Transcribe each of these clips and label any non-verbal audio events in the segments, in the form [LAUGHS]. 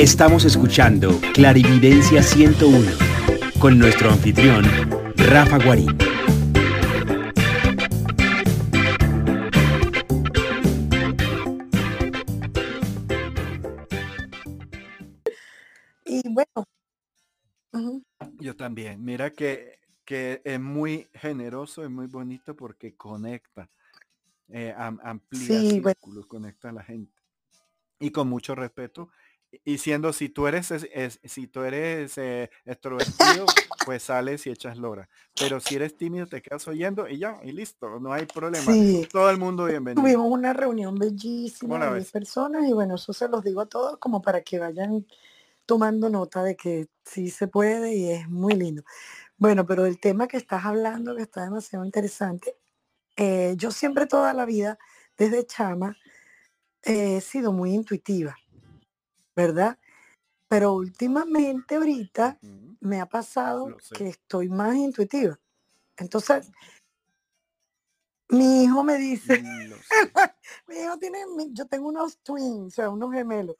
Estamos escuchando Clarividencia 101 con nuestro anfitrión, Rafa Guarín. Y bueno, Yo también. Mira que, que es muy generoso, es muy bonito porque conecta, eh, amplía círculos, conecta a la gente. Y con mucho respeto. Y siendo, si tú eres, si tú eres eh, extrovertido, pues sales y echas lora. Pero si eres tímido, te quedas oyendo y ya, y listo, no hay problema. Todo el mundo bienvenido. Tuvimos una reunión bellísima de personas y bueno, eso se los digo a todos como para que vayan tomando nota de que sí se puede y es muy lindo. Bueno, pero el tema que estás hablando, que está demasiado interesante, eh, yo siempre toda la vida, desde chama, he sido muy intuitiva, ¿verdad? Pero últimamente ahorita me ha pasado que estoy más intuitiva. Entonces, mi hijo me dice, [LAUGHS] mi hijo tiene, yo tengo unos twins, o sea, unos gemelos,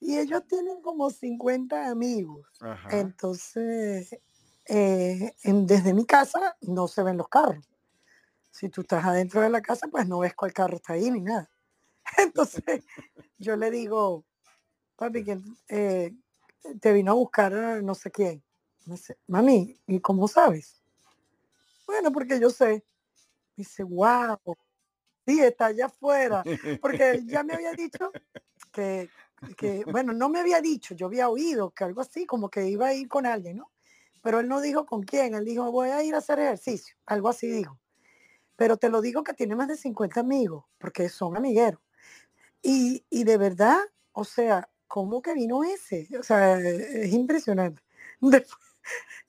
y ellos tienen como 50 amigos. Entonces, eh, desde mi casa no se ven los carros. Si tú estás adentro de la casa, pues no ves cuál carro está ahí ni nada. [LAUGHS] Entonces, yo le digo, papi, que eh, te vino a buscar no sé quién. Mami, ¿y cómo sabes? Bueno, porque yo sé. dice, wow, sí, está allá afuera. Porque ya me había dicho que, que, bueno, no me había dicho, yo había oído que algo así, como que iba a ir con alguien, ¿no? Pero él no dijo con quién, él dijo, voy a ir a hacer ejercicio, algo así dijo. Pero te lo digo que tiene más de 50 amigos, porque son amigueros. Y, y de verdad, o sea, ¿cómo que vino ese? O sea, es impresionante. [LAUGHS]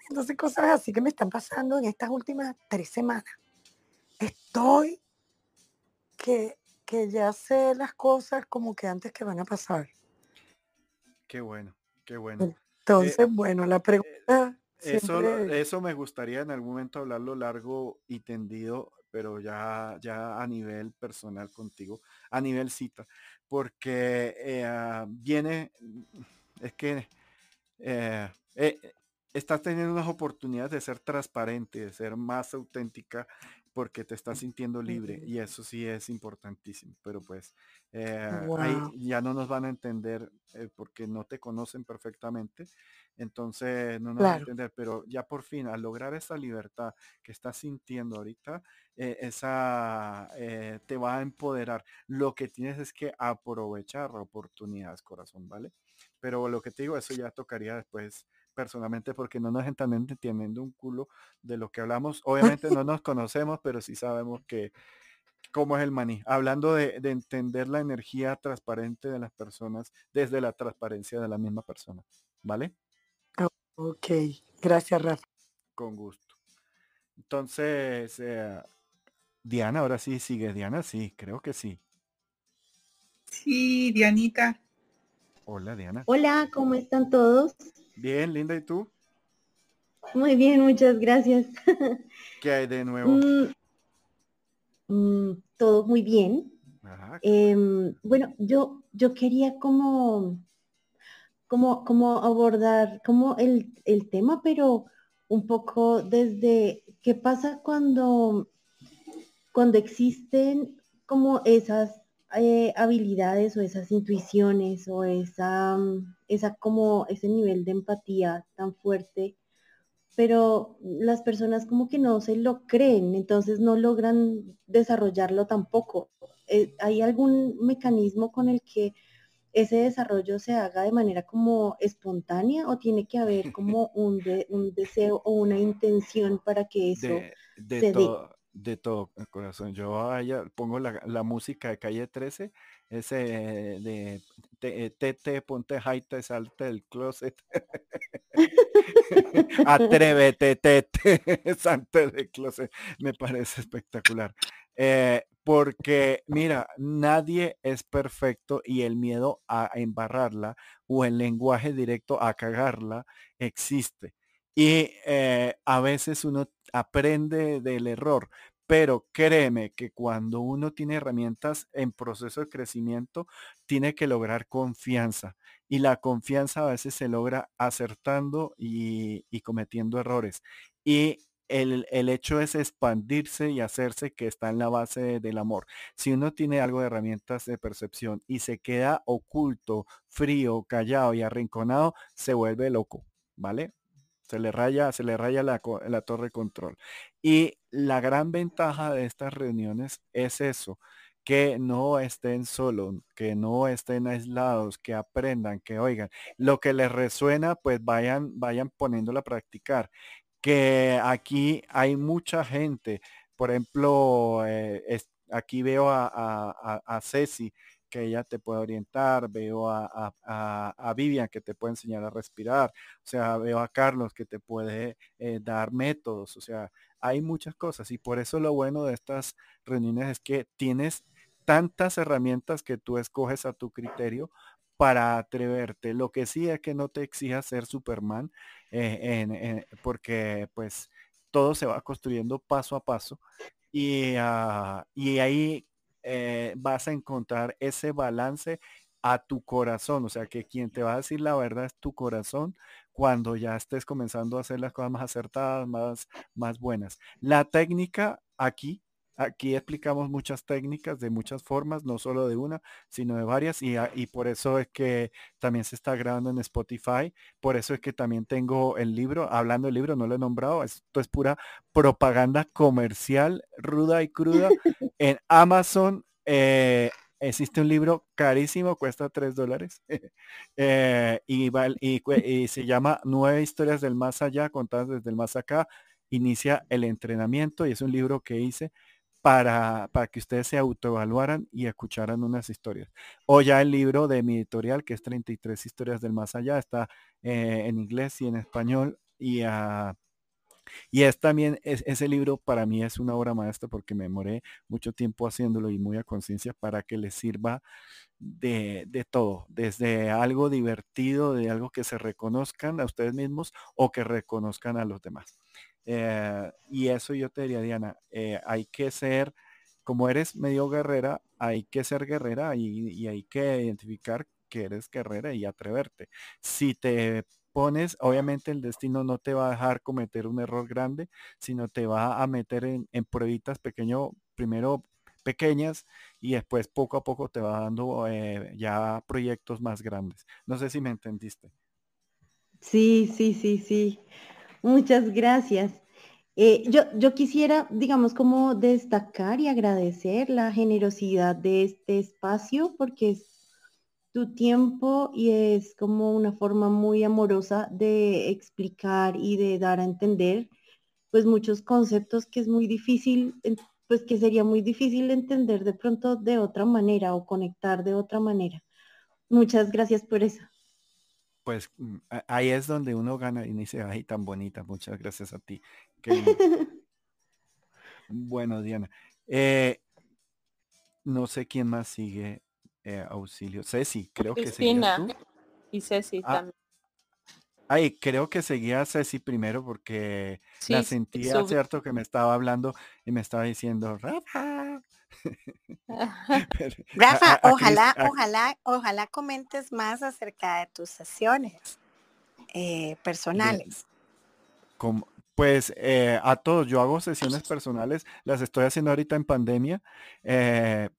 Entonces, cosas así que me están pasando en estas últimas tres semanas. Estoy que, que ya sé las cosas como que antes que van a pasar. Qué bueno, qué bueno. Eh, Entonces, bueno, la pregunta eso, eso me gustaría en algún momento hablarlo largo y tendido, pero ya, ya a nivel personal contigo, a nivel cita, porque eh, ah, viene, es que eh, eh, estás teniendo unas oportunidades de ser transparente, de ser más auténtica, porque te estás sintiendo libre y eso sí es importantísimo, pero pues ya no nos van a entender porque no te conocen perfectamente entonces, no nos va a entender, pero ya por fin, al lograr esa libertad que estás sintiendo ahorita, eh, esa eh, te va a empoderar. Lo que tienes es que aprovechar oportunidades, corazón, ¿vale? Pero lo que te digo, eso ya tocaría después personalmente porque no nos están entendiendo un culo de lo que hablamos. Obviamente no nos conocemos, pero sí sabemos que cómo es el maní. Hablando de, de entender la energía transparente de las personas desde la transparencia de la misma persona, ¿vale? Ok, gracias Rafa. Con gusto. Entonces, eh, Diana, ahora sí sigue. Diana, sí, creo que sí. Sí, Dianita. Hola, Diana. Hola, ¿cómo están todos? Bien, linda, ¿y tú? Muy bien, muchas gracias. [LAUGHS] ¿Qué hay de nuevo? Mm, mm, todo muy bien. Em, bueno, yo, yo quería como cómo, abordar como el, tema, pero un poco desde qué pasa cuando, cuando existen como esas eh, habilidades o esas intuiciones o esa, esa como ese nivel de empatía tan fuerte, pero las personas como que no se lo creen, entonces no logran desarrollarlo tampoco. Eh, ¿Hay algún mecanismo con el que ese desarrollo se haga de manera como espontánea o tiene que haber [LAUGHS] como un, un deseo o una intención para que eso de, se todo, dé? De todo, corazón. Yo pongo la, música de calle 13, ese de Tete, ponte jaita, salte del closet. [LAUGHS] [LAUGHS] Atrévete, tete, salte del closet. Me parece espectacular. Eh, porque mira, nadie es perfecto y el miedo a embarrarla o el lenguaje directo a cagarla existe. Y eh, a veces uno aprende del error, pero créeme que cuando uno tiene herramientas en proceso de crecimiento, tiene que lograr confianza. y la confianza a veces se logra acertando y, y cometiendo errores. Y el, el, hecho es expandirse y hacerse que está en la base del amor. Si uno tiene algo de herramientas de percepción y se queda oculto, frío, callado y arrinconado, se vuelve loco, ¿vale? Se le raya, se le raya la, la torre control. Y la gran ventaja de estas reuniones es eso, que no estén solos, que no estén aislados, que aprendan, que oigan. Lo que les resuena, pues vayan, vayan poniéndolo a practicar que aquí hay mucha gente. Por ejemplo, eh, aquí veo a, Ceci, que ella te puede orientar, veo a, Vivian que te puede enseñar a respirar, o sea, veo a Carlos que te puede eh, dar métodos, o sea, hay muchas cosas y por eso lo bueno de estas reuniones es que tienes tantas herramientas que tú escoges a tu criterio para atreverte. Lo que sí es que no te exijas ser Superman, porque pues todo se va construyendo paso a paso y, ah, y ahí eh, vas a encontrar ese balance a tu corazón, o sea que quien te va a decir la verdad es tu corazón cuando ya estés comenzando a hacer las cosas más acertadas, más, más buenas. La técnica aquí Aquí explicamos muchas técnicas de muchas formas, no solo de una, sino de varias, y, y, por eso es que también se está grabando en Spotify, por eso es que también tengo el libro, hablando del libro, no lo he nombrado, esto es pura propaganda comercial, ruda y cruda. [LAUGHS] en Amazon eh, existe un libro carísimo, cuesta 3 dólares, [LAUGHS] eh, y, y, y se llama Nueve historias del más allá, contadas desde el más acá, inicia el entrenamiento, y es un libro que hice para, para que ustedes se autoevaluaran y escucharan unas historias. O ya el libro de mi editorial, que es 33 historias del más allá, está eh, en inglés y en español. Y, uh, y es también, es, ese libro para mí es una obra maestra porque me demoré mucho tiempo haciéndolo y muy a conciencia para que les sirva de, de, todo, desde algo divertido, de algo que se reconozcan a ustedes mismos o que reconozcan a los demás. Eh, y eso yo te diría, Diana, eh, hay que ser, como eres medio guerrera, hay que ser guerrera y, hay que identificar que eres guerrera y atreverte. Si te pones, obviamente el destino no te va a dejar cometer un error grande, sino te va a meter en, en pruebitas pequeño, primero pequeñas y después poco a poco te va dando eh, ya proyectos más grandes. No sé si me entendiste. Sí, sí, sí, sí. Muchas gracias. Eh, yo, yo quisiera, digamos, como destacar y agradecer la generosidad de este espacio porque es tu tiempo y es como una forma muy amorosa de explicar y de dar a entender pues muchos conceptos que es muy difícil, pues que sería muy difícil entender de pronto de otra manera o conectar de otra manera. Muchas gracias por eso pues mm, ahí es donde uno gana y dice, ay, tan bonita, muchas gracias a ti. [LAUGHS] bueno, Diana. Eh, no sé quién más sigue eh, auxilio. Ceci, creo que seguía tú. Y Ceci ah, también. Ay, creo que seguía Ceci primero porque la sentía, ¿cierto? Que me estaba hablando y me estaba diciendo, Rafa, [LAUGHS] [LAUGHS] Rafa, ojalá, ojalá, ojalá comentes más acerca de tus sesiones eh, personales. pues eh, a todos, yo hago sesiones personales, las estoy haciendo ahorita en pandemia. Eh,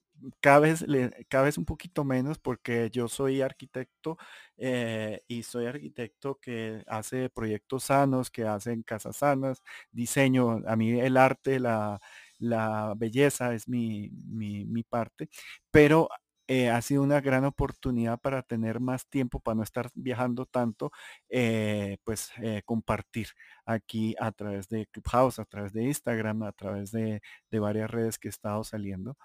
cada vez, cada vez un poquito menos porque yo soy arquitecto y soy arquitecto que hace proyectos sanos, que hacen casas sanas, diseño, a mí el arte, la, la belleza es mi, mi, parte, pero eh, ha sido una gran oportunidad para tener más tiempo, para no estar viajando tanto, eh, pues eh, compartir aquí a través de Clubhouse, a través de Instagram, a través de, de varias redes que he estado saliendo.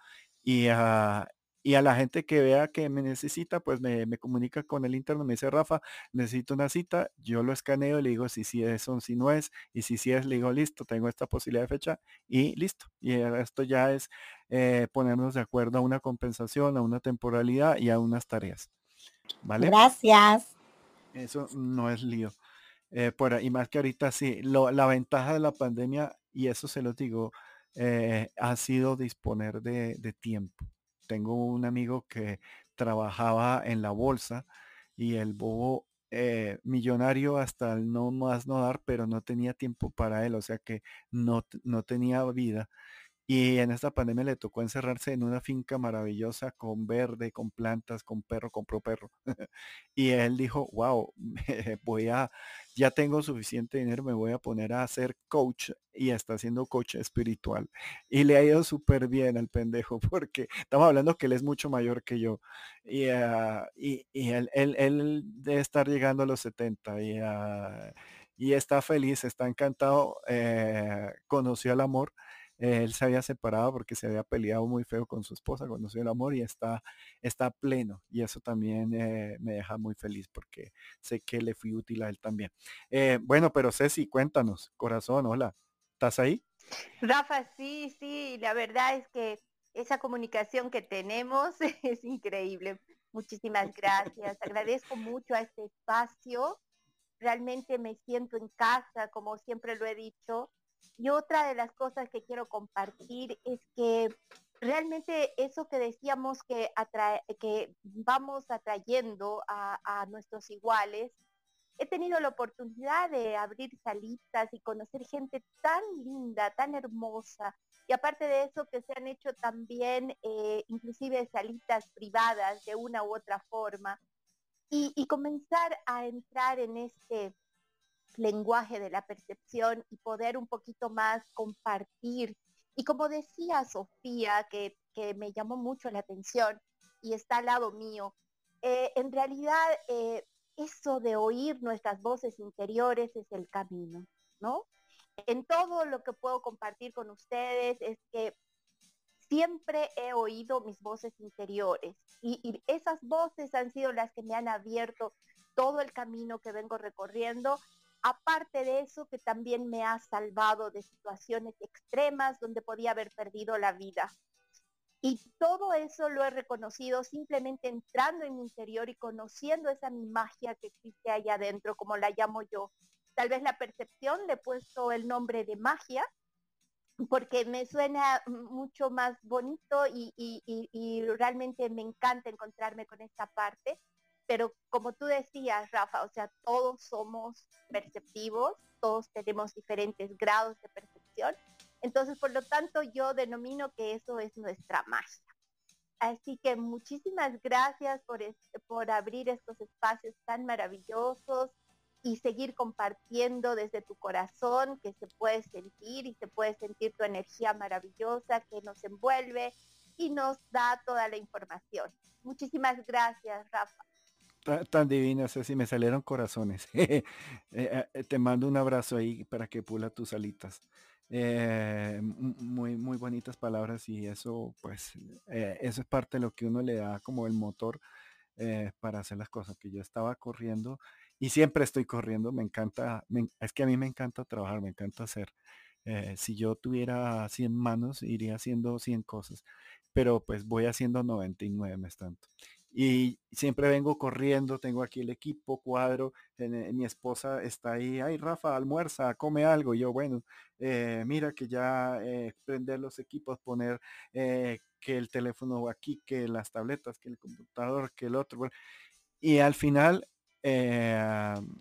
Y, uh, y a la gente que vea que me necesita, pues me, comunica con el interno, me dice, Rafa, necesito una cita, yo lo escaneo y le digo si sí es o si no es, y si sí es, le digo, listo, tengo esta posibilidad de fecha y listo. Y esto ya es eh, ponernos de acuerdo a una compensación, a una temporalidad y a unas tareas. ¿Vale? Gracias. Eso no es lío. Eh, por, y más que ahorita sí, lo, la ventaja de la pandemia, y eso se lo digo, eh, ha sido disponer de tiempo tengo un amigo que trabajaba en la bolsa y el bobo eh, millonario hasta el no más no dar, pero no tenía tiempo para él, o sea que no, no tenía vida. Y en esta pandemia le tocó encerrarse en una finca maravillosa con verde, con plantas, con perro, compró perro. [LAUGHS] y él dijo, wow, [LAUGHS] voy a, ya tengo suficiente dinero, me voy a poner a hacer coach y está haciendo coach espiritual. Y le ha ido súper bien al pendejo [LAUGHS] porque estamos hablando que él es mucho mayor que yo. Y, ah, y, él, él, debe estar llegando a los 70 y, ah, y está feliz, está encantado, eh, conoció el amor él se había separado porque se había peleado muy feo con su esposa, conoció el amor y está, está pleno. Y eso también eh, me deja muy feliz porque sé que le fui útil a él también. Eh, bueno, pero Ceci, cuéntanos, corazón, hola, ¿estás ahí? Rafa, sí, sí, la verdad es que esa comunicación que tenemos [LAUGHS] es increíble. Muchísimas gracias. Agradezco mucho a este espacio. Realmente me siento en casa, como siempre lo he dicho y otra de las cosas que quiero compartir es que realmente eso que decíamos que, vamos atrayendo a, nuestros iguales, he tenido la oportunidad de abrir salitas y conocer gente tan linda, tan hermosa. Y aparte de eso, que se han hecho también eh, inclusive salitas privadas de una u otra forma. y comenzar a entrar en este lenguaje de la percepción y poder un poquito más compartir. Y como decía Sofía, que, me llamó mucho la atención y está al lado mío, eh, en realidad eh, eso de oír nuestras voces interiores es el camino, ¿no? En todo lo que puedo compartir con ustedes es que siempre he oído mis voces interiores y, esas voces han sido las que me han abierto todo el camino que vengo recorriendo Aparte de eso, que también me ha salvado de situaciones extremas donde podía haber perdido la vida. Y todo eso lo he reconocido simplemente entrando en mi interior y conociendo esa magia que existe allá adentro, como la llamo yo. Tal vez la percepción le he puesto el nombre de magia, porque me suena mucho más bonito y, y realmente me encanta encontrarme con esta parte pero como tú decías, Rafa, o sea, todos somos perceptivos, todos tenemos diferentes grados de percepción. Entonces, por lo tanto, yo denomino que eso es nuestra magia. Así que muchísimas gracias por, por abrir estos espacios tan maravillosos y seguir compartiendo desde tu corazón que se puede sentir y se puede sentir tu energía maravillosa que nos envuelve y nos da toda la información. Muchísimas gracias, Rafa tan, divina, Ceci, me salieron corazones. [LAUGHS] Eh, eh, eh, te mando un abrazo ahí para que pula tus alitas. muy, muy bonitas palabras y eso, pues, eso es parte de lo que uno le da como el motor para hacer las cosas. Que yo estaba corriendo y siempre estoy corriendo, me encanta, es que a mí me encanta trabajar, me encanta hacer. si yo tuviera 100 manos, iría haciendo 100 cosas, pero pues voy haciendo 99, me tanto y siempre vengo corriendo, tengo aquí el equipo, cuadro, eh, mi esposa está ahí, ay Rafa, almuerza, come algo, yo bueno, eh, mira que ya eh, prender los equipos, poner que el teléfono aquí, que las tabletas, que el computador, que el otro, y al final,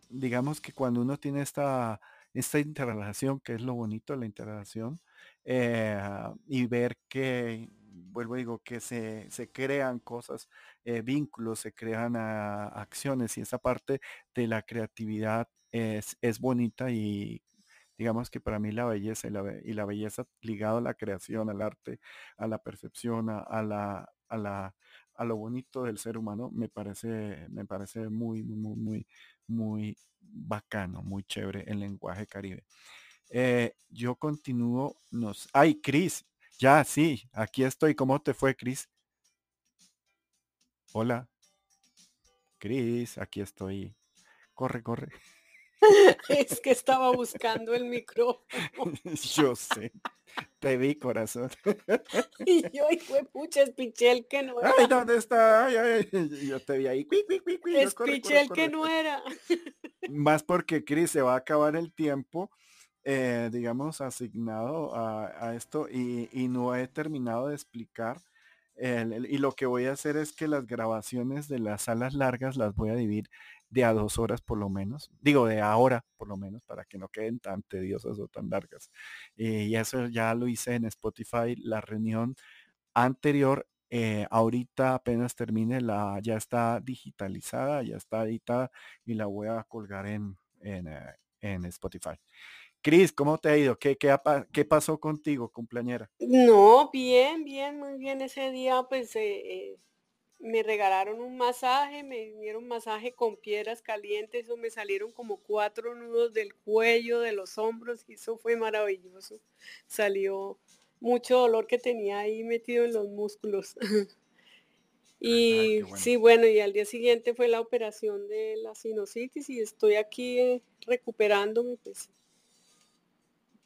digamos que cuando uno tiene esta, esta interrelación, que es lo bonito la interrelación, y ver que vuelvo digo, que se, crean cosas, eh, vínculos, se crean ah, acciones y esa parte de la creatividad es, es bonita y digamos que para mí la belleza y la, y la belleza ligado a la creación, al arte, a la percepción, a, la, a, la, a lo bonito del ser humano, me parece, me parece muy, muy, muy, muy bacano, muy chévere el lenguaje caribe. Eh, yo continúo, nos... ¡Ay, Cris! Ya, sí, aquí estoy. ¿Cómo te fue, Cris? Hola. Cris, aquí estoy. Corre, corre. [LAUGHS] es que estaba buscando el micrófono. [LAUGHS] yo sé. Te vi, corazón. [LAUGHS] y yo, pucha, es Pichel que no era. Ay, ¿dónde está? Ay, ay, yo te vi ahí. es Pichel que no era. Más porque, Cris, se va a acabar el tiempo eh, digamos, asignado a, esto y, no he terminado de explicar y lo que voy a hacer es que las grabaciones de las salas largas las voy a dividir de a dos horas por lo menos. Digo, de ahora por lo menos, para que no queden tan tediosas o tan largas. y eso ya lo hice en Spotify, la reunión anterior. Eh, ahorita apenas termine, la ya está digitalizada, ya está editada y la voy a colgar en, en, eh, en Spotify. Cris, ¿cómo te ha ido? ¿Qué, qué, qué pasó contigo, cumpleañera? No, bien, bien, muy bien. Ese día, pues, eh, eh, me regalaron un masaje, me dieron masaje con piedras calientes, o me salieron como cuatro nudos del cuello, de los hombros, y eso fue maravilloso. Salió mucho dolor que tenía ahí metido en los músculos. [LAUGHS] y sí, bueno, y al día siguiente fue la operación de la sinusitis y estoy aquí eh, recuperándome, pues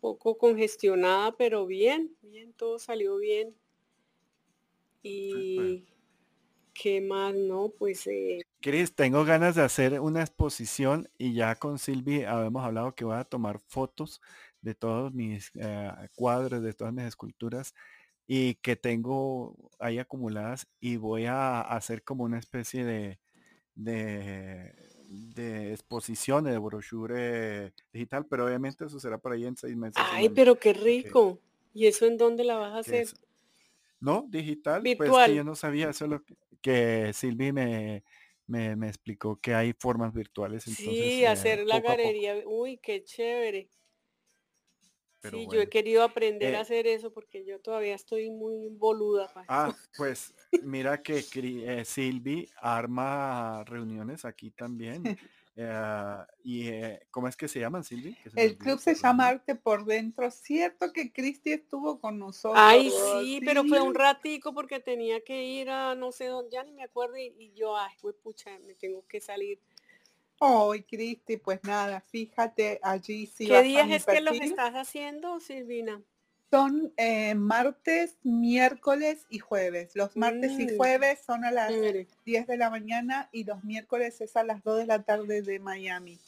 poco congestionada, pero bien, bien, todo salió bien. Y qué más, ¿no? Pues... Eh... Cris, tengo ganas de hacer una exposición y ya con Silvi habíamos hablado que voy a tomar fotos de todos mis eh, cuadros, de todas mis esculturas y que tengo ahí acumuladas y voy a hacer como una especie de, de de exposiciones, de brochure digital, pero obviamente eso será por ahí en seis meses. Ay, pero qué rico. ¿Y eso en dónde la vas a hacer? no, digital. Pues que yo no sabía eso lo que, Silvi me, me, explicó que hay formas virtuales. sí, eh, hacer la galería. Uy, qué chévere sí, yo he querido aprender a eh hacer eso porque yo todavía estoy muy boluda. Ah, [LAUGHS] pues mira que eh, Silvi arma reuniones aquí también. [LAUGHS] Eh, y ¿cómo es que se llaman, Silvi? El club se llama Arte por Dentro. Cierto que Cristi estuvo con nosotros. Ay, sí, pero fue un ratico porque tenía que ir a no sé dónde, ya ni me acuerdo y, yo, ay, pues pucha, me tengo que salir. Hoy, Cristi, pues nada, fíjate allí sí. ¿Qué días es que los estás haciendo, Silvina? Son eh, martes, miércoles y jueves. Los martes y mm. jueves son a las 10 de la mañana y los miércoles es a las 2 de la tarde de Miami.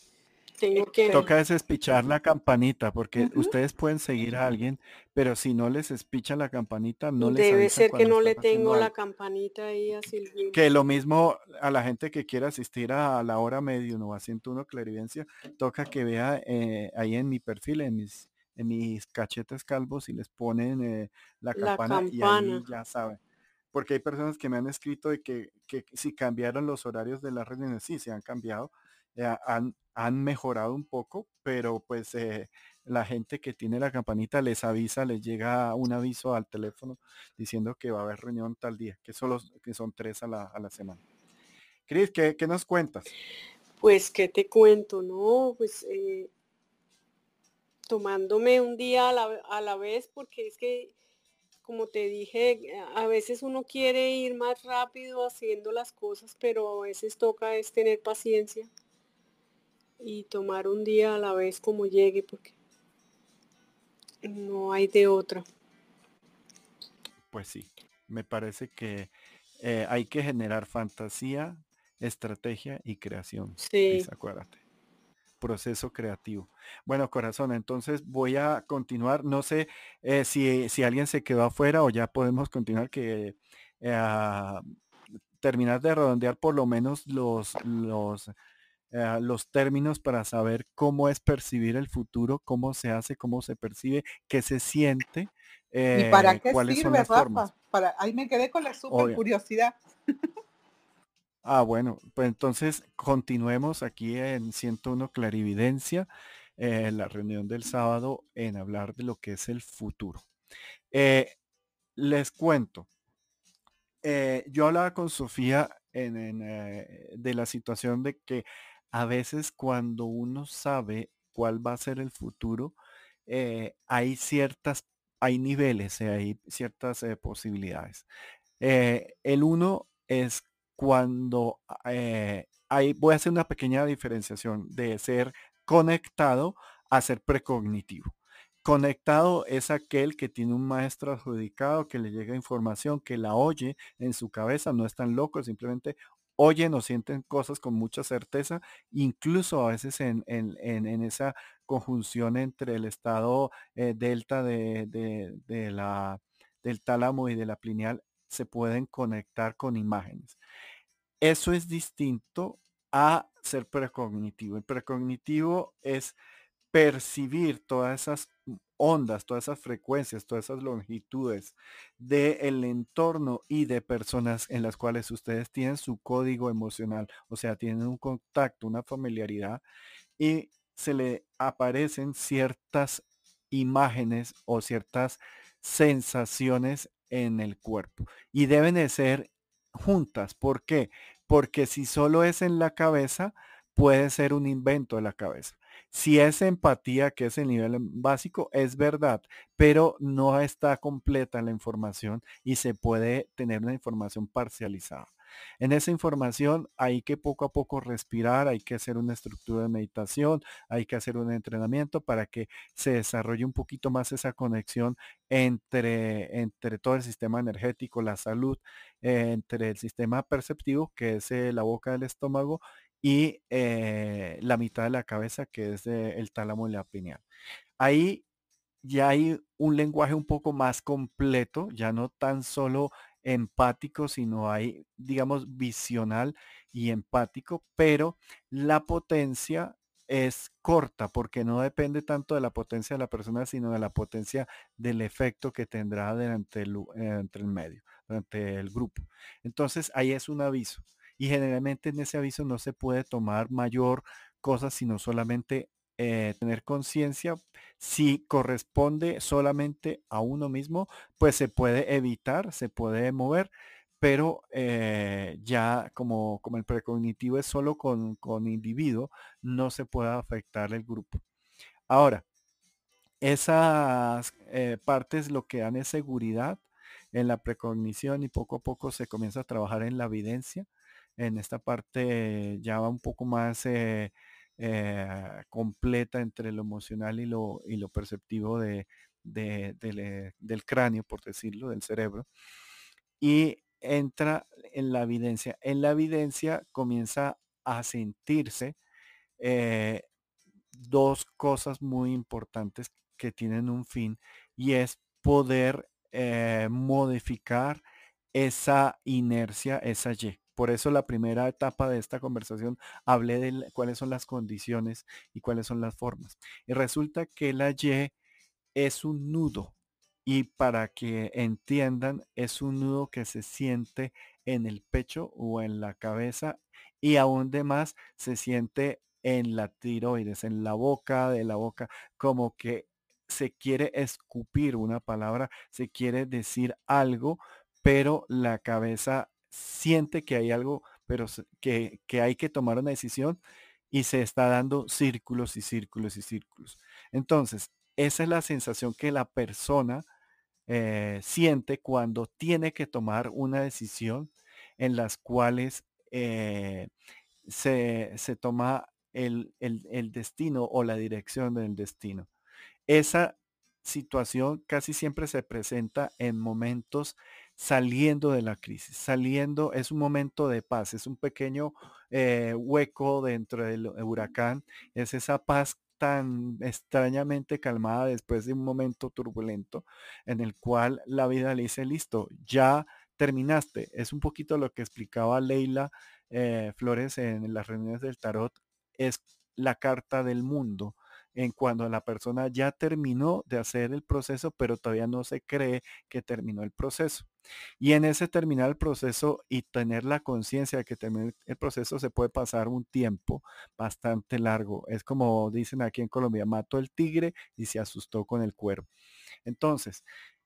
Tengo que... Toca es espichar la campanita, porque ustedes pueden seguir a alguien, pero si no les espicha la campanita, no les Debe ser que no le tengo la campanita ahí a Silvina. Que lo mismo a la gente que quiera asistir a la hora medio no a 101 Clarividencia, toca que vea eh, ahí en mi perfil, en mis en mis cachetes calvos y les ponen eh, la, campana y ahí ya saben. Porque hay personas que me han escrito de que, que si cambiaron los horarios de las reuniones, sí, se han cambiado, eh, han, mejorado un poco, pero pues eh, la gente que tiene la campanita les avisa, les llega un aviso al teléfono diciendo que va a haber reunión tal día, que, solo, que son tres a la, a la semana. Cris, ¿qué, ¿qué, nos cuentas? Pues, ¿qué te cuento? No, pues eh, tomándome un día a la, a la vez, porque es que, como te dije, a veces uno quiere ir más rápido haciendo las cosas, pero a veces toca es tener paciencia y tomar un día a la vez como llegue porque no hay de otra. Pues sí, me parece que eh, hay que generar fantasía, estrategia y creación. Sí. acuérdate. Proceso creativo. Bueno, corazón, entonces voy a continuar. No sé eh, si, si, alguien se quedó afuera o ya podemos continuar que eh, terminar de redondear por lo menos los, los eh, los términos para saber cómo es percibir el futuro, cómo se hace, cómo se percibe, qué se siente. ¿Y para eh, qué cuáles sirve, son las Para, ahí me quedé con la super curiosidad. Ah, bueno, pues entonces continuemos aquí en 101 Clarividencia, eh, la reunión del sábado en hablar de lo que es el futuro. les cuento, yo hablaba con Sofía en, de la situación de que a veces cuando uno sabe cuál va a ser el futuro, eh, hay ciertas, hay niveles, eh, hay ciertas eh, posibilidades. el uno es cuando hay, voy a hacer una pequeña diferenciación de ser conectado a ser precognitivo. Conectado es aquel que tiene un maestro adjudicado, que le llega información, que la oye en su cabeza, no es tan loco, simplemente oyen o sienten cosas con mucha certeza, incluso a veces en, esa conjunción entre el estado eh, delta de, la, del tálamo y de la pineal, se pueden conectar con imágenes. Eso es distinto a ser precognitivo. El precognitivo es percibir todas esas ondas, todas esas frecuencias, todas esas longitudes del entorno y de personas en las cuales ustedes tienen su código emocional, o sea, tienen un contacto, una familiaridad y se le aparecen ciertas imágenes o ciertas sensaciones en el cuerpo y deben de ser juntas. ¿Por qué? Porque si solo es en la cabeza, puede ser un invento de la cabeza. Si es empatía, que es el nivel básico, es verdad, pero no está completa la información y se puede tener una información parcializada. En esa información hay que poco a poco respirar, hay que hacer una estructura de meditación, hay que hacer un entrenamiento para que se desarrolle un poquito más esa conexión entre, entre todo el sistema energético, la salud, eh, entre el sistema perceptivo, que es eh, la boca del estómago, y eh, la mitad de la cabeza, que es el tálamo y la pineal. Ahí ya hay un lenguaje un poco más completo, ya no tan solo empático, sino hay, digamos, visional y empático, pero la potencia es corta porque no depende tanto de la potencia de la persona, sino de la potencia del efecto que tendrá durante el, el medio, durante el grupo. Entonces, ahí es un aviso. Y generalmente en ese aviso no se puede tomar mayor cosa, sino solamente eh, tener conciencia, si corresponde solamente a uno mismo, pues se puede evitar, se puede mover, pero eh, ya como, como el precognitivo es solo con, con individuo, no se puede afectar el grupo. Ahora, esas eh, partes lo que dan es seguridad en la precognición y poco a poco se comienza a trabajar en la evidencia. En esta parte ya va un poco más eh, completa entre lo emocional y lo, y lo perceptivo de, del cráneo, por decirlo, del cerebro. Y entra en la evidencia. En la evidencia comienza a sentirse eh, dos cosas muy importantes que tienen un fin y es poder eh, modificar esa inercia, esa Y. Por eso la primera etapa de esta conversación hablé de cuáles son las condiciones y cuáles son las formas. Y resulta que la Y es un nudo. Y para que entiendan, es un nudo que se siente en el pecho o en la cabeza y aún de más se siente en la tiroides, en la boca de la boca, como que se quiere escupir una palabra, se quiere decir algo, pero la cabeza siente que hay algo, pero que, hay que tomar una decisión y se está dando círculos y círculos y círculos. Entonces, esa es la sensación que la persona eh, siente cuando tiene que tomar una decisión en las cuales eh, se, toma el, el, destino o la dirección del destino. Esa situación casi siempre se presenta en momentos saliendo de la crisis, saliendo, es un momento de paz, es un pequeño eh, hueco dentro del huracán, es esa paz tan extrañamente calmada después de un momento turbulento en el cual la vida le dice, listo, ya terminaste. Es un poquito lo que explicaba Leila eh, Flores en las reuniones del tarot, es la carta del mundo en cuando la persona ya terminó de hacer el proceso, pero todavía no se cree que terminó el proceso. Y en ese terminar el proceso y tener la conciencia de que terminó el proceso se puede pasar un tiempo bastante largo. Es como dicen aquí en Colombia, mató el tigre y se asustó con el cuervo. Entonces,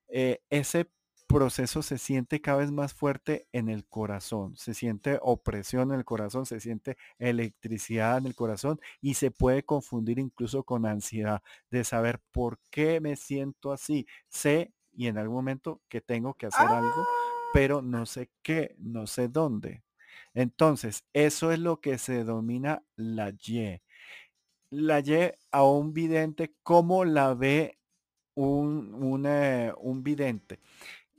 eh, ese proceso se siente cada vez más fuerte en el corazón, se siente opresión en el corazón, se siente electricidad en el corazón y se puede confundir incluso con ansiedad de saber por qué me siento así. Sé y en algún momento que tengo que hacer algo, ¡Ah! pero no sé qué, no sé dónde. Entonces, eso es lo que se denomina la Y. La Y a un vidente, ¿cómo la ve un, un, un vidente?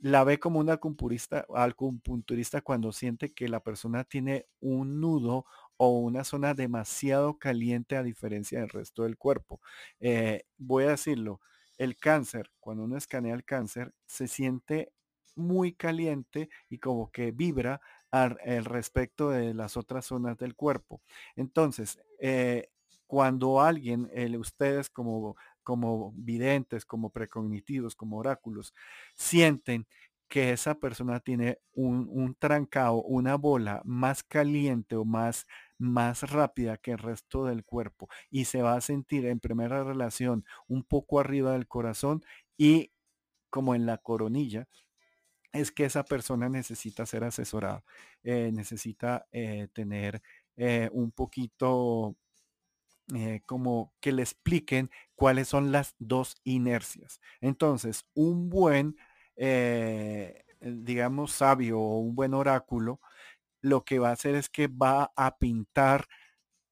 la ve como un acupunturista, acupunturista cuando siente que la persona tiene un nudo o una zona demasiado caliente a diferencia del resto del cuerpo. Eh, voy a decirlo, el cáncer, cuando uno escanea el cáncer, se siente muy caliente y como que vibra al, respecto de las otras zonas del cuerpo. Entonces, eh, cuando alguien, ustedes como, como videntes, como precognitivos, como oráculos, sienten que esa persona tiene un, un trancado, una bola más caliente o más, más rápida que el resto del cuerpo y se va a sentir en primera relación un poco arriba del corazón y como en la coronilla, es que esa persona necesita ser asesorada, eh, necesita eh, tener eh, un poquito como que le expliquen cuáles son las dos inercias. Entonces, un buen, digamos, sabio o un buen oráculo, lo que va a hacer es que va a pintar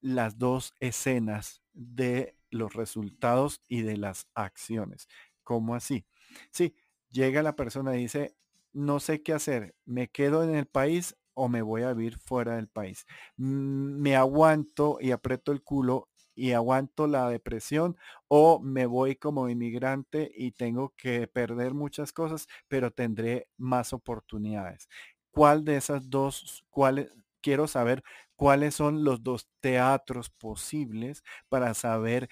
las dos escenas de los resultados y de las acciones. ¿Cómo así? Sí, llega la persona y dice, no sé qué hacer, me quedo en el país o me voy a vivir fuera del país. Mm, me aguanto y aprieto el culo y aguanto la depresión o me voy como inmigrante y tengo que perder muchas cosas, pero tendré más oportunidades. ¿Cuál de esas dos, cuáles, quiero saber cuáles son los dos teatros posibles para saber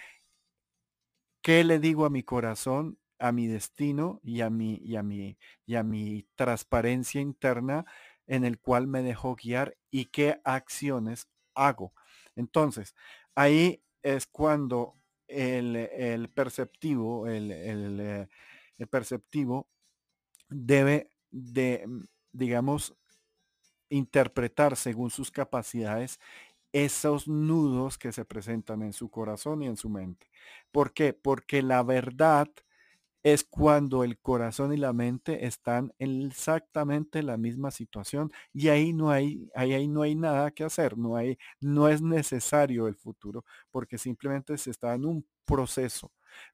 qué le digo a mi corazón a mi destino y a mi, y a mi, y a mi transparencia interna en el cual me dejo guiar y qué acciones hago. Entonces, ahí es cuando el, perceptivo, el, eh, el, perceptivo debe de, mm, digamos, interpretar según sus capacidades esos nudos que se presentan en su corazón y en su mente. ¿Por qué? Porque la verdad es cuando el corazón y la mente están en exactamente la misma situación y ahí no hay, ahí, ahí no hay nada que hacer, no, hay, no es necesario el futuro porque simplemente se está en un proceso.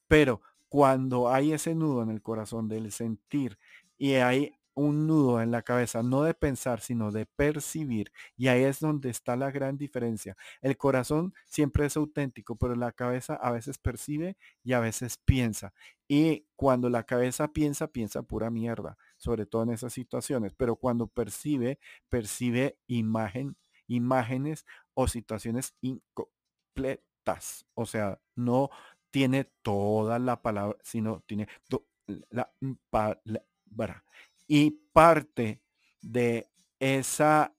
Pero cuando hay ese nudo en el corazón del sentir y hay un nudo en la cabeza, no de pensar, sino de percibir. Y ahí es donde está la gran diferencia. El corazón siempre es auténtico, pero la cabeza a veces percibe y a veces piensa. Y cuando la cabeza piensa, piensa pura mierda, sobre todo en esas situaciones. Pero cuando percibe, percibe imagen, imágenes o situaciones incompletas. O sea, no tiene toda la palabra, sino tiene la palabra y parte de esa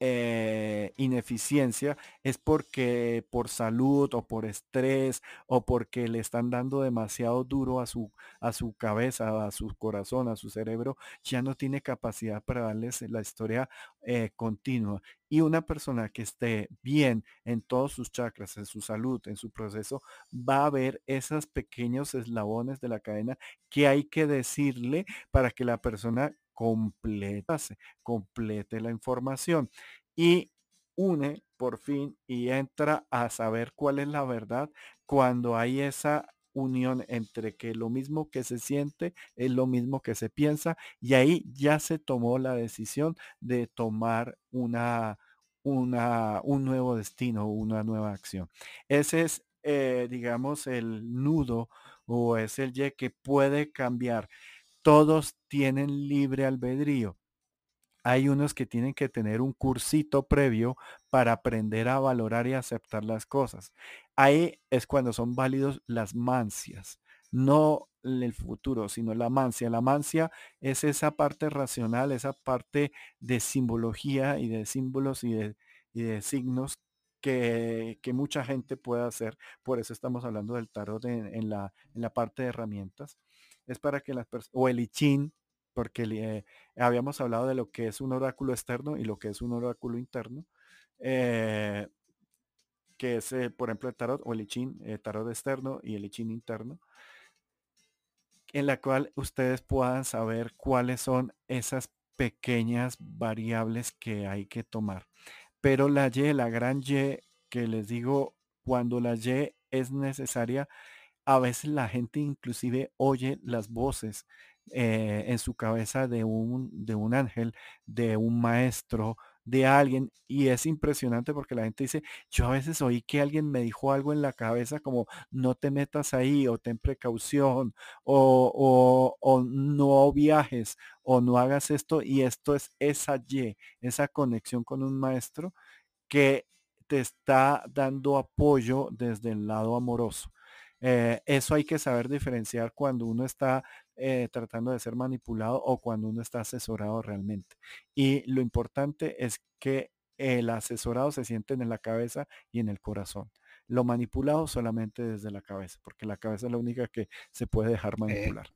eh, ineficiencia es porque por salud o por estrés o porque le están dando demasiado duro a su, a su cabeza, a su corazón, a su cerebro, ya no tiene capacidad para darles la historia eh, continua. Y una persona que esté bien en todos sus chakras, en su salud, en su proceso, va a ver esos pequeños eslabones de la cadena que hay que decirle para que la persona completase, complete la información y une por fin y entra a saber cuál es la verdad cuando hay esa unión entre que lo mismo que se siente es lo mismo que se piensa y ahí ya se tomó la decisión de tomar una, una un nuevo destino, una nueva acción. Ese es, eh, digamos, el nudo o es el ye que puede cambiar todos tienen libre albedrío. Hay unos que tienen que tener un cursito previo para aprender a valorar y aceptar las cosas. Ahí es cuando son válidos las mancias, no el futuro, sino la mancia. La mancia es esa parte racional, esa parte de simbología y de símbolos y de, signos que, mucha gente puede hacer. Por eso estamos hablando del tarot en, la, en la parte de herramientas es para que las personas, o el I porque eh, habíamos hablado de lo que es un oráculo externo y lo que es un oráculo interno, eh, que es, eh, por ejemplo, el tarot o el I tarot externo y el I interno, en la cual ustedes puedan saber cuáles son esas pequeñas variables que hay que tomar. Pero la Y, la gran Y, que les digo, cuando la Y es necesaria, a veces la gente inclusive oye las voces eh, en su cabeza de un, de un ángel, de un maestro, de alguien y es impresionante porque la gente dice, yo a veces oí que alguien me dijo algo en la cabeza como no te metas ahí o ten precaución o, o, no viajes o no hagas esto y esto es esa Y, esa conexión con un maestro que te está dando apoyo desde el lado amoroso. Eh, eso hay que saber diferenciar cuando uno está eh, tratando de ser manipulado o cuando uno está asesorado realmente. Y lo importante es que el asesorado se siente en la cabeza y en el corazón. Lo manipulado solamente desde la cabeza, porque la cabeza es la única que se puede dejar eh, manipular.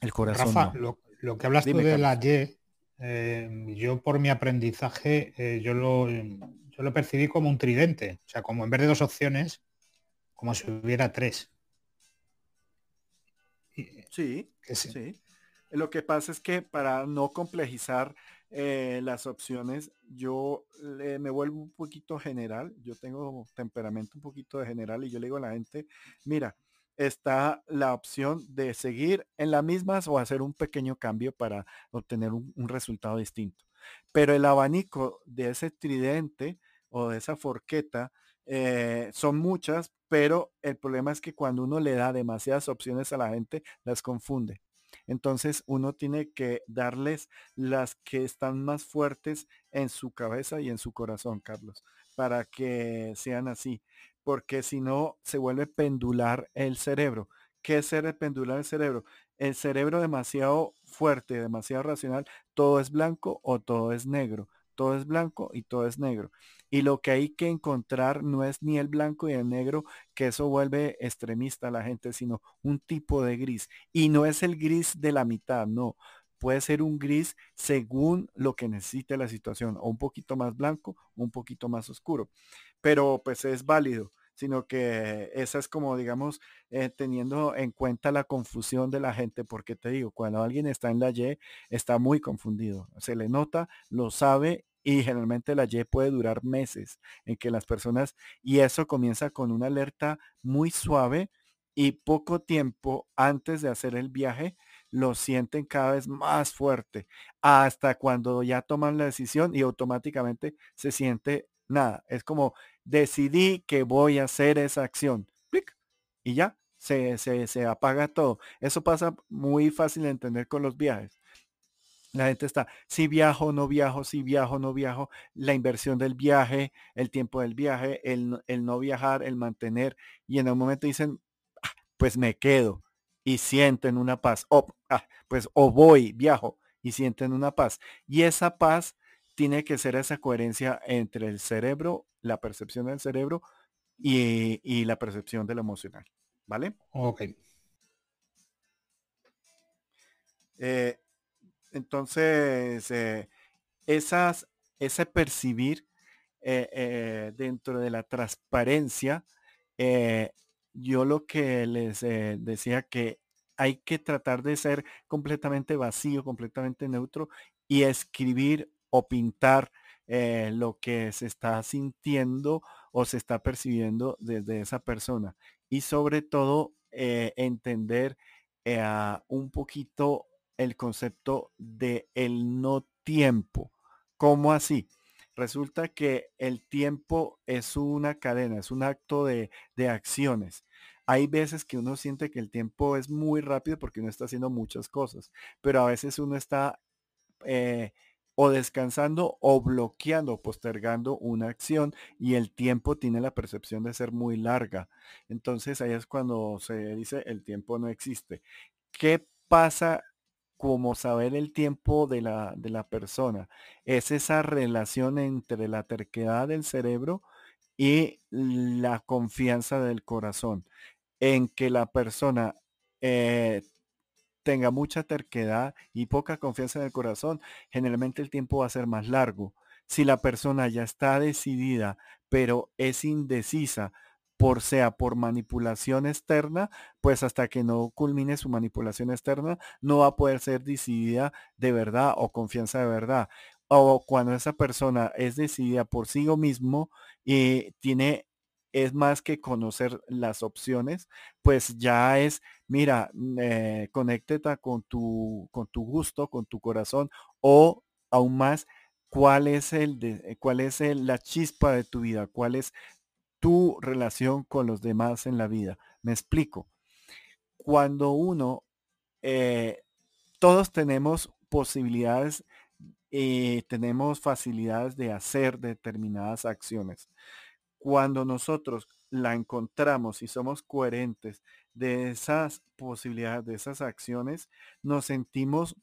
el corazón. Rafa, lo, que hablas tú de la Y, yo por mi aprendizaje, yo, lo, yo lo percibí como un tridente. O sea, como en vez de dos opciones, como si hubiera tres. Sí, sí. Lo que pasa es que para no complejizar eh, las opciones, yo me vuelvo un poquito general. Yo tengo temperamento un poquito de general y yo le digo a la gente, mira, está la opción de seguir en las mismas o hacer un pequeño cambio para obtener un, resultado distinto. Pero el abanico de ese tridente o de esa forqueta eh, son muchas, pero el problema es que cuando uno le da demasiadas opciones a la gente, las confunde. Entonces uno tiene que darles las que están más fuertes en su cabeza y en su corazón, Carlos, para que sean así, porque si no se vuelve pendular el cerebro. ¿Qué es ser pendular el cerebro? El cerebro demasiado fuerte, demasiado racional, todo es blanco o todo es negro, todo es blanco y todo es negro. Y lo que hay que encontrar no es ni el blanco y el negro, que eso vuelve extremista a la gente, sino un tipo de gris. Y no es el gris de la mitad, no. Puede ser un gris según lo que necesite la situación, o un poquito más blanco, un poquito más oscuro. Pero pues es válido sino que esa es como, digamos, eh, teniendo en cuenta la confusión de la gente, porque te digo, cuando alguien está en la Y, está muy confundido, se le nota, lo sabe y generalmente la Y puede durar meses en que las personas, y eso comienza con una alerta muy suave y poco tiempo antes de hacer el viaje, lo sienten cada vez más fuerte, hasta cuando ya toman la decisión y automáticamente se siente nada. Es como decidí que voy a hacer esa acción. Y ya, se, se, se apaga todo. Eso pasa muy fácil de entender con los viajes. La gente está, si viajo, no viajo, si viajo, no viajo, la inversión del viaje, el tiempo del viaje, el, no viajar, el mantener, y en un momento dicen, ah, pues me quedo y sienten una paz, o, ah, pues o voy, viajo y sienten una paz. Y esa paz tiene que ser esa coherencia entre el cerebro, la percepción del cerebro y, la percepción de lo emocional. ¿Vale? Ok. Eh, entonces, eh, esas, ese percibir eh, eh, dentro de la transparencia, yo lo que les decía que hay que tratar de ser completamente vacío, completamente neutro y escribir o pintar lo que se está sintiendo o se está percibiendo desde esa persona. Y sobre todo, entender un poquito el concepto de el no tiempo. ¿Cómo así? Resulta que el tiempo es una cadena, es un acto de, acciones. Hay veces que uno siente que el tiempo es muy rápido porque uno está haciendo muchas cosas, pero a veces uno está eh, o descansando o bloqueando, postergando una acción y el tiempo tiene la percepción de ser muy larga. Entonces ahí es cuando se dice el tiempo no existe. ¿Qué pasa como saber el tiempo de la, de la persona. Es esa relación entre la terquedad del cerebro y la confianza del corazón. En que la persona eh, tenga mucha terquedad y poca confianza en el corazón, generalmente el tiempo va a ser más largo. Si la persona ya está decidida, pero es indecisa, por sea por manipulación externa, pues hasta que no culmine su manipulación externa, no va a poder ser decidida de verdad o confianza de verdad. O cuando esa persona es decidida por sí mismo y tiene es más que conocer las opciones, pues ya es, mira, eh, conéctete con tu, con tu gusto, con tu corazón, o aún más, cuál es, el de, cuál es la chispa de tu vida, cuál es tu relación con los demás en la vida. Me explico. Cuando uno, eh, todos tenemos posibilidades y eh, tenemos facilidades de hacer determinadas acciones. Cuando nosotros la encontramos y somos coherentes de esas posibilidades, de esas acciones, nos sentimos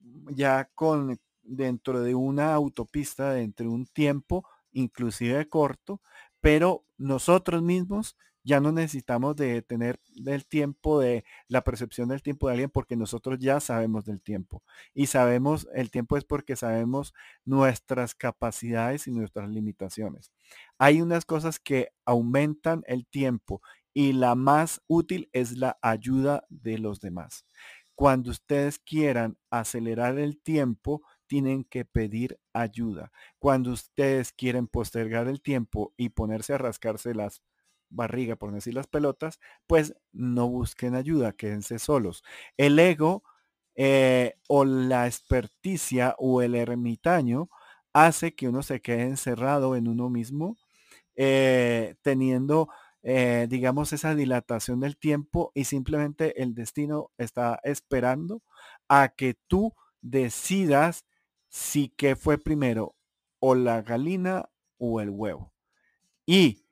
ya con dentro de una autopista, dentro de un tiempo, inclusive corto, pero nosotros mismos ya no necesitamos de tener el tiempo de la percepción del tiempo de alguien porque nosotros ya sabemos del tiempo. Y sabemos, el tiempo es porque sabemos nuestras capacidades y nuestras limitaciones. Hay unas cosas que aumentan el tiempo y la más útil es la ayuda de los demás. Cuando ustedes quieran acelerar el tiempo, tienen que pedir ayuda. Cuando ustedes quieren postergar el tiempo y ponerse a rascarse las barriga, por decir las pelotas, pues no busquen ayuda, quédense solos. El ego eh, o la experticia o el ermitaño hace que uno se quede encerrado en uno mismo, eh, teniendo, eh, digamos, esa dilatación del tiempo y simplemente el destino está esperando a que tú decidas si que fue primero o la galina o el huevo. Y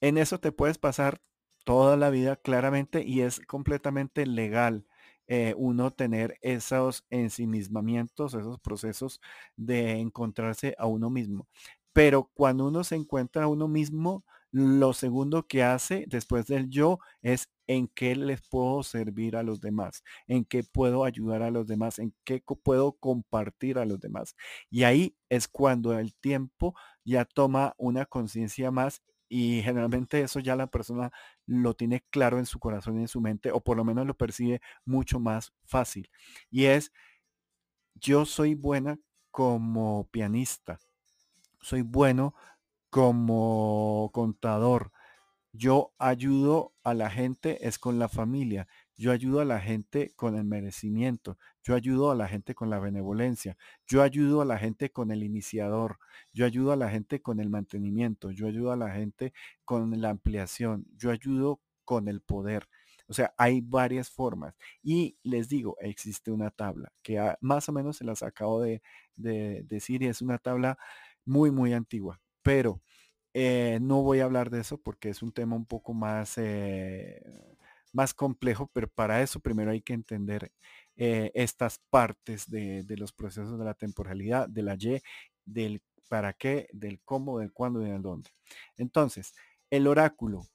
en eso te puedes pasar toda la vida claramente y es completamente legal eh, uno tener esos ensimismamientos, esos procesos de encontrarse a uno mismo. Pero cuando uno se encuentra a uno mismo, lo segundo que hace después del yo es en qué les puedo servir a los demás, en qué puedo ayudar a los demás, en qué puedo compartir a los demás. Y ahí es cuando el tiempo ya toma una conciencia más y generalmente eso ya la persona lo tiene claro en su corazón y en su mente o por lo menos lo percibe mucho más fácil. Y es, yo soy buena como pianista, soy bueno como contador, yo ayudo a la gente es con la familia. Yo ayudo a la gente con el merecimiento. Yo ayudo a la gente con la benevolencia. Yo ayudo a la gente con el iniciador. Yo ayudo a la gente con el mantenimiento. Yo ayudo a la gente con la ampliación. Yo ayudo con el poder. O sea, hay varias formas. Y les digo, existe una tabla que más o menos se las acabo de, de decir y es una tabla muy, muy antigua. Pero eh, no voy a hablar de eso porque es un tema un poco más, eh, más complejo, pero para eso primero hay que entender eh, estas partes de, los procesos de la temporalidad, de la Y, del para qué, del cómo, del cuándo y del dónde. Entonces, el oráculo.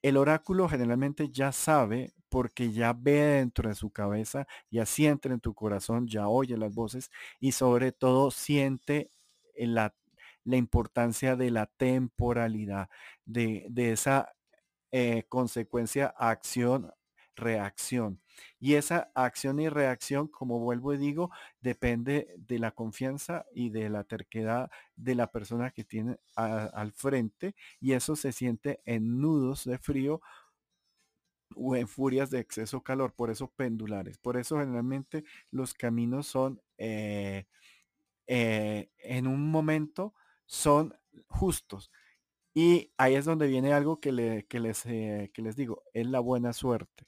El oráculo generalmente ya sabe porque ya ve dentro de su cabeza, ya siente en tu corazón, ya oye las voces y sobre todo siente la la importancia de la temporalidad, de, esa eh, consecuencia acción, reacción. Y esa acción y reacción, como vuelvo y digo, depende de la confianza y de la terquedad de la persona que tiene al frente. Y eso se siente en nudos de frío o en furias de exceso calor. Por eso pendulares. Por eso generalmente los caminos son eh, eh, en un momento son justos. Y ahí es donde viene algo que, les, eh, que les digo, es la buena suerte.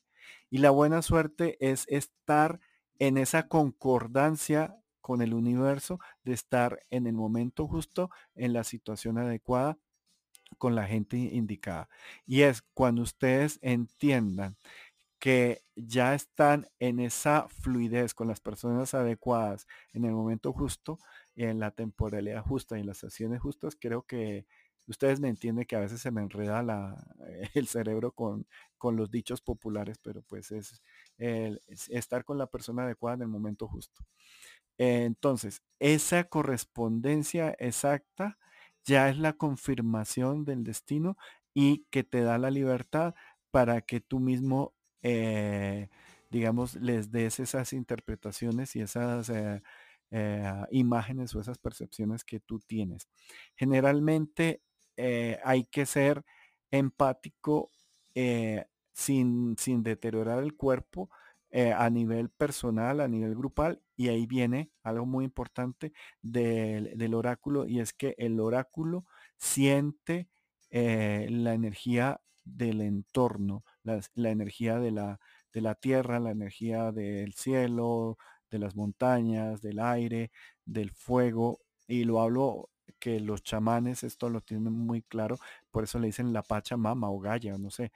Y la buena suerte es estar en esa concordancia con el universo, de estar en el momento justo, en la situación adecuada, con la gente indicada. Y es cuando ustedes entiendan que ya están en esa fluidez con las personas adecuadas en el momento justo, en la temporalidad justa y en las sesiones justas, creo que ustedes me entienden que a veces se me enreda la, el cerebro con, con los dichos populares, pero pues es, estar con la persona adecuada en el momento justo. entonces, esa correspondencia exacta ya es la confirmación del destino y que te da la libertad para que tú mismo, eh, digamos, les des esas interpretaciones y esas eh, eh, imágenes o esas percepciones que tú tienes. Generalmente eh, hay que ser empático eh, sin, sin, deteriorar el cuerpo a nivel personal, a nivel grupal y ahí viene algo muy importante del, oráculo y es que el oráculo siente la energía del entorno, la, energía de la, de la tierra, la energía del cielo, de las montañas, del aire, del fuego. Y lo hablo que los chamanes esto lo tienen muy claro, por eso le dicen la pacha mama o Gaia, no sé,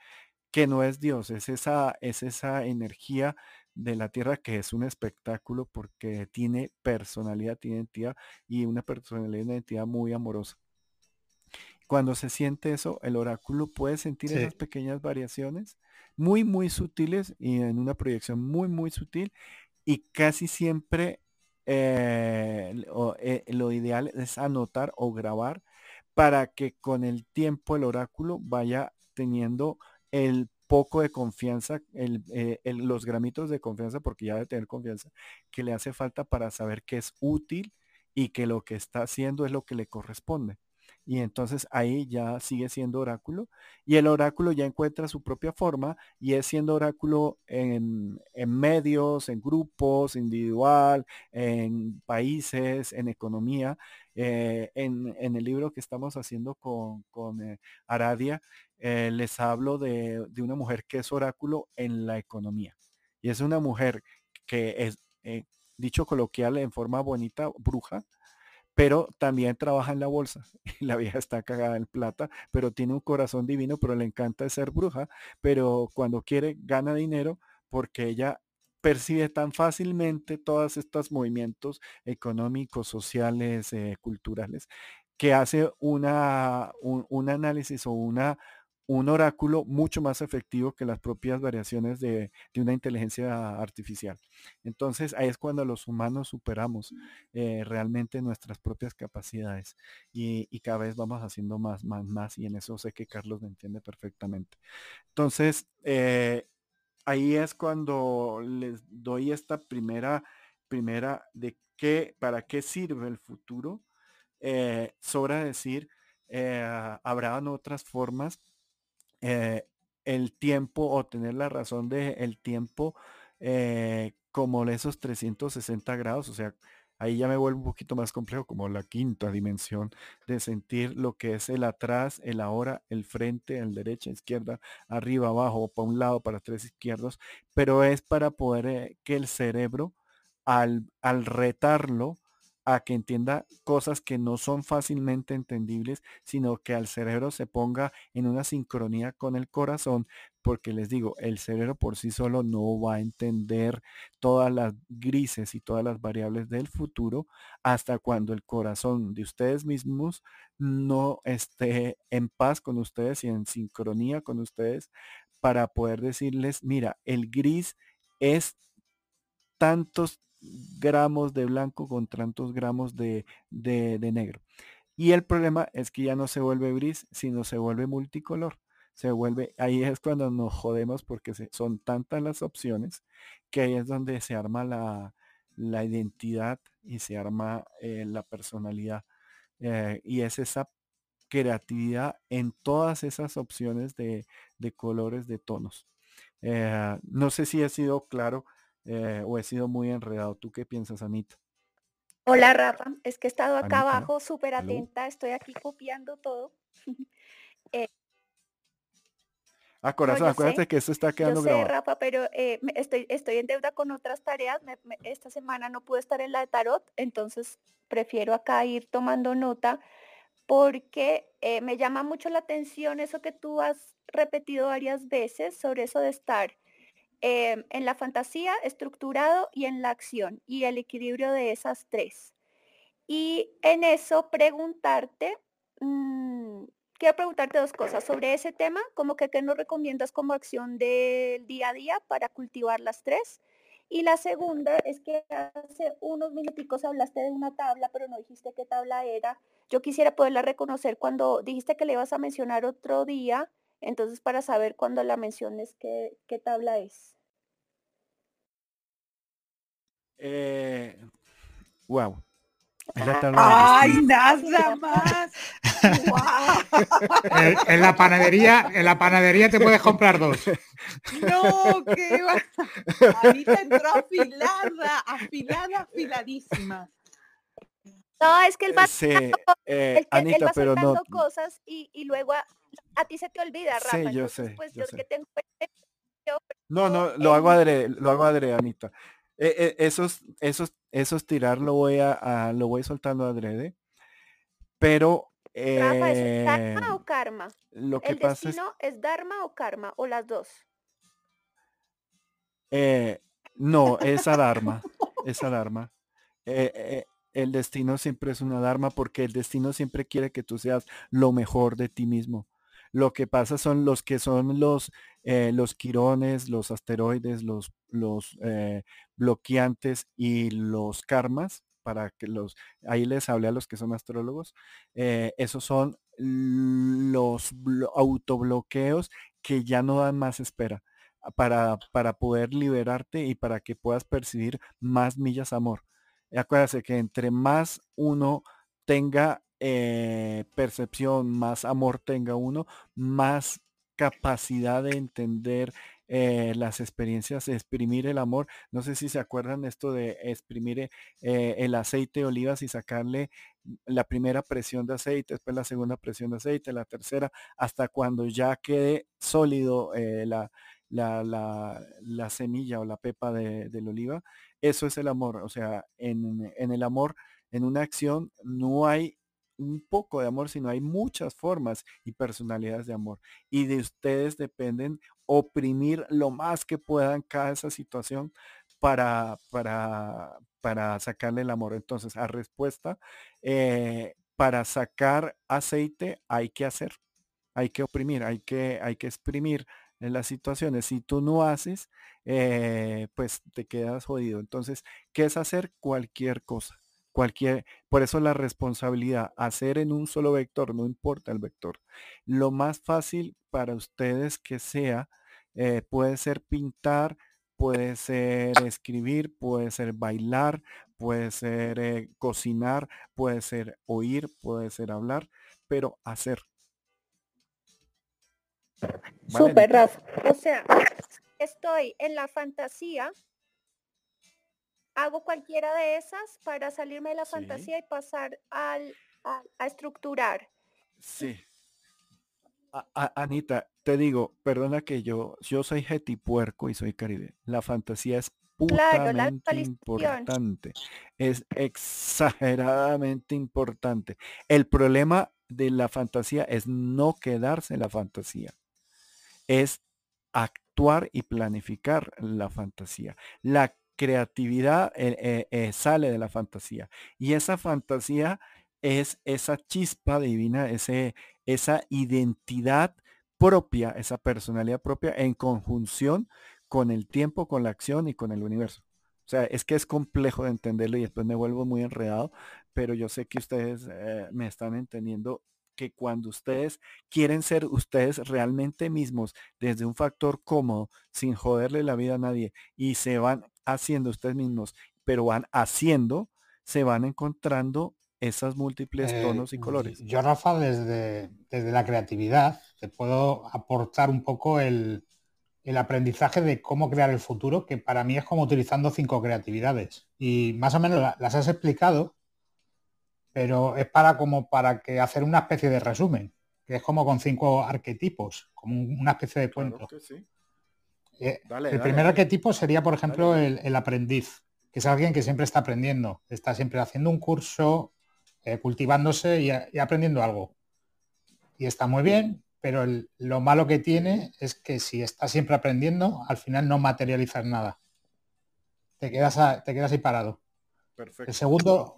que no es Dios, es esa, es esa energía de la tierra que es un espectáculo porque tiene personalidad, tiene identidad y una personalidad, una identidad muy amorosa. Cuando se siente eso, el oráculo puede sentir esas pequeñas variaciones muy, muy sutiles y en una proyección muy, muy sutil y casi siempre eh, eh, lo ideal es anotar o grabar para que con el tiempo el oráculo vaya teniendo el poco de confianza, eh, los gramitos de confianza, porque ya debe tener confianza, que le hace falta para saber que es útil y que lo que está haciendo es lo que le corresponde. Y entonces ahí ya sigue siendo oráculo y el oráculo ya encuentra su propia forma y es siendo oráculo en, medios, en grupos, individual, en países, en economía. Eh, en, el libro que estamos haciendo con, con eh, Aradia, eh, les hablo de, una mujer que es oráculo en la economía. Y es una mujer que es, dicho coloquial en forma bonita, bruja, pero también trabaja en la bolsa. [LAUGHS] La vieja está cagada en plata, pero tiene un corazón divino, pero le encanta ser bruja, pero cuando quiere gana dinero porque ella percibe tan fácilmente todos estos movimientos económicos, sociales, eh, culturales, que hace una, un, análisis o una, un oráculo mucho más efectivo que las propias variaciones de, una inteligencia artificial. Entonces ahí es cuando los humanos superamos eh, realmente nuestras propias capacidades y, cada vez vamos haciendo más, más, más y en eso sé que Carlos me entiende perfectamente. Entonces eh, ahí es cuando les doy esta primera, primera de qué, para qué sirve el futuro. Eh, sobra decir, habrán otras formas eh, el tiempo o tener la razón de el tiempo eh, como esos 360 grados, o sea, ahí ya me vuelve un poquito más complejo como la quinta dimensión de sentir lo que es el atrás, el ahora, el frente, el derecha, izquierda, arriba, abajo, para un lado, para tres izquierdos, pero es para poder eh, que el cerebro al, al retarlo, a que entienda cosas que no son fácilmente entendibles, sino que al cerebro se ponga en una sincronía con el corazón, porque les digo, el cerebro por sí solo no va a entender todas las grises y todas las variables del futuro hasta cuando el corazón de ustedes mismos no esté en paz con ustedes y en sincronía con ustedes para poder decirles, mira, el gris es tantos gramos de blanco con tantos gramos de, negro. Y el problema es que ya no se vuelve gris, sino se vuelve multicolor. Se vuelve, ahí es cuando nos jodemos porque son tantas las opciones que ahí es donde se arma la, identidad y se arma eh, la personalidad. Eh, y es esa creatividad en todas esas opciones de, colores, de tonos. Eh, no sé si ha sido claro eh, o he sido muy enredado. ¿Tú qué piensas, Anita? Hola, Rafa. Es que he estado acá abajo súper atenta. Estoy aquí copiando todo. [LAUGHS] eh, ah, corazón, acuérdate que esto está quedando yo sé, Rafa, pero eh, estoy, estoy en deuda con otras tareas. esta semana no pude estar en la de tarot, entonces prefiero acá ir tomando nota porque eh, me llama mucho la atención eso que tú has repetido varias veces sobre eso de estar Em, en la fantasía, estructurado y en la acción y el equilibrio de esas tres. Y en eso preguntarte, mm, quiero preguntarte dos cosas sobre ese tema, como que qué nos recomiendas como acción del día a día para cultivar las tres. Y la segunda es que hace unos minuticos hablaste de una tabla, pero no dijiste qué tabla era. Yo quisiera poderla reconocer cuando dijiste que le ibas a mencionar otro día entonces, para saber cuándo la menciones, ¿qué, qué tabla es? Eh, wow. Ay, nada [LAUGHS] más. [LAUGHS] en, la panadería, en la panadería te puedes comprar dos. No, qué va. Anita entró afilada, afilada, afiladísima. No, es que él va sí, eh, Anita, pero no. cosas y, y luego a, a, ti se te olvida, Rafa. Sí, yo sé. Pues yo, sé. Que tengo... No, no, lo hago adrede, lo hago adrede, Anita. Eh, eh, esos, esos, esos tirar lo voy a, lo voy soltando adrede. Pero Rafa, ¿es Dharma o karma? Lo que ¿El pasa destino es... Dharma o karma? ¿O las dos? Eh, no, es Dharma. [LAUGHS] es Dharma. Eh, eh, el destino siempre es una Dharma porque el destino siempre quiere que tú seas lo mejor de ti mismo. Lo que pasa son los que son los, eh, los quirones, los asteroides, los, los eh, bloqueantes y los karmas, para que los, ahí les hablé a los que son astrólogos, eh, esos son los autobloqueos que ya no dan más espera para, para poder liberarte y para que puedas percibir más millas amor. Acuérdate que entre más uno tenga eh, percepción, más amor tenga uno, más capacidad de entender eh, las experiencias, exprimir el amor. No sé si se acuerdan esto de exprimir eh, el aceite de olivas y sacarle la primera presión de aceite, después la segunda presión de aceite, la tercera, hasta cuando ya quede sólido la, la, la, semilla o la pepa de, del oliva. Eso es el amor. O sea, en, en el amor, en una acción, no hay un poco de amor, sino hay muchas formas y personalidades de amor. Y de ustedes dependen oprimir lo más que puedan cada esa situación para, para, para sacarle el amor. Entonces, a respuesta, eh, para sacar aceite hay que hacer, hay que oprimir, hay que, hay que exprimir en las situaciones. Si tú no haces, eh, pues te quedas jodido. Entonces, ¿qué es hacer? Cualquier cosa cualquier, por eso la responsabilidad, hacer en un solo vector, no importa el vector. Lo más fácil para ustedes que sea, eh, puede ser pintar, puede ser escribir, puede ser bailar, puede ser eh, cocinar, puede ser oír, puede ser hablar, pero hacer. Super, Rafa. O sea, estoy en la fantasía hago cualquiera de esas para salirme de la fantasía y pasar al, a, estructurar. Sí. Anita, te digo, perdona que yo, yo soy puerco y soy caribe. La fantasía es putamente importante. Es exageradamente importante. El problema de la fantasía es no quedarse en la fantasía. Es actuar y planificar la fantasía. La creatividad eh, eh, eh, sale de la fantasía. Y esa fantasía es esa chispa divina, ese, esa identidad propia, esa personalidad propia en conjunción con el tiempo, con la acción y con el universo. O sea, es que es complejo de entenderlo y después me vuelvo muy enredado, pero yo sé que ustedes me están entendiendo que cuando ustedes quieren ser ustedes realmente mismos desde un factor cómodo, sin joderle la vida a nadie, y se van haciendo ustedes mismos, pero van haciendo, se van encontrando esas múltiples eh, tonos y colores. Yo, Rafa, desde, desde la creatividad, te puedo aportar un poco el, el aprendizaje de cómo crear el futuro, que para mí es como utilizando cinco creatividades. Y más o menos las has explicado, pero es para como para que hacer una especie de resumen, que es como con cinco arquetipos, como una especie de cuento. Eh, el primer arquetipo sería, por ejemplo, el, aprendiz, que es alguien que siempre está aprendiendo, está siempre haciendo un curso, eh, cultivándose y, aprendiendo algo. Y está muy bien, pero lo malo que tiene es que si está siempre aprendiendo, al final no materializas nada. Te quedas, te quedas ahí parado. El segundo...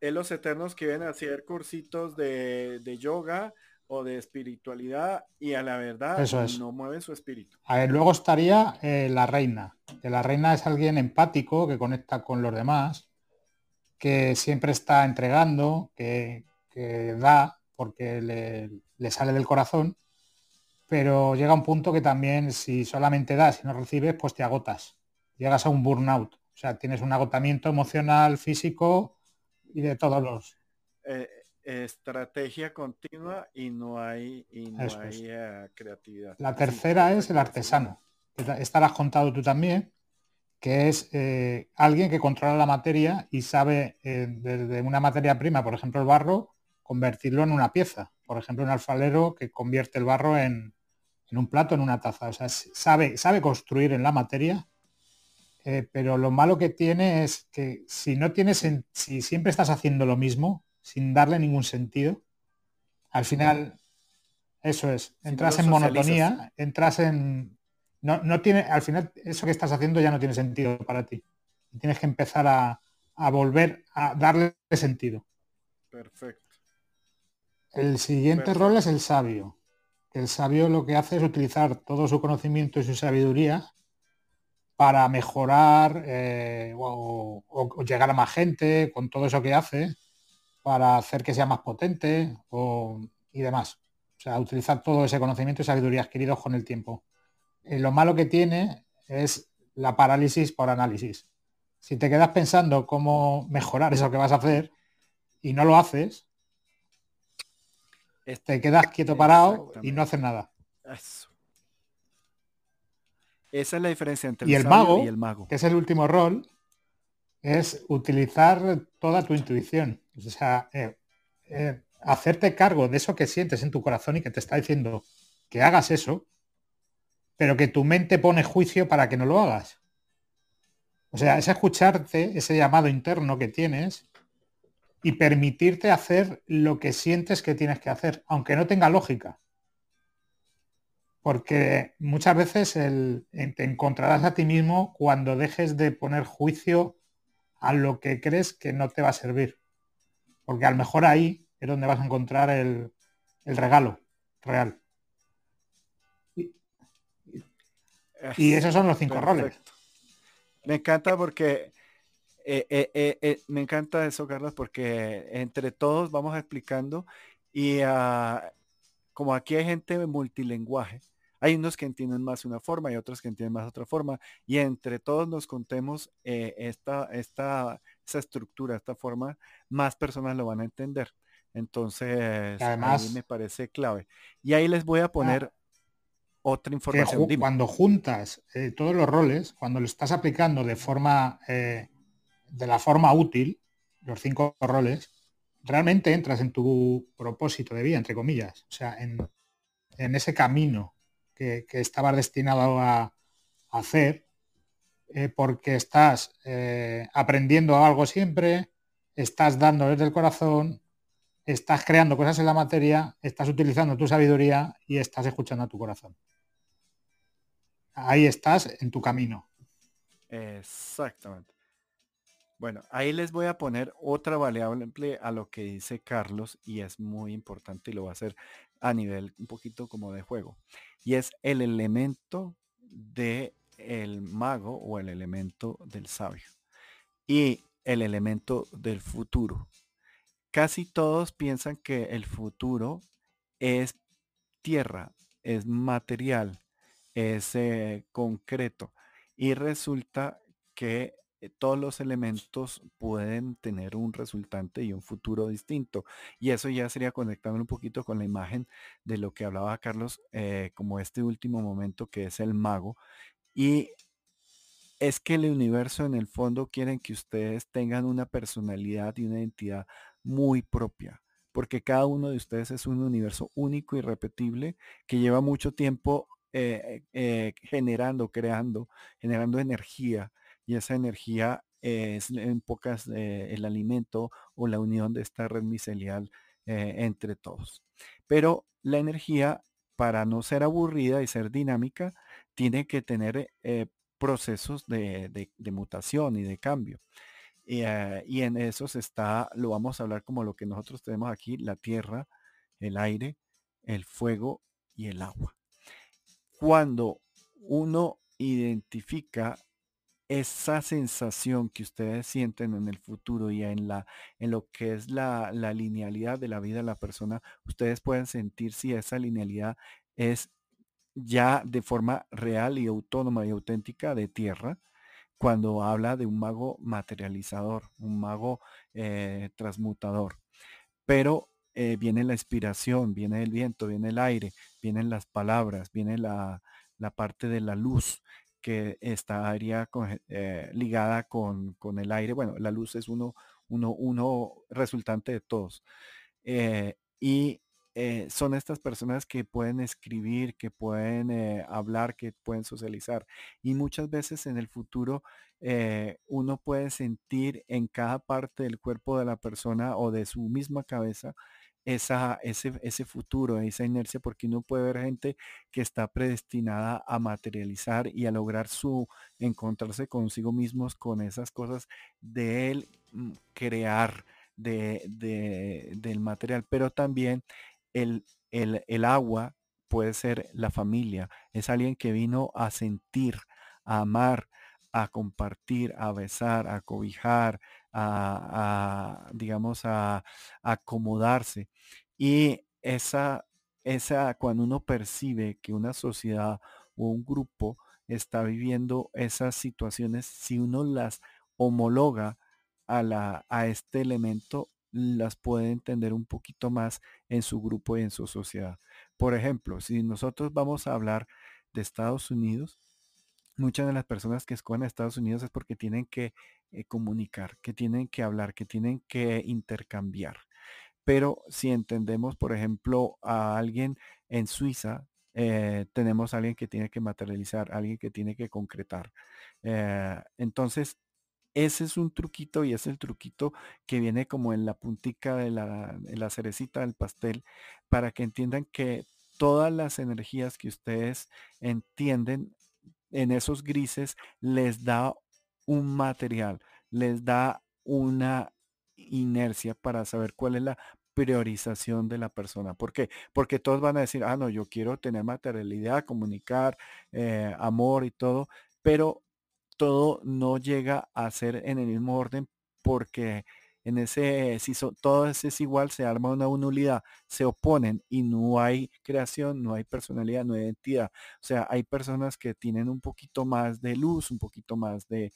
Es los eternos que vienen a hacer cursitos de, de yoga, o de espiritualidad y a la verdad no mueve su espíritu. A ver, luego estaría eh, la reina, que la reina es alguien empático que conecta con los demás, que siempre está entregando, que, da porque le, sale del corazón, pero llega un punto que también si solamente das y no recibes, pues te agotas, llegas a un burnout, o sea, tienes un agotamiento emocional, físico y de todos los... Eh, estrategia continua y no hay, y no hay eh, creatividad. La tercera es el artesano. Esta la has contado tú también, que es eh, alguien que controla la materia y sabe desde una materia prima, por ejemplo el barro, convertirlo en una pieza. Por ejemplo, un alfalero que convierte el barro en, en un plato, en una taza. O sea, sabe, sabe construir en la materia eh, pero lo malo que tiene es que si no tienes, si siempre estás haciendo lo mismo, sin darle ningún sentido, al final, eso es, entras en monotonía, entras en... No, no tiene, al final eso que estás haciendo ya no tiene sentido para ti. Tienes que empezar a, a volver a darle sentido. Perfecto. El siguiente rol es el sabio. El sabio lo que hace es utilizar todo su conocimiento y su sabiduría para mejorar eh, o, llegar a más gente con todo eso que hace, para hacer que sea más potente y demás. O sea, utilizar todo ese conocimiento y sabiduría adquiridos con el tiempo. Eh, lo malo que tiene es la parálisis por análisis. Si te quedas pensando cómo mejorar eso que vas a hacer y no lo haces, te quedas quieto parado y no haces nada. Esa es la diferencia entre el, mago, y el mago. Que es el último rol, es utilizar toda tu intuición. O sea, eh, eh, hacerte cargo de eso que sientes en tu corazón y que te está diciendo que hagas eso, pero que tu mente pone juicio para que no lo hagas. O sea, es escucharte ese llamado interno que tienes y permitirte hacer lo que sientes que tienes que hacer, aunque no tenga lógica porque muchas veces te encontrarás a ti mismo cuando dejes de poner juicio a lo que crees que no te va a servir. Porque a lo mejor ahí es donde vas a encontrar el, regalo real. Y, esos son los cinco roles. Me encanta porque eh, eh, eh, me encanta eso, Carlos, porque entre todos vamos explicando y ah, como aquí hay gente multilenguaje, hay unos que entienden más una forma y otros que entienden más otra forma. Y entre todos nos contemos esta, esta, esa estructura, esta forma, más personas lo van a entender. Entonces, Además, me parece clave. Y ahí les voy a poner otra información. cuando juntas eh, todos los roles, cuando lo estás aplicando de forma, eh, de la forma útil, los cinco roles, realmente entras en tu propósito de vida, entre comillas. O sea, en, en ese camino que, estabas destinado a, hacer, eh, porque estás eh, aprendiendo algo siempre, estás dando desde el corazón, estás creando cosas en la materia, estás utilizando tu sabiduría y estás escuchando a tu corazón. Ahí estás en tu camino. Exactamente. Bueno, ahí les voy a poner otra variable a lo que dice Carlos y es muy importante y lo va a hacer a nivel un poquito como de juego y es el elemento de el mago o el elemento del sabio y el elemento del futuro. Casi todos piensan que el futuro es tierra, es material, es eh, concreto y resulta que eh, todos los elementos pueden tener un resultante y un futuro distinto. Y eso ya sería conectando un poquito con la imagen de lo que hablaba Carlos, eh, como este último momento que es el mago. Y es que el universo en el fondo quieren que ustedes tengan una personalidad y una identidad muy propia, porque cada uno de ustedes es un universo único y repetible que lleva mucho tiempo eh, generando, creando, generando energía y esa energía es en pocas eh, el alimento o la unión de esta red micelial eh, entre todos. Pero la energía, para no ser aburrida y ser dinámica, tiene que tener eh, procesos de, mutación y de cambio. y en esos está, lo vamos a hablar como lo que nosotros tenemos aquí, la tierra, el aire, el fuego y el agua. Cuando uno identifica esa sensación que ustedes sienten en el futuro y en, la, en lo que es la, linealidad de la vida de la persona, ustedes pueden sentir si esa linealidad es ya de forma real y autónoma y auténtica de tierra, cuando habla de un mago materializador, un mago eh, transmutador. Pero eh, viene la inspiración, viene el viento, viene el aire, vienen las palabras, viene la, parte de la luz que estaría eh, ligada con, el aire. Bueno, la luz es uno, uno, uno resultante de todos. y eh, son estas personas que pueden escribir, que pueden eh, hablar, que pueden socializar. Y muchas veces en el futuro eh, uno puede sentir en cada parte del cuerpo de la persona o de su misma cabeza esa, ese, ese futuro, esa inercia, porque uno puede ver gente que está predestinada a materializar y a lograr su encontrarse consigo mismos con esas cosas de mm, crear de, del material, pero también el, el, agua puede ser la familia, es alguien que vino a sentir, a amar, a compartir, a besar, a cobijar, a, digamos, a, acomodarse. Y esa, esa, cuando uno percibe que una sociedad o un grupo está viviendo esas situaciones, si uno las homologa a, la, a este elemento, las puede entender un poquito más en su grupo y en su sociedad. Por ejemplo, si nosotros vamos a hablar de Estados Unidos, muchas de las personas que escogen a Estados Unidos es porque tienen que eh, comunicar, que tienen que hablar, que tienen que intercambiar. Pero si entendemos, por ejemplo, a alguien en Suiza, eh, tenemos a alguien que tiene que materializar, alguien que tiene que concretar. Eh, entonces, ese es un truquito y es el truquito que viene como en la puntica de la, cerecita del pastel para que entiendan que todas las energías que ustedes entienden en esos grises les da un material, les da una inercia para saber cuál es la priorización de la persona. ¿Por qué? Porque todos van a decir, ah, no, yo quiero tener materialidad, comunicar, eh, amor y todo, pero todo no llega a ser en el mismo orden porque en ese, si todo es igual, se arma una nulidad, se oponen y no hay creación, no hay personalidad, no hay identidad. O sea, hay personas que tienen un poquito más de luz, un poquito más de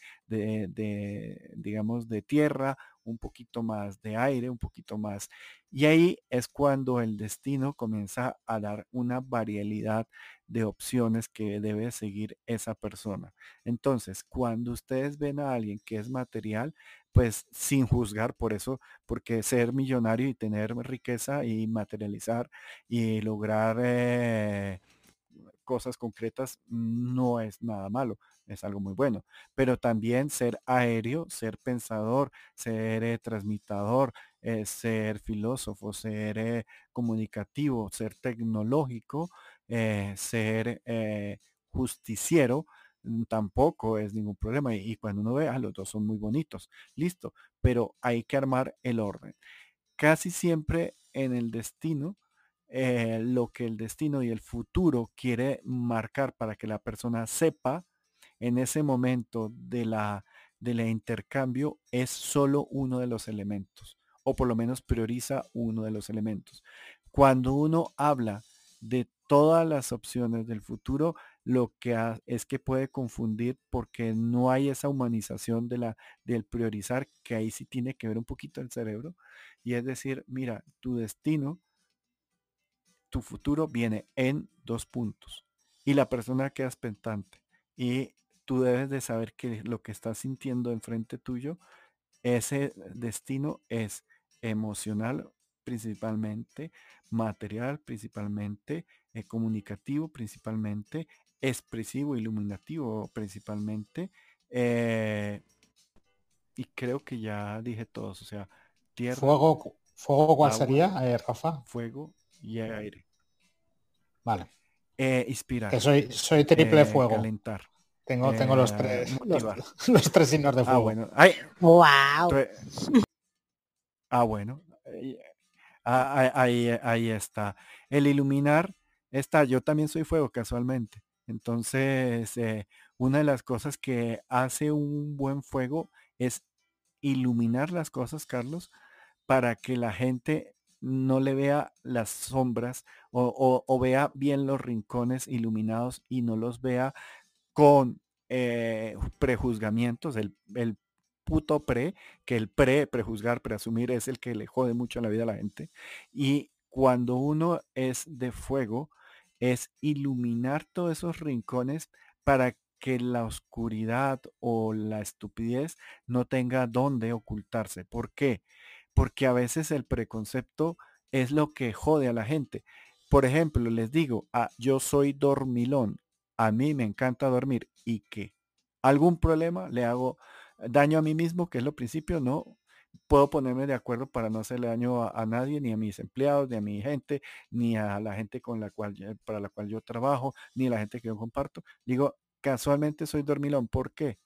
digamos, de tierra, un poquito más de aire, un poquito más. Y ahí es cuando el destino comienza a dar una variedad de opciones que debe seguir esa persona. Entonces, cuando ustedes ven a alguien que es material, pues sin juzgar por eso, porque ser millonario y tener riqueza y materializar y lograr eh, cosas concretas no es nada malo, es algo muy bueno. Pero también ser aéreo, ser pensador, ser eh, transmitador, eh, ser filósofo, ser comunicativo, ser tecnológico, eh, ser eh, justiciero mm, tampoco es ningún problema. Y, cuando uno ve, ah, los dos son muy bonitos, listo, pero hay que armar el orden. Casi siempre en el destino, eh, lo que el destino y el futuro quiere marcar para que la persona sepa en ese momento de la, de la intercambio es solo uno de los elementos, o por lo menos prioriza uno de los elementos. Cuando uno habla de todas las opciones del futuro, lo que es que puede confundir porque no hay esa humanización de la, del priorizar, que ahí sí tiene que ver un poquito el cerebro. Y es decir, mira, tu destino, tu futuro viene en dos puntos. Y la persona queda expectante. Y tú debes de saber que lo que estás sintiendo enfrente tuyo, ese destino es emocional principalmente, material principalmente, eh, comunicativo principalmente, expresivo, iluminativo principalmente. Eh, y creo que ya dije todos, o sea, tierra. Fuego, fuego ¿cuál sería, eh, Rafa? Fuego y aire. Vale. inspirar. Que soy, soy triple fuego. Calentar. Tengo, tengo los tres [LAUGHS] los, tres signos de ah, fuego. [LAUGHS] Ah, bueno. wow. Ah, bueno. Ah, ahí, ahí está. El iluminar está. Yo también soy fuego casualmente. Entonces, eh, una de las cosas que hace un buen fuego es iluminar las cosas, Carlos, para que la gente no le vea las sombras o, o, vea bien los rincones iluminados y no los vea con eh, prejuzgamientos, el, el puto pre, que el pre, prejuzgar, preasumir es el que le jode mucho la vida a la gente. Y cuando uno es de fuego, es iluminar todos esos rincones para que la oscuridad o la estupidez no tenga dónde ocultarse. ¿Por qué? Porque a veces el preconcepto es lo que jode a la gente. Por ejemplo, les digo, ah, yo soy dormilón, a mí me encanta dormir y que algún problema le hago daño a mí mismo, que es lo principio, no puedo ponerme de acuerdo para no hacerle daño a, nadie, ni a mis empleados, ni a mi gente, ni a la gente con la cual para la cual yo trabajo, ni a la gente que yo comparto. Digo, casualmente soy dormilón. ¿Por qué?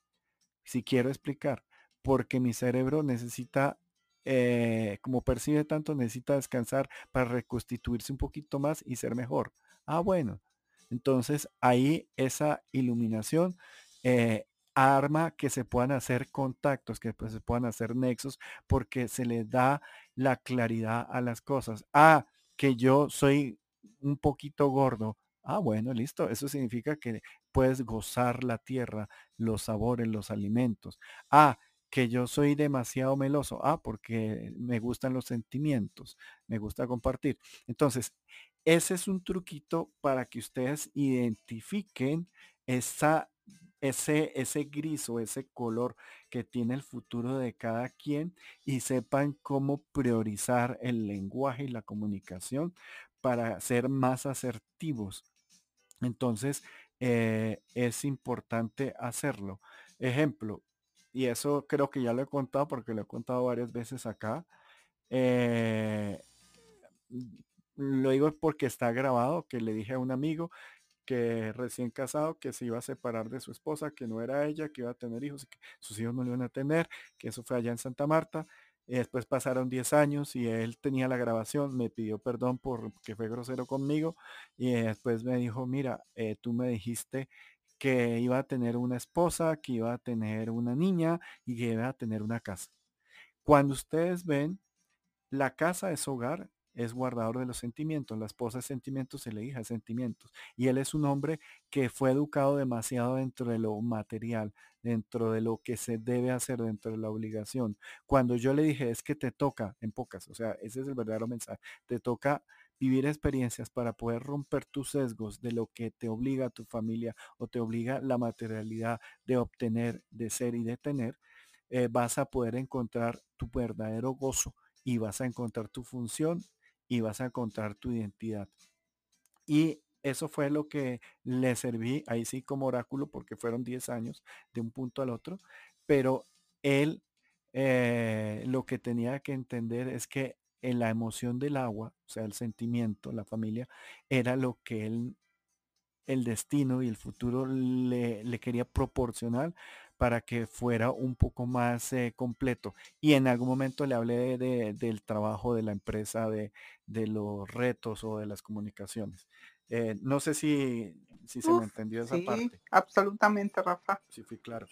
Si quiero explicar, porque mi cerebro necesita, eh, como percibe tanto, necesita descansar para reconstituirse un poquito más y ser mejor. Ah, bueno. Entonces ahí esa iluminación eh, arma que se puedan hacer contactos, que pues, se puedan hacer nexos, porque se le da la claridad a las cosas. Ah, que yo soy un poquito gordo. Ah, bueno, listo. Eso significa que puedes gozar la tierra, los sabores, los alimentos. Ah, que yo soy demasiado meloso. Ah, porque me gustan los sentimientos, me gusta compartir. Entonces, ese es un truquito para que ustedes identifiquen esa ese, ese gris o ese color que tiene el futuro de cada quien y sepan cómo priorizar el lenguaje y la comunicación para ser más asertivos. Entonces, eh, es importante hacerlo. Ejemplo, y eso creo que ya lo he contado porque lo he contado varias veces acá. Eh, lo digo porque está grabado, que le dije a un amigo, que recién casado, que se iba a separar de su esposa, que no era ella, que iba a tener hijos, que sus hijos no lo iban a tener, que eso fue allá en Santa Marta. Y después pasaron 10 años y él tenía la grabación, me pidió perdón por que fue grosero conmigo y después me dijo, mira, eh, tú me dijiste que iba a tener una esposa, que iba a tener una niña y que iba a tener una casa. Cuando ustedes ven, la casa es hogar, es guardador de los sentimientos, la esposa es sentimientos y la hija es sentimientos. Y él es un hombre que fue educado demasiado dentro de lo material, dentro de lo que se debe hacer, dentro de la obligación. Cuando yo le dije, es que te toca, en pocas, o sea, ese es el verdadero mensaje, te toca vivir experiencias para poder romper tus sesgos de lo que te obliga a tu familia o te obliga la materialidad de obtener, de ser y de tener, eh, vas a poder encontrar tu verdadero gozo y vas a encontrar tu función y vas a encontrar tu identidad. Y eso fue lo que le serví ahí sí como oráculo porque fueron 10 años de un punto al otro, pero él eh, lo que tenía que entender es que en la emoción del agua, o sea, el sentimiento, la familia, era lo que él, el destino y el futuro le, le quería proporcionar para que fuera un poco más eh, completo. Y en algún momento le hablé de, del trabajo de la empresa, de, los retos o de las comunicaciones. Eh, no sé si, si se me entendió esa parte. Absolutamente, Rafa. Sí, fui claro.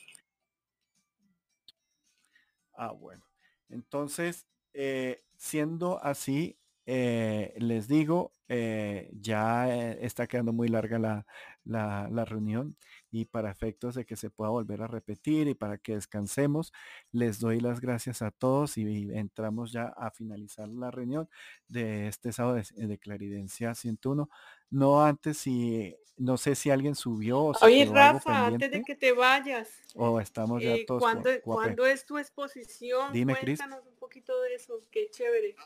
Ah, bueno. Entonces, eh, siendo así, les digo, ya está quedando muy larga la, la, la reunión y para efectos de que se pueda volver a repetir y para que descansemos, les doy las gracias a todos y entramos ya a finalizar la reunión de este sábado de, Claridencia 101. No antes si, no sé si alguien subió. O Oye, Rafa, antes de que te vayas. O estamos ya eh, todos. ¿cuándo, es tu exposición? Dime, Cuéntanos un poquito de eso, qué chévere.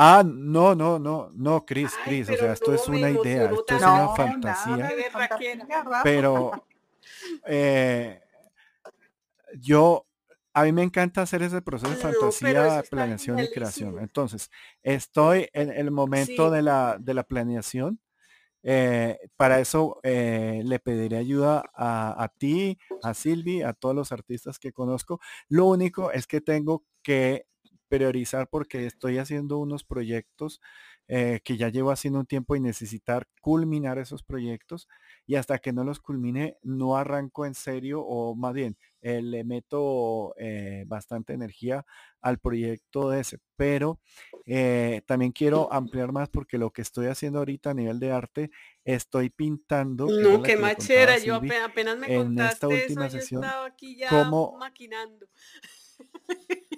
Ah, no, no, no, no, Cris, Cris, o sea, esto es una idea, esto es una fantasía, pero [LAUGHS] eh, yo, a mí me encanta hacer ese proceso de fantasía, planeación y creación. Entonces, estoy en el momento de, la, de la planeación. Eh, para eso eh, le pediré ayuda a, a ti, a Silvi, a todos los artistas que conozco. Lo único es que tengo que priorizar porque estoy haciendo unos proyectos eh, que ya llevo haciendo un tiempo y necesitar culminar esos proyectos y hasta que no los culmine no arranco en serio o más bien eh, le meto eh, bastante energía al proyecto de ese. Pero también quiero ampliar más porque lo que estoy haciendo ahorita a nivel de arte, estoy pintando. No, qué machera, yo apenas me en esta última eso, sesión, yo aquí ya como... maquinando. [LAUGHS]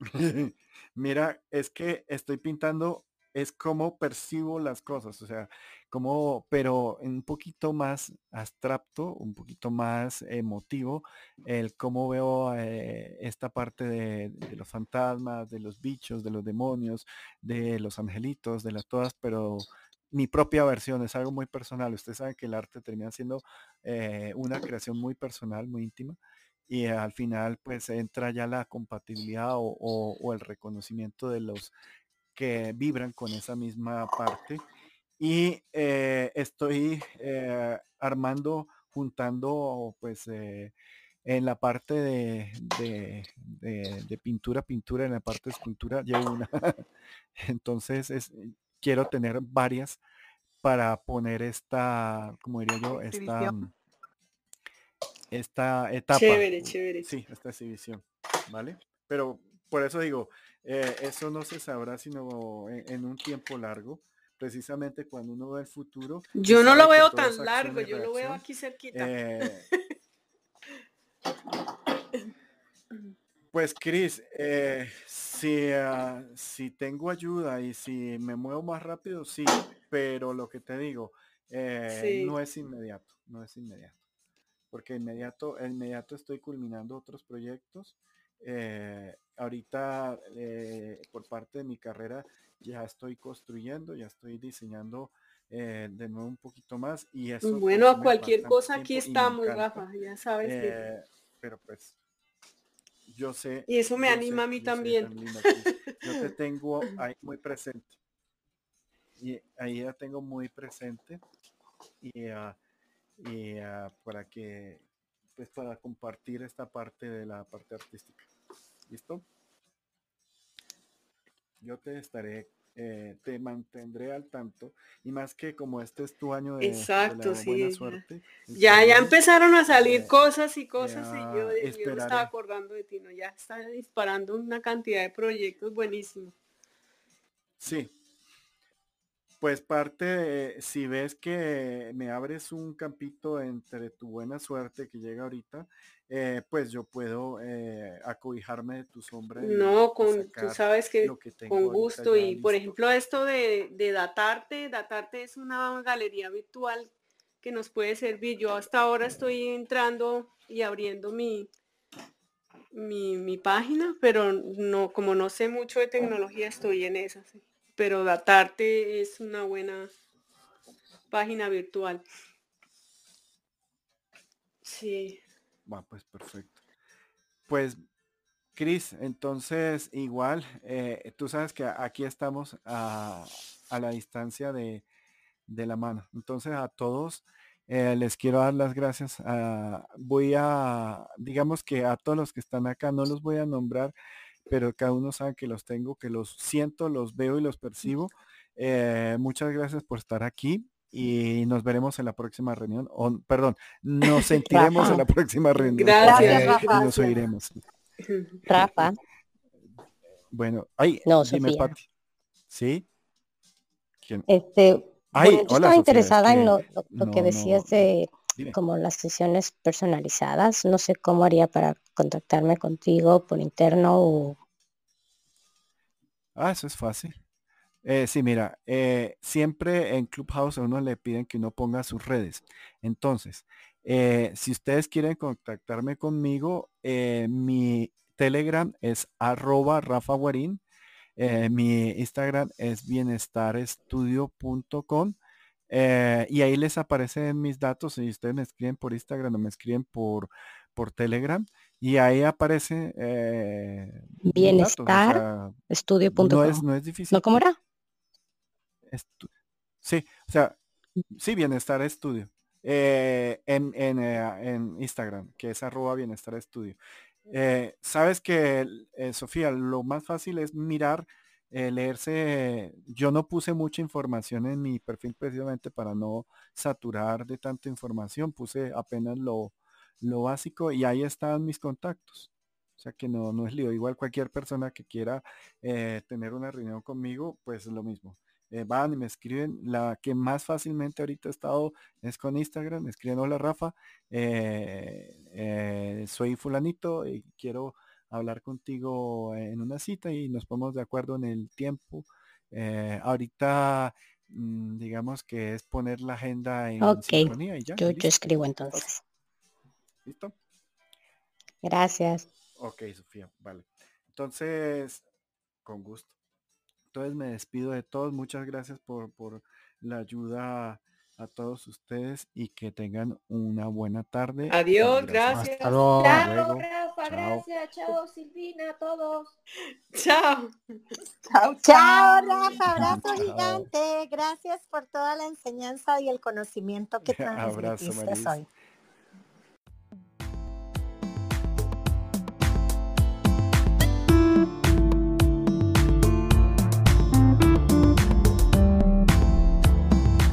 [LAUGHS] Mira, es que estoy pintando es cómo percibo las cosas, o sea, como, pero un poquito más abstracto, un poquito más emotivo, el cómo veo eh, esta parte de, los fantasmas, de los bichos, de los demonios, de los angelitos, de las todas, pero mi propia versión es algo muy personal. Ustedes saben que el arte termina siendo eh, una creación muy personal, muy íntima. Y al final pues entra ya la compatibilidad o el reconocimiento de los que vibran con esa misma parte. Y eh, estoy eh, armando, juntando, pues, eh, en la parte de, de, pintura, pintura, en la parte de escultura, llevo una. [LAUGHS] Entonces, es, quiero tener varias para poner esta, como diría yo, esta, mm, esta etapa. Chévere, chévere. Sí, esta exhibición, ¿vale? Pero por eso digo, eh, eso no se sabrá sino en, un tiempo largo, precisamente cuando uno ve el futuro. Yo no lo veo tan largo, yo lo veo aquí cerquita. Eh, [LAUGHS] pues Cris, eh, si, ah, si tengo ayuda y si me muevo más rápido, sí, pero lo que te digo, no es inmediato, no es inmediato. Porque inmediato, inmediato estoy culminando otros proyectos. Eh, ahorita eh, por parte de mi carrera ya estoy construyendo, ya estoy diseñando eh, de nuevo un poquito más y eso pues, bueno cualquier cosa aquí estamos Rafa ya sabes pero pues yo sé y eso me anima a mí también. [LAUGHS] Yo te tengo ahí muy presente. Y ahí ya tengo muy presente. Y, ah, y ah, para que pues para compartir esta parte de la parte artística. ¿Listo? Yo te estaré, eh, te mantendré al tanto y más que como este es tu año de, Exacto, buena suerte. Ya, ya empezaron a salir eh, cosas y cosas y yo, yo estaba acordando de ti, ¿no? Ya está disparando una cantidad de proyectos buenísimos. Sí, pues parte, si ves que me abres un campito entre tu buena suerte que llega ahorita, eh, pues yo puedo eh, acobijarme de tu sombra. No, con, tú sabes que, con gusto. Y por ejemplo, esto de, de, Datarte, Datarte es una galería virtual que nos puede servir. Yo hasta ahora estoy entrando y abriendo mi, mi, mi página, pero no, como no sé mucho de tecnología, estoy en esa. ¿sí? Pero Datarte es una buena página virtual. Sí. Va, pues perfecto. Pues, Cris, entonces igual, eh, tú sabes que aquí estamos a, la distancia de, la mano. Entonces a todos eh, les quiero dar las gracias. voy a, digamos que a todos los que están acá, no los voy a nombrar pero cada uno sabe que los tengo, que los siento, los veo y los percibo. Eh, muchas gracias por estar aquí y nos veremos en la próxima reunión. O, perdón, nos [LAUGHS] sentiremos en la próxima reunión. Gracias, Y nos oiremos. Rafa. Bueno, ay, no, dime, Pati. ¿Sí? Este, yo estaba interesada en lo, que decías de como las sesiones personalizadas. No sé cómo haría para contactarme contigo por interno o... Ah, eso es fácil. Eh, sí, mira, eh, siempre en Clubhouse a uno le piden que uno ponga sus redes. Entonces, eh, si ustedes quieren contactarme conmigo, mi Telegram es arroba Rafa Guarín. mi Instagram es bienestarestudio.com eh, y ahí les aparecen mis datos y ustedes me escriben por Instagram o me escriben por, por Telegram y ahí aparece eh, bienestar estudio.com. No es, no es difícil. ¿No cómo era? sí, o sea, sí, bienestar estudio. Eh, en, en, en, Instagram, que es arroba bienestar estudio. Sabes que, Sofía, lo más fácil es mirar eh, leerse, yo no puse mucha información en mi perfil precisamente para no saturar de tanta información, puse apenas lo, lo básico y ahí están mis contactos. O sea que no, no es lío. Igual cualquier persona que quiera eh, tener una reunión conmigo, pues es lo mismo. Eh, van y me escriben. La que más fácilmente ahorita he estado es con Instagram. Me escriben, hola Rafa, soy fulanito y quiero hablar contigo en una cita y nos ponemos de acuerdo en el tiempo. Eh, ahorita, mm, digamos que es poner la agenda en Ok, y ya. Yo, yo escribo entonces. ¿Listo? Gracias. Ok, Sofía, vale. Entonces, con gusto. Entonces me despido de todos. Muchas gracias por, por la ayuda a todos ustedes y que tengan una buena tarde. Adiós, gracias. Chao, Rafa, gracias. Chao, Silvina, a todos. [LAUGHS] Chao. Chao, chao, Rafa. [LAUGHS] Abrazo gigante. Gracias por toda la enseñanza y el conocimiento que [LAUGHS] transmitiste hoy.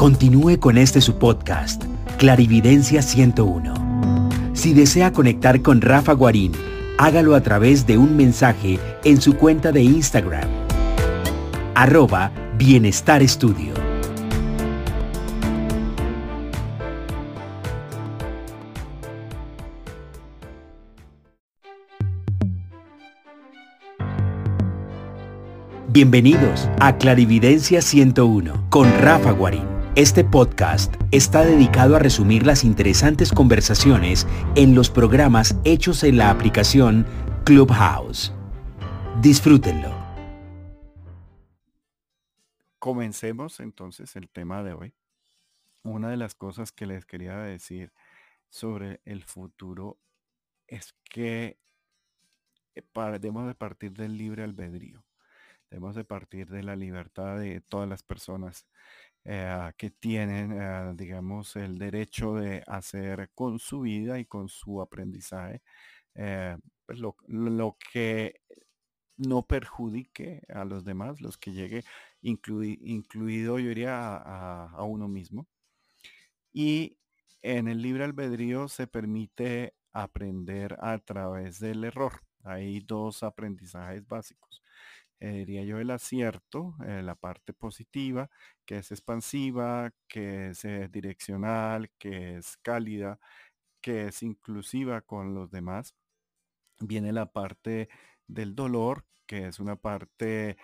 Continúe con este su podcast, Clarividencia 101. Si desea conectar con Rafa Guarín, hágalo a través de un mensaje en su cuenta de Instagram, arroba Bienestar Estudio. Bienvenidos a Clarividencia 101 con Rafa Guarín. Este podcast está dedicado a resumir las interesantes conversaciones en los programas hechos en la aplicación Clubhouse. Disfrútenlo. Comencemos entonces el tema de hoy. Una de las cosas que les quería decir sobre el futuro es que eh, debemos de partir del libre albedrío. Debemos de partir de la libertad de todas las personas eh, que tienen, eh, digamos, el derecho de hacer con su vida y con su aprendizaje eh, pues lo, que no perjudique a los demás, los que llegue, incluido yo diría a, uno mismo. Y en el libre albedrío se permite aprender a través del error. Hay dos aprendizajes básicos. Eh, diría yo, el acierto, eh, la parte positiva, que es expansiva, que es eh, direccional, que es cálida, que es inclusiva con los demás. Viene la parte del dolor, que es una parte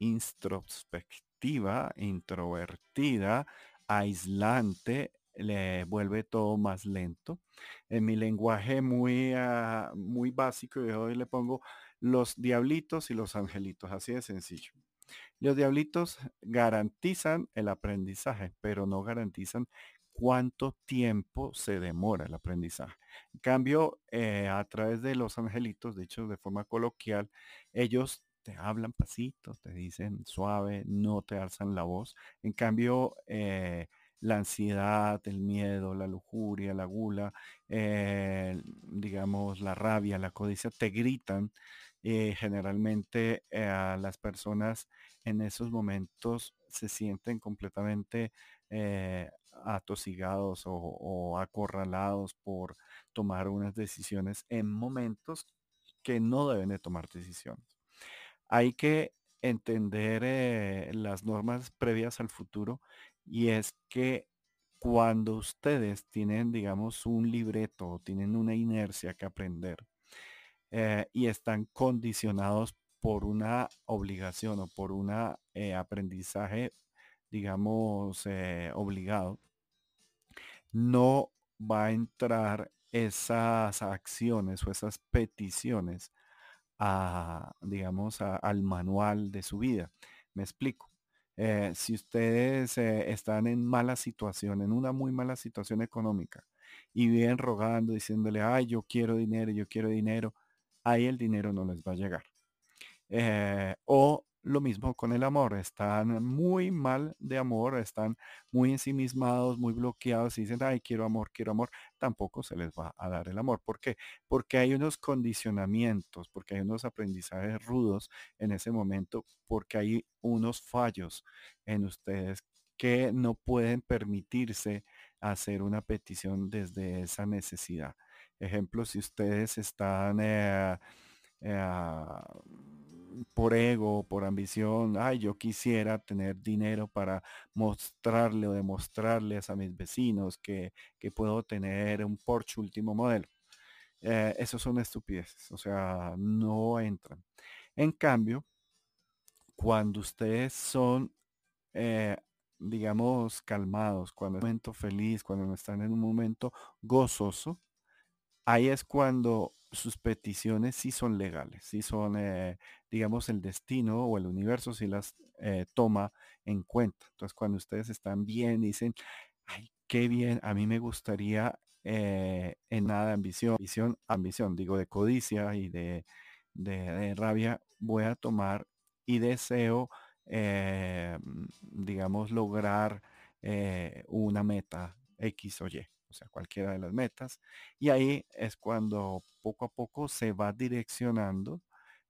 introspectiva, introvertida, aislante, le vuelve todo más lento. En mi lenguaje muy, ah, muy básico, yo hoy le pongo los diablitos y los angelitos, así de sencillo. Los diablitos garantizan el aprendizaje, pero no garantizan cuánto tiempo se demora el aprendizaje. En cambio, eh, a través de los angelitos, dicho de forma coloquial, ellos te hablan pasito, te dicen suave, no te alzan la voz. En cambio, eh, la ansiedad, el miedo, la lujuria, la gula, eh, digamos, la rabia, la codicia, te gritan eh, generalmente eh, las personas en esos momentos se sienten completamente eh, atosigados o, acorralados por tomar unas decisiones en momentos que no deben de tomar decisiones. Hay que entender las normas previas al futuro y es que cuando ustedes tienen, digamos, un libreto, tienen una inercia que aprender, eh, y están condicionados por una obligación o por un eh, aprendizaje, digamos, eh, obligado, no va a entrar esas acciones o esas peticiones a, digamos, al manual de su vida. Me explico. si ustedes están en mala situación, en una muy mala situación económica, y vienen rogando, diciéndole, ay, yo quiero dinero, yo quiero dinero, ahí el dinero no les va a llegar. Eh, o lo mismo con el amor, están muy mal de amor, están muy ensimismados, muy bloqueados y dicen, ay, quiero amor, quiero amor, tampoco se les va a dar el amor. ¿Por qué? Porque hay unos condicionamientos, porque hay unos aprendizajes rudos en ese momento, porque hay unos fallos en ustedes que no pueden permitirse hacer una petición desde esa necesidad. Ejemplo, si ustedes están... Eh, eh, por ego, por ambición, ay, yo quisiera tener dinero para mostrarle o demostrarles a mis vecinos que, puedo tener un Porsche último modelo. Eh, son estupideces, o sea, no entran. En cambio, cuando ustedes son, eh, digamos, calmados, cuando es un momento feliz, cuando están en un momento gozoso, ahí es cuando sus peticiones sí son legales, sí son, eh, digamos, el destino o el universo sí las eh, toma en cuenta. Entonces, cuando ustedes están bien, dicen, ay, qué bien, a mí me gustaría eh, en nada de ambición, ambición, ambición, digo, de codicia y de, de, rabia, voy a tomar y deseo, digamos, lograr una meta X o Y o sea, cualquiera de las metas. Y ahí es cuando poco a poco se va direccionando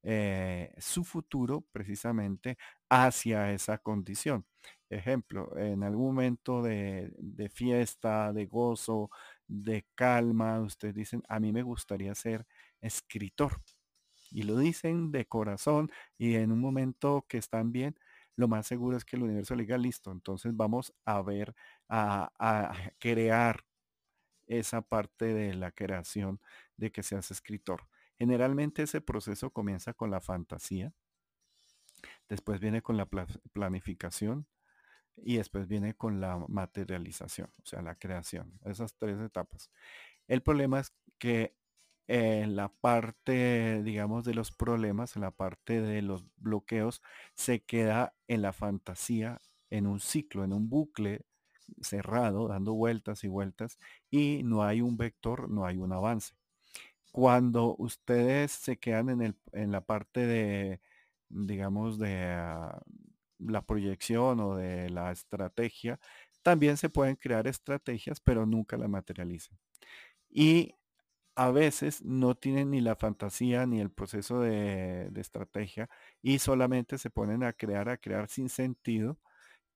eh, su futuro precisamente hacia esa condición. Ejemplo, en algún momento de, fiesta, de gozo, de calma, ustedes dicen, a mí me gustaría ser escritor. Y lo dicen de corazón y en un momento que están bien, lo más seguro es que el universo le diga listo. Entonces vamos a ver, a crear esa parte de la creación de que seas escritor. Generalmente ese proceso comienza con la fantasía, después viene con la planificación y después viene con la materialización, o sea, la creación, esas tres etapas. El problema es que en la parte, digamos, de los problemas, en la parte de los bloqueos, se queda en la fantasía, en un ciclo, en un bucle cerrado, dando vueltas y vueltas, y no hay un vector, no hay un avance. Cuando ustedes se quedan en, el, en la parte de, digamos, de ah, la proyección o de la estrategia, también se pueden crear estrategias, pero nunca la materializan. Y a veces no tienen ni la fantasía ni el proceso de, de, estrategia y solamente se ponen a crear, a crear sin sentido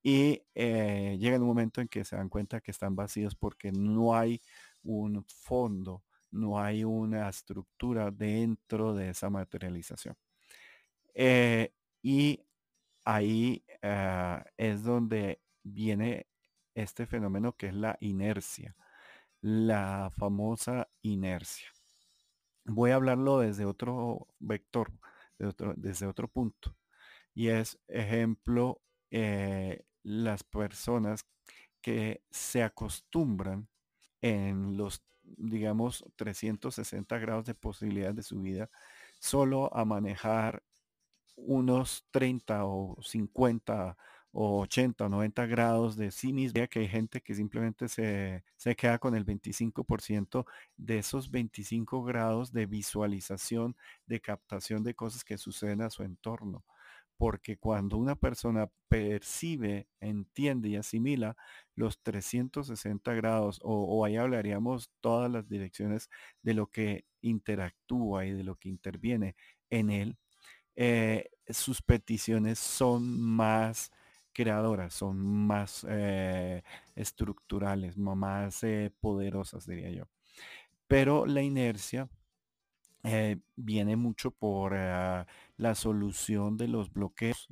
y eh, llega un momento en que se dan cuenta que están vacíos porque no hay un fondo, no hay una estructura dentro de esa materialización. Eh, y ahí ah, es donde viene este fenómeno que es la inercia, la famosa inercia. Voy a hablarlo desde otro vector, desde otro punto. Y es ejemplo eh, las personas que se acostumbran en los, digamos, 360 grados de posibilidad de su vida, solo a manejar unos 30 o 50 o 80 o 90 grados de sí misma, que hay gente que simplemente se, se queda con el 25% de esos 25 grados de visualización, de captación de cosas que suceden a su entorno porque cuando una persona percibe, entiende y asimila los 360 grados, o, ahí hablaríamos todas las direcciones de lo que interactúa y de lo que interviene en él, eh, sus peticiones son más creadoras, son más eh, estructurales, más eh, poderosas, diría yo. Pero la inercia eh, viene mucho por ah, la solución de los bloqueos,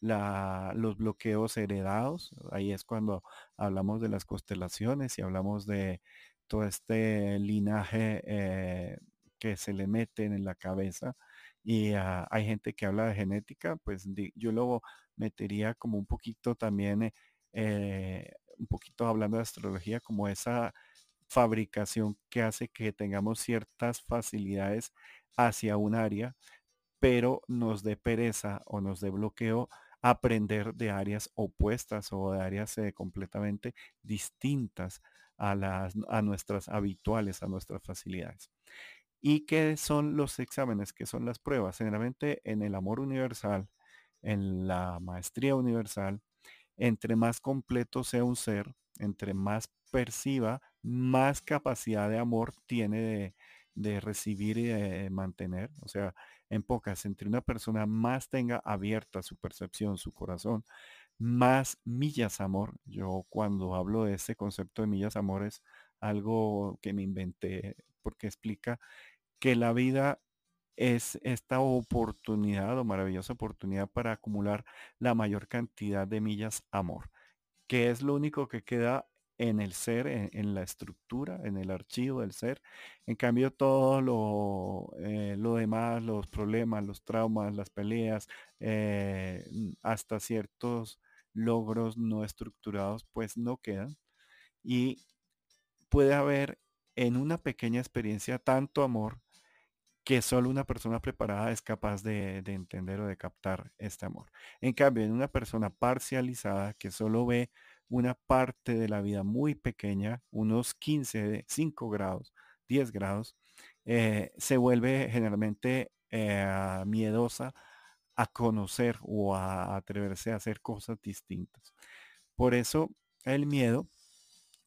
los bloqueos heredados. Ahí es cuando hablamos de las constelaciones y hablamos de todo este linaje eh, que se le meten en la cabeza. Y ah, hay gente que habla de genética, pues yo luego metería como un poquito también, eh, un poquito hablando de astrología, como esa fabricación que hace que tengamos ciertas facilidades hacia un área, pero nos dé pereza o nos dé bloqueo aprender de áreas opuestas o de áreas eh, completamente distintas a, las, a nuestras habituales, a nuestras facilidades. ¿Y qué son los exámenes? ¿Qué son las pruebas? Generalmente en el amor universal, en la maestría universal, entre más completo sea un ser, entre más perciba, más capacidad de amor tiene de, recibir y de mantener. O sea, en pocas, entre una persona más tenga abierta su percepción, su corazón, más millas amor. Yo cuando hablo de ese concepto de millas amor es algo que me inventé porque explica que la vida es esta oportunidad o maravillosa oportunidad para acumular la mayor cantidad de millas amor, que es lo único que queda en el ser, en, la estructura, en el archivo del ser. En cambio, todo lo, eh, demás, los problemas, los traumas, las peleas, eh, hasta ciertos logros no estructurados, pues no quedan. Y puede haber en una pequeña experiencia tanto amor que solo una persona preparada es capaz de, entender o de captar este amor. En cambio, en una persona parcializada que solo ve una parte de la vida muy pequeña, unos 15, 5 grados, 10 grados, eh, se vuelve generalmente eh, miedosa a conocer o a atreverse a hacer cosas distintas. Por eso el miedo,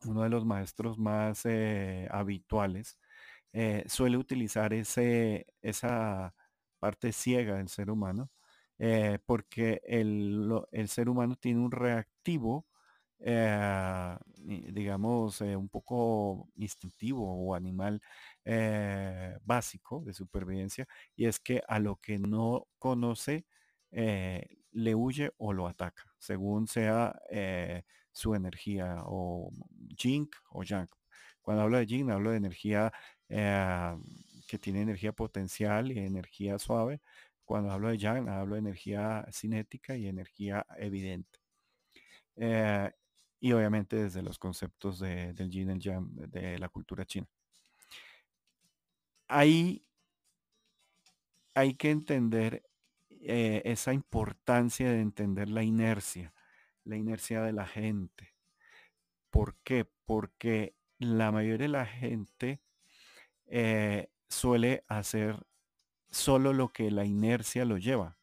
uno de los maestros más eh, habituales, suele utilizar ese, esa parte ciega del ser humano, porque el, el, ser humano tiene un reactivo eh, digamos, eh, un poco instintivo o animal eh, básico de supervivencia, y es que a lo que no conoce le huye o lo ataca, según sea su energía, o Jink o Yang. Cuando hablo de Jing, hablo de energía que tiene energía potencial y energía suave. Cuando hablo de Yang, hablo de energía cinética y energía evidente y obviamente desde los conceptos del yin y yang de la cultura china. Ahí hay que entender eh, esa importancia de entender la inercia, la inercia de la gente. ¿Por qué? Porque la mayoría de la gente eh, suele hacer solo lo que la inercia lo lleva.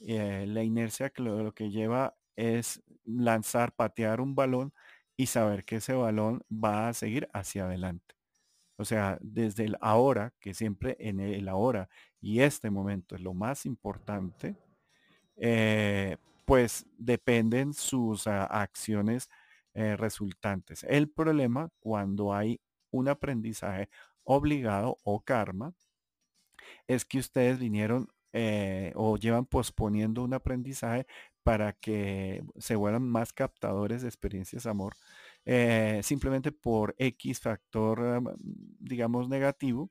Eh, la inercia que lo, que lleva es lanzar, patear un balón y saber que ese balón va a seguir hacia adelante. O sea, desde el ahora, que siempre en el ahora y este momento es lo más importante, eh, pues dependen sus ah, acciones resultantes. El problema cuando hay un aprendizaje obligado o karma, es que ustedes vinieron eh, o llevan posponiendo un aprendizaje para que se vuelvan más captadores de experiencias amor, eh, simplemente por X factor, mm, digamos, negativo,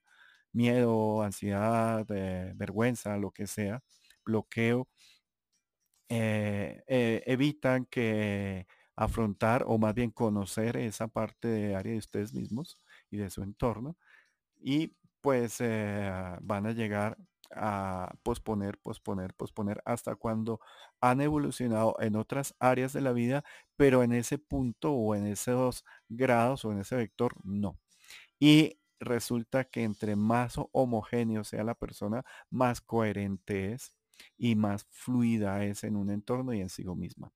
miedo, ansiedad, eh, vergüenza, lo que sea, bloqueo, eh, evitan que afrontar o más bien conocer esa parte de área de ustedes mismos y de su entorno y pues van a llegar a posponer, posponer, posponer hasta cuando han evolucionado en otras áreas de la vida, pero en ese punto o en esos grados o en ese vector no. Y resulta que entre más homogéneo sea la persona, más coherente es y más fluida es en un entorno y en sí misma.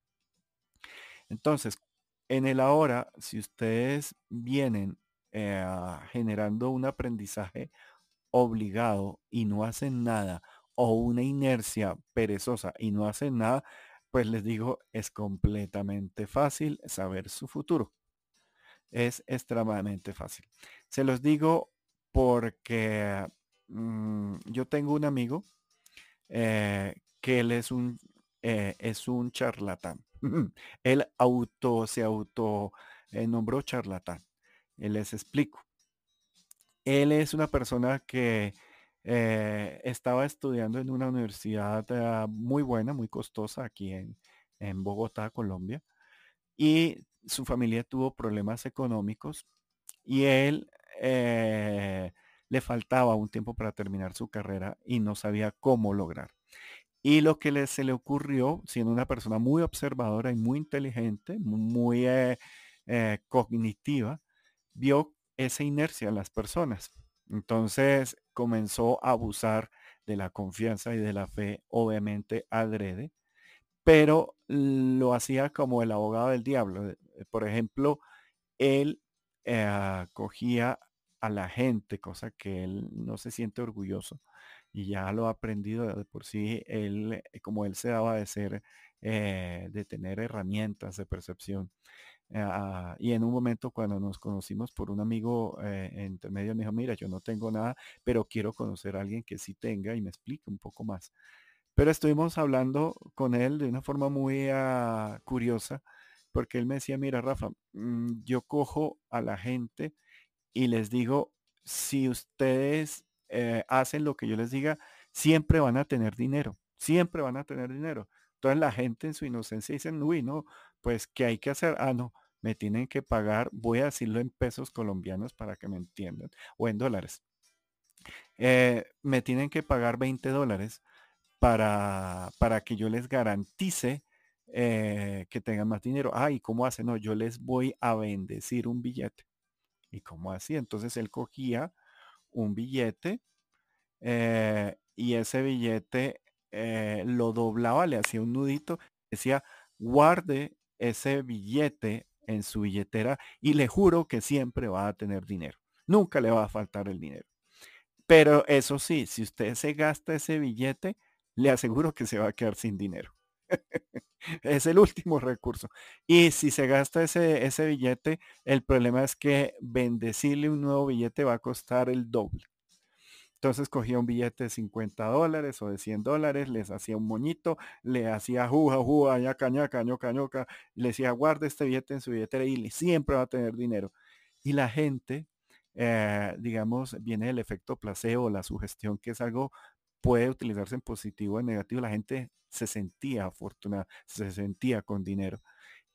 Entonces, en el ahora, si ustedes vienen eh, generando un aprendizaje obligado y no hacen nada o una inercia perezosa y no hacen nada, pues les digo, es completamente fácil saber su futuro. Es extremadamente fácil. Se los digo porque mm, yo tengo un amigo eh, que él es un, eh, es un charlatán. [LAUGHS] él auto, se auto nombró charlatán. Les explico. Él es una persona que eh, estaba estudiando en una universidad ah, muy buena, muy costosa aquí en, Bogotá, Colombia, y su familia tuvo problemas económicos y él eh, le faltaba un tiempo para terminar su carrera y no sabía cómo lograr. Y lo que le, se le ocurrió, siendo una persona muy observadora y muy inteligente, muy eh, cognitiva, vio esa inercia en las personas. Entonces comenzó a abusar de la confianza y de la fe, obviamente adrede, pero lo hacía como el abogado del diablo. Por ejemplo, él eh, cogía a la gente, cosa que él no se siente orgulloso y ya lo ha aprendido de por sí, él, como él se daba de ser, eh, de tener herramientas de percepción. Y en un momento cuando nos conocimos por un amigo eh, intermedio me dijo, mira, yo no tengo nada, pero quiero conocer a alguien que sí tenga y me explique un poco más. Pero estuvimos hablando con él de una forma muy ah, curiosa, porque él me decía, mira, Rafa, mm, yo cojo a la gente y les digo, si ustedes eh, hacen lo que yo les diga, siempre van a tener dinero, siempre van a tener dinero. Entonces la gente en su inocencia dicen, uy, no, pues ¿qué hay que hacer? Ah, no, me tienen que pagar, voy a decirlo en pesos colombianos para que me entiendan, o en dólares. Eh, me tienen que pagar 20 dólares para, para que yo les garantice eh, que tengan más dinero. Ah, ¿y cómo hace? No, yo les voy a bendecir un billete. ¿Y cómo así? Entonces él cogía un billete eh, y ese billete lo doblaba, le hacía un nudito, decía, guarde ese billete en su billetera y le juro que siempre va a tener dinero. Nunca le va a faltar el dinero. Pero eso sí, si usted se gasta ese billete, le aseguro que se va a quedar sin dinero. [LAUGHS] es el último recurso. Y si se gasta ese, ese billete, el problema es que bendecirle un nuevo billete va a costar el doble. Entonces cogía un billete de 50 dólares o de 100 dólares, les hacía un moñito, le hacía juja, juja, ñaca, ñaca, ñoca, ñoca, le decía guarde este billete en su billetera y siempre va a tener dinero. Y la gente, eh, digamos, viene el efecto placebo, la sugestión, que es algo puede utilizarse en positivo o en negativo. La gente se sentía afortunada, se sentía con dinero.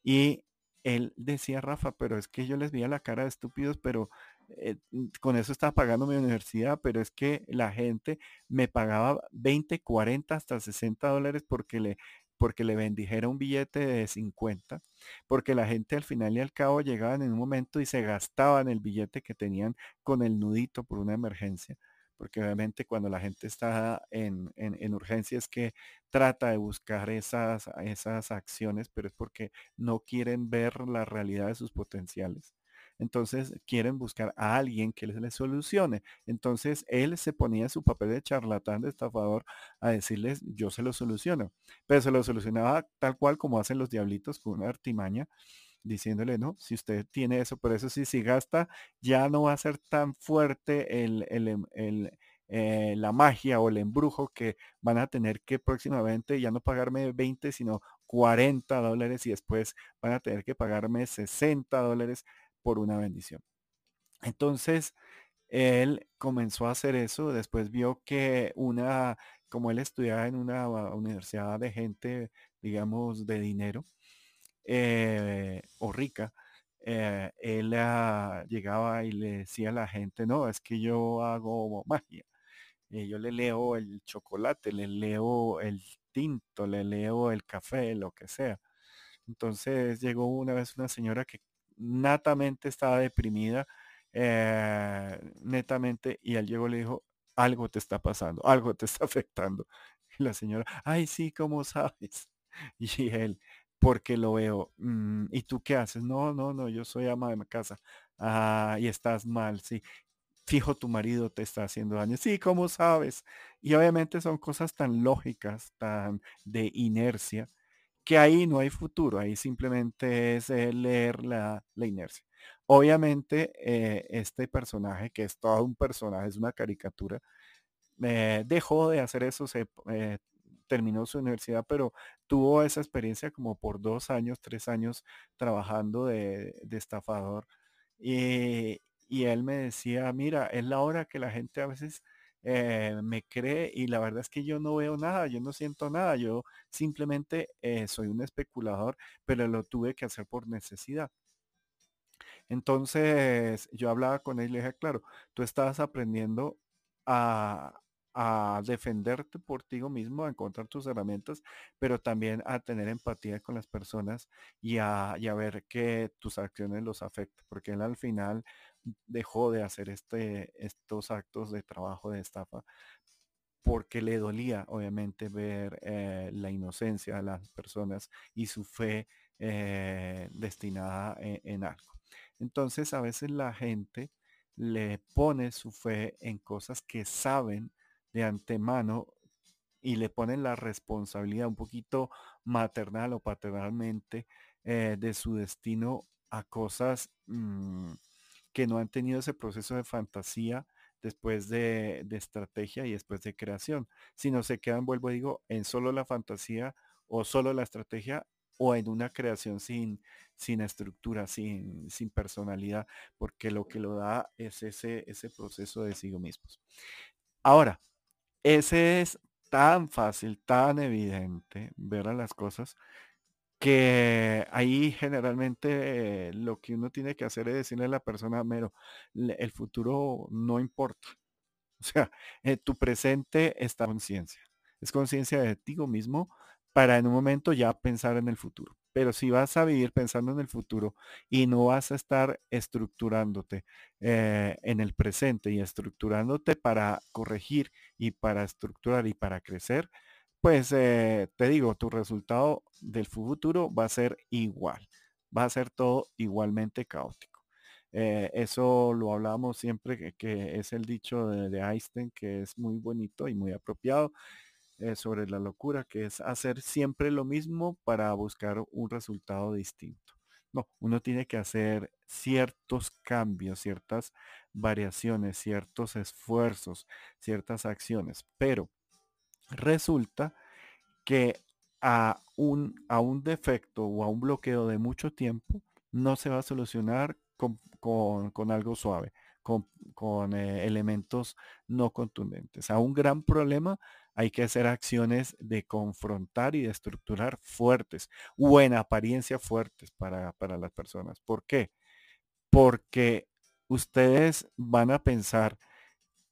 Y él decía, Rafa, pero es que yo les veía la cara de estúpidos, pero eh, con eso estaba pagando mi universidad, pero es que la gente me pagaba 20, 40, hasta 60 dólares porque le, porque le bendijera un billete de 50, porque la gente al final y al cabo llegaban en un momento y se gastaban el billete que tenían con el nudito por una emergencia porque obviamente cuando la gente está en, en, urgencia es que trata de buscar esas, esas acciones, pero es porque no quieren ver la realidad de sus potenciales. Entonces quieren buscar a alguien que les, solucione. Entonces él se ponía su papel de charlatán, de estafador, a decirles, yo se lo soluciono. Pero se lo solucionaba tal cual como hacen los diablitos con una artimaña diciéndole, no, si usted tiene eso, por eso sí, si gasta, ya no va a ser tan fuerte em, eh, la magia o el embrujo que van a tener que próximamente ya no pagarme 20, sino 40 dólares y después van a tener que pagarme 60 dólares por una bendición. Entonces, él comenzó a hacer eso, después vio que una, como él estudiaba en una universidad de gente, digamos, de dinero, eh, o rica, eh, él llegaba y le decía a la gente, no, es que yo hago magia. Eh, yo le leo el chocolate, le leo el tinto, le leo el café, lo que sea. Entonces llegó una vez una señora que natamente estaba deprimida, netamente, y él llegó y le dijo, algo te está pasando, algo te está [LAUGHS] afectando. Y la señora, ay, sí, ¿cómo sabes? [LAUGHS] Y él, porque lo veo. Mm, ¿Y tú qué haces? No, no, no, yo soy ama de mi casa. Ah, y estás mal, sí. Fijo, tu marido te está haciendo daño. Sí, ¿cómo sabes? Y obviamente son cosas tan lógicas, tan de inercia, que ahí no hay futuro, ahí simplemente es leer la, inercia. Obviamente, eh, este personaje, que es todo un personaje, es una caricatura, eh, dejó de hacer eso, se eh, terminó su universidad, pero tuvo esa experiencia como por dos años, tres años trabajando de, estafador. Y, él me decía, mira, es la hora que la gente a veces eh, me cree y la verdad es que yo no veo nada, yo no siento nada, yo simplemente eh, soy un especulador, pero lo tuve que hacer por necesidad. Entonces yo hablaba con él y le dije, claro, tú estabas aprendiendo a, a defenderte por ti mismo, a encontrar tus herramientas, pero también a tener empatía con las personas y a, ver que tus acciones los afectan, porque él al final dejó de hacer este, estos actos de trabajo de estafa porque le dolía obviamente ver eh, la inocencia de las personas y su fe eh, destinada e, en, algo. Entonces a veces la gente le pone su fe en cosas que saben de antemano y le ponen la responsabilidad un poquito maternal o paternalmente eh, de su destino a cosas mm, que no han tenido ese proceso de fantasía después de, estrategia y después de creación, sino se quedan, vuelvo digo, en solo la fantasía o solo la estrategia o en una creación sin, sin estructura, sin, sin personalidad, porque lo que lo da es ese, ese proceso de sí mismos. Ahora, ese es tan fácil, tan evidente ver a las cosas que ahí generalmente lo que uno tiene que hacer es decirle a la persona, mero, el futuro no importa. O sea, eh, tu presente está conciencia. Es conciencia de ti mismo para en un momento ya pensar en el futuro. Pero si vas a vivir pensando en el futuro y no vas a estar estructurándote eh, en el presente y estructurándote para corregir y para estructurar y para crecer, pues eh, te digo, tu resultado del futuro va a ser igual, va a ser todo igualmente caótico. Eh, eso lo hablamos siempre, que, es el dicho de, Einstein, que es muy bonito y muy apropiado eh, sobre la locura, que es hacer siempre lo mismo para buscar un resultado distinto. No, uno tiene que hacer ciertos cambios, ciertas variaciones, ciertos esfuerzos, ciertas acciones, pero Resulta que a un, a un defecto o a un bloqueo de mucho tiempo no se va a solucionar con, algo suave, con, eh, elementos no contundentes. A un gran problema hay que hacer acciones de confrontar y de estructurar fuertes o en apariencia fuertes para, para las personas. ¿Por qué? Porque ustedes van a pensar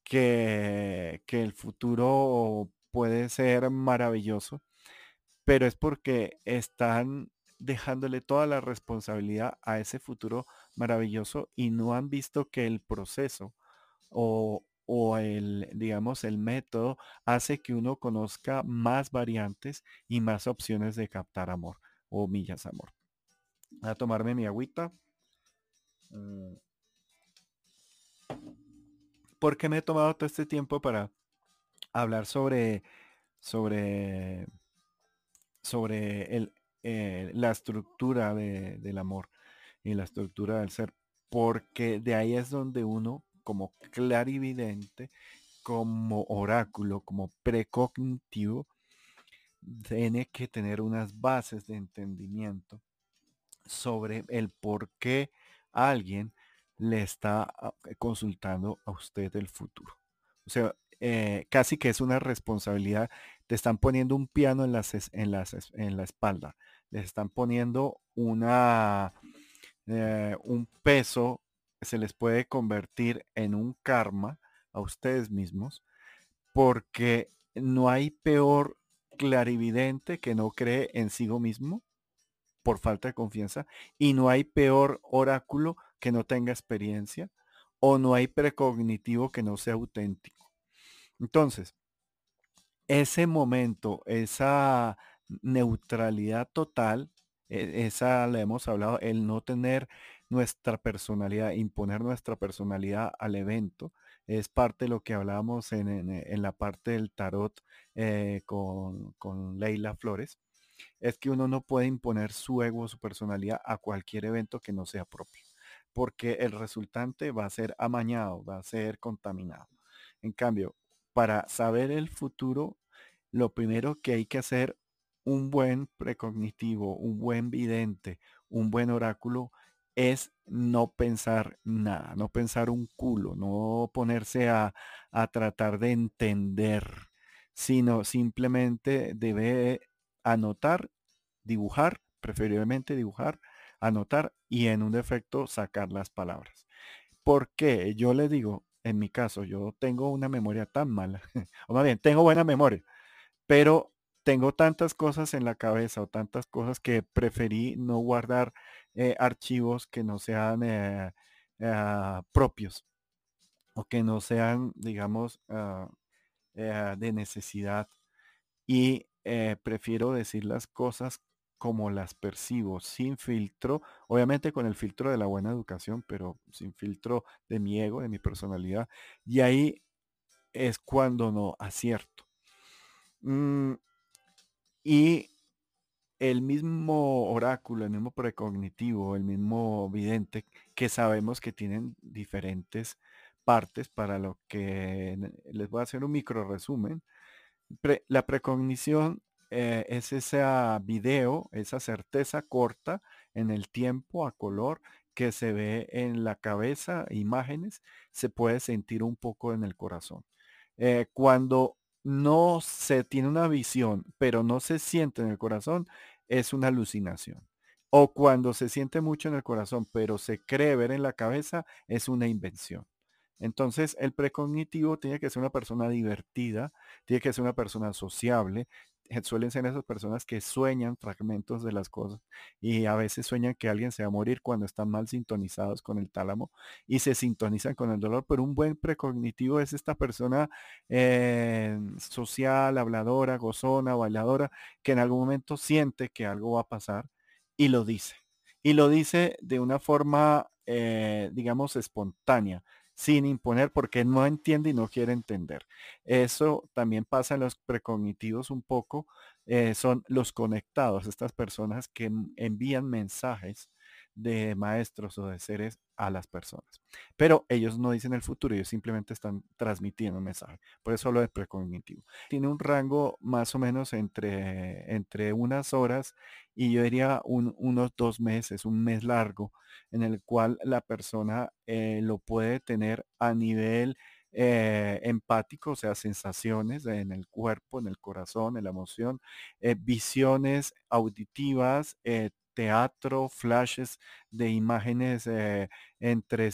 que, que el futuro puede ser maravilloso, pero es porque están dejándole toda la responsabilidad a ese futuro maravilloso y no han visto que el proceso o, el, digamos, el método hace que uno conozca más variantes y más opciones de captar amor o millas amor. A tomarme mi agüita. Mm. ¿Por qué me he tomado todo este tiempo para hablar sobre, sobre, sobre eh, la estructura del amor y la estructura del ser, porque de ahí es donde uno, como clarividente, como oráculo, como precognitivo, tiene que tener unas bases de entendimiento sobre el por qué alguien le está ah, consultando a usted el futuro. O sea, eh, casi que es una responsabilidad. Te están poniendo un piano en, la espalda. Les están poniendo una, eh, un peso se les puede convertir en un karma a ustedes mismos porque no hay peor clarividente que no cree en sí mismo por falta de confianza y no hay peor oráculo que no tenga experiencia o no hay precognitivo que no sea auténtico. Entonces, ese momento, esa neutralidad total, e, esa le hemos hablado, el no tener nuestra personalidad, imponer nuestra personalidad al evento, es parte de lo que hablábamos en, la parte del tarot eh, con, con Leila Flores, es que uno no puede imponer su ego, su personalidad a cualquier evento que no sea propio, porque el resultante va a ser amañado, va a ser contaminado. En cambio, para saber el futuro, lo primero que hay que hacer un buen precognitivo, un buen vidente, un buen oráculo, es no pensar nada, no pensar un culo, no ponerse a, tratar de entender, sino simplemente debe anotar, dibujar, preferiblemente dibujar, anotar y en un defecto sacar las palabras. ¿Por qué? Yo le digo, en mi caso, yo tengo una memoria tan mala, [LAUGHS] o más bien, tengo buena memoria, pero tengo tantas cosas en la cabeza o tantas cosas que preferí no guardar eh, archivos que no sean eh, ah, propios o que no sean, digamos, ah, eh, de necesidad y prefiero decir las cosas como las percibo, sin filtro, obviamente con el filtro de la buena educación, pero sin filtro de mi ego, de mi personalidad. Y ahí es cuando no acierto. Mm, y el mismo oráculo, el mismo precognitivo, el mismo vidente, que sabemos que tienen diferentes partes para lo que les voy a hacer un micro resumen. la precognición eh, es ese video, esa certeza corta en el tiempo a color que se ve en la cabeza, imágenes, se puede sentir un poco en el corazón. Eh, cuando no se tiene una visión, pero no se siente en el corazón, es una alucinación. O cuando se siente mucho en el corazón, pero se cree ver en la cabeza, es una invención. Entonces, el precognitivo tiene que ser una persona divertida, tiene que ser una persona sociable, eh, suelen ser esas personas que sueñan fragmentos de las cosas y a veces sueñan que alguien se va a morir cuando están mal sintonizados con el tálamo y se sintonizan con el dolor, pero un buen precognitivo es esta persona eh, social, habladora, gozona, bailadora, que en algún momento siente que algo va a pasar y lo dice. Y lo dice de una forma, eh, digamos, espontánea sin imponer porque no entiende y no quiere entender. Eso también pasa en los precognitivos un poco. Eh, son los conectados, estas personas que envían mensajes de maestros o de seres a las personas. Pero ellos no dicen el futuro, ellos simplemente están transmitiendo un mensaje. Por eso lo del precognitivo. Tiene un rango más o menos entre, entre unas horas y yo diría unos dos meses, un mes largo, en el cual la persona eh, lo puede tener a nivel eh, empático, o sea, sensaciones en el cuerpo, en el corazón, en la emoción, eh, visiones auditivas, teatro, flashes de imágenes eh, entre,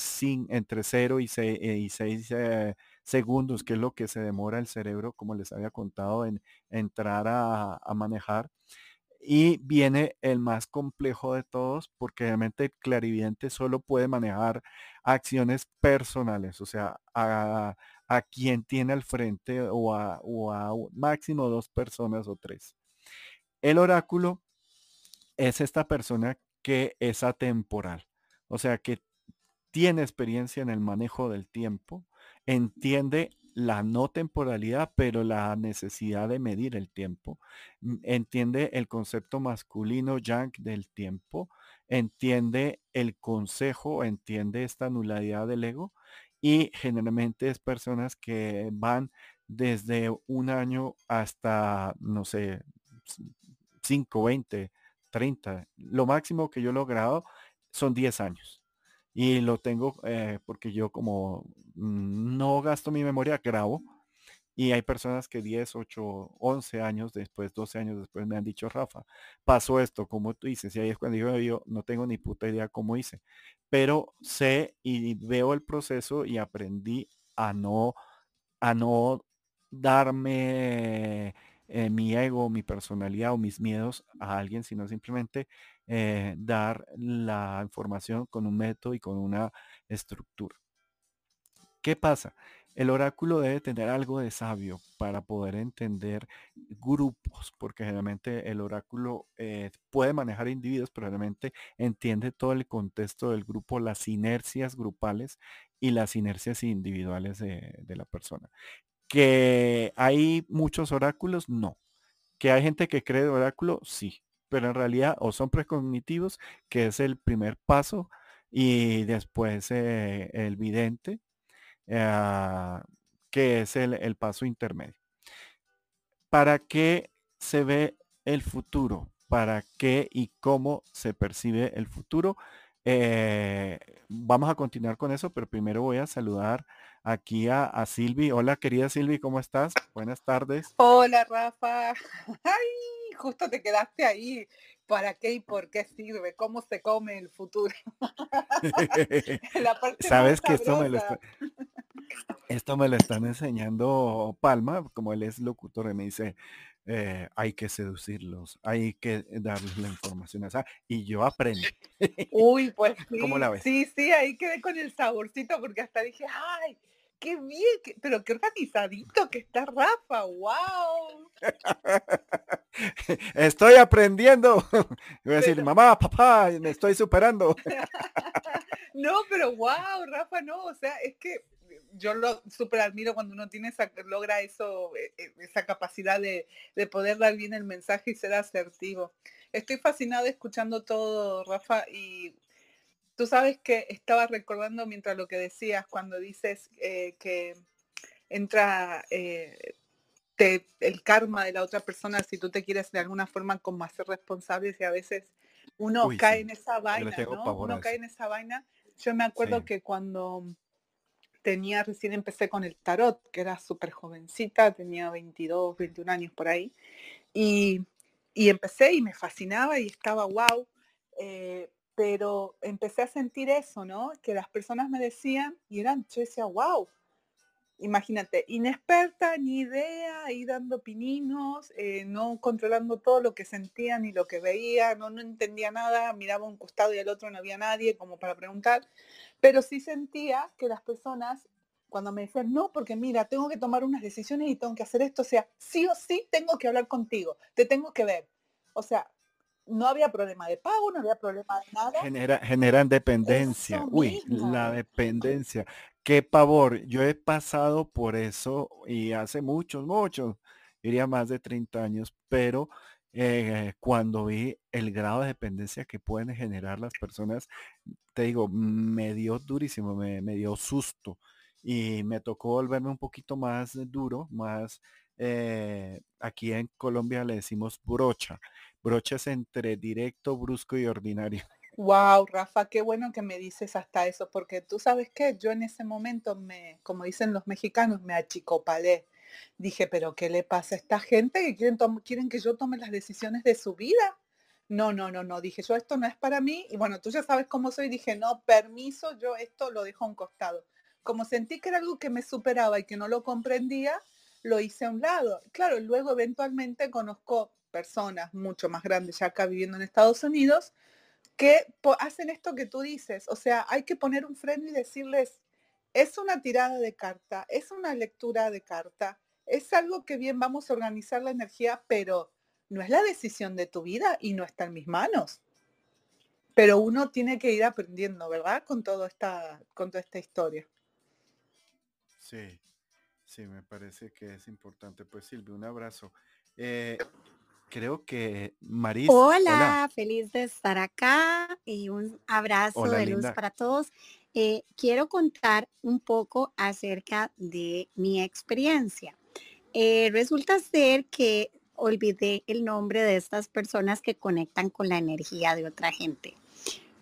entre 0 y 6, eh, segundos, que es lo que se demora el cerebro, como les había contado, en entrar a, manejar. Y viene el más complejo de todos, porque realmente el clarividente solo puede manejar acciones personales, o sea, a, quien tiene al frente o a, o a máximo dos personas o tres. El oráculo es esta persona que es atemporal, o sea, que tiene experiencia en el manejo del tiempo, entiende la no temporalidad, pero la necesidad de medir el tiempo, mm, entiende el concepto masculino yang del tiempo, entiende el consejo, entiende esta nulidad del ego y generalmente es personas que van desde un año hasta, no sé, 5, 20, 30. Lo máximo que yo he logrado son 10 años. Y lo tengo eh, porque yo como no gasto mi memoria, grabo. Y hay personas que 10, 8, 11 años después, 12 años después me han dicho, Rafa, pasó esto, como tú dices. Y ahí es cuando yo, yo no tengo ni puta idea cómo hice. Pero sé y veo el proceso y aprendí a no, a no darme eh, mi ego, mi personalidad o mis miedos a alguien, sino simplemente eh, dar la información con un método y con una estructura. ¿Qué pasa? El oráculo debe tener algo de sabio para poder entender grupos, porque generalmente el oráculo eh, puede manejar individuos, pero realmente entiende todo el contexto del grupo, las inercias grupales y las inercias individuales de la persona. Que hay muchos oráculos, no. Que hay gente que cree de oráculo, sí. Pero en realidad o son precognitivos, que es el primer paso, y después eh, el vidente, ah, que es el, paso intermedio. ¿Para qué se ve el futuro? ¿Para qué y cómo se percibe el futuro? Eh, vamos a continuar con eso, pero primero voy a saludar aquí a, a Silvi. Hola, querida Silvi, ¿cómo estás? Buenas tardes. Hola, Rafa. [LAUGHS] Ay, justo te quedaste ahí. ¿Para qué y por qué sirve? ¿Cómo se come el futuro? [LAUGHS] [LAUGHS] Sabes que esto me, lo esto me lo están enseñando Palma, como él es locutor, y me dice, eh, hay que seducirlos, hay que darles la información esa, y yo aprendí. [LAUGHS] [LAUGHS] Uy, pues sí, la ves? sí, sí, ahí quedé con el saborcito porque hasta dije, ay, qué bien, pero qué organizadito que está Rafa, wow. [LAUGHS] Estoy aprendiendo. Voy a decir, mamá, papá, me estoy superando. no, pero wow, Rafa, no, o sea, es que yo lo súper admiro cuando uno tiene esa, logra eso, e, e, esa capacidad de, de, poder dar bien el mensaje y ser asertivo. Estoy fascinada escuchando todo, Rafa, y Tú sabes que estaba recordando mientras lo que decías, cuando dices eh, que entra eh, el karma de la otra persona si tú te quieres de alguna forma como hacer responsable y a veces uno cae en esa vaina, ¿no? Uno cae en esa vaina. Yo me acuerdo que cuando tenía, recién empecé con el tarot, que era súper jovencita, tenía 22, 21 años por ahí, y, y empecé y me fascinaba y estaba wow. Eh, pero empecé a sentir eso, ¿no? Que las personas me decían y eran, yo decía, wow, imagínate, inexperta, ni idea, ahí dando pininos, eh, no controlando todo lo que sentía ni lo que veía, no, no entendía nada, miraba un costado y al otro no había nadie como para preguntar, pero sí sentía que las personas cuando me decían, no, porque mira, tengo que tomar unas decisiones y tengo que hacer esto, o sea, sí o sí tengo que hablar contigo, te tengo que ver. O sea, no había problema de pago, no había problema de nada. Genera, generan dependencia. Uy, la dependencia. Qué pavor. Yo he pasado por eso y hace muchos, muchos, diría más de 30 años, pero eh, cuando vi el grado de dependencia que pueden generar las personas, te digo, me dio durísimo, me, dio susto y me tocó volverme un poquito más duro, más, eh, aquí en Colombia le decimos brocha broches entre directo, brusco y ordinario. Wow, Rafa, qué bueno que me dices hasta eso, porque tú sabes que yo en ese momento me, como dicen los mexicanos, me achicopalé. Dije, pero ¿qué le pasa a esta gente que quieren, quieren que yo tome las decisiones de su vida? No, no, no, no. Dije, yo esto no es para mí. Y bueno, tú ya sabes cómo soy. Dije, no, permiso, yo esto lo dejo a un costado. Como sentí que era algo que me superaba y que no lo comprendía, lo hice a un lado. Claro, luego eventualmente conozco personas mucho más grandes ya acá viviendo en Estados Unidos, que hacen esto que tú dices. O sea, hay que poner un freno y decirles, es una tirada de carta, es una lectura de carta, es algo que bien vamos a organizar la energía, pero no es la decisión de tu vida y no está en mis manos. Pero uno tiene que ir aprendiendo, ¿verdad? Con, todo esta, con toda esta historia. Sí, sí, me parece que es importante. Pues Silvia, un abrazo. Eh, creo que Maris. Hola, feliz de estar acá y un abrazo de luz para todos. Eh, quiero contar un poco acerca de mi experiencia. Eh, resulta ser que olvidé el nombre de estas personas que conectan con la energía de otra gente.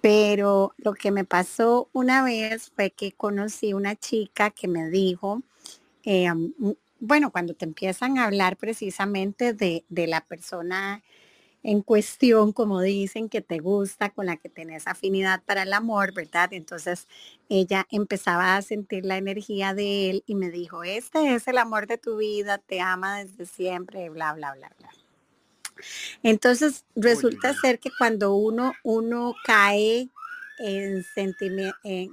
Pero lo que me pasó una vez fue que conocí una chica que me dijo, eh, bueno, cuando te empiezan a hablar precisamente de, la persona en cuestión, como dicen, que te gusta, con la que tenés afinidad para el amor, ¿verdad? Entonces ella empezaba a sentir la energía de él y me dijo, este es el amor de tu vida, te ama desde siempre, bla, bla, bla, bla. Entonces resulta ser que cuando uno, uno cae en,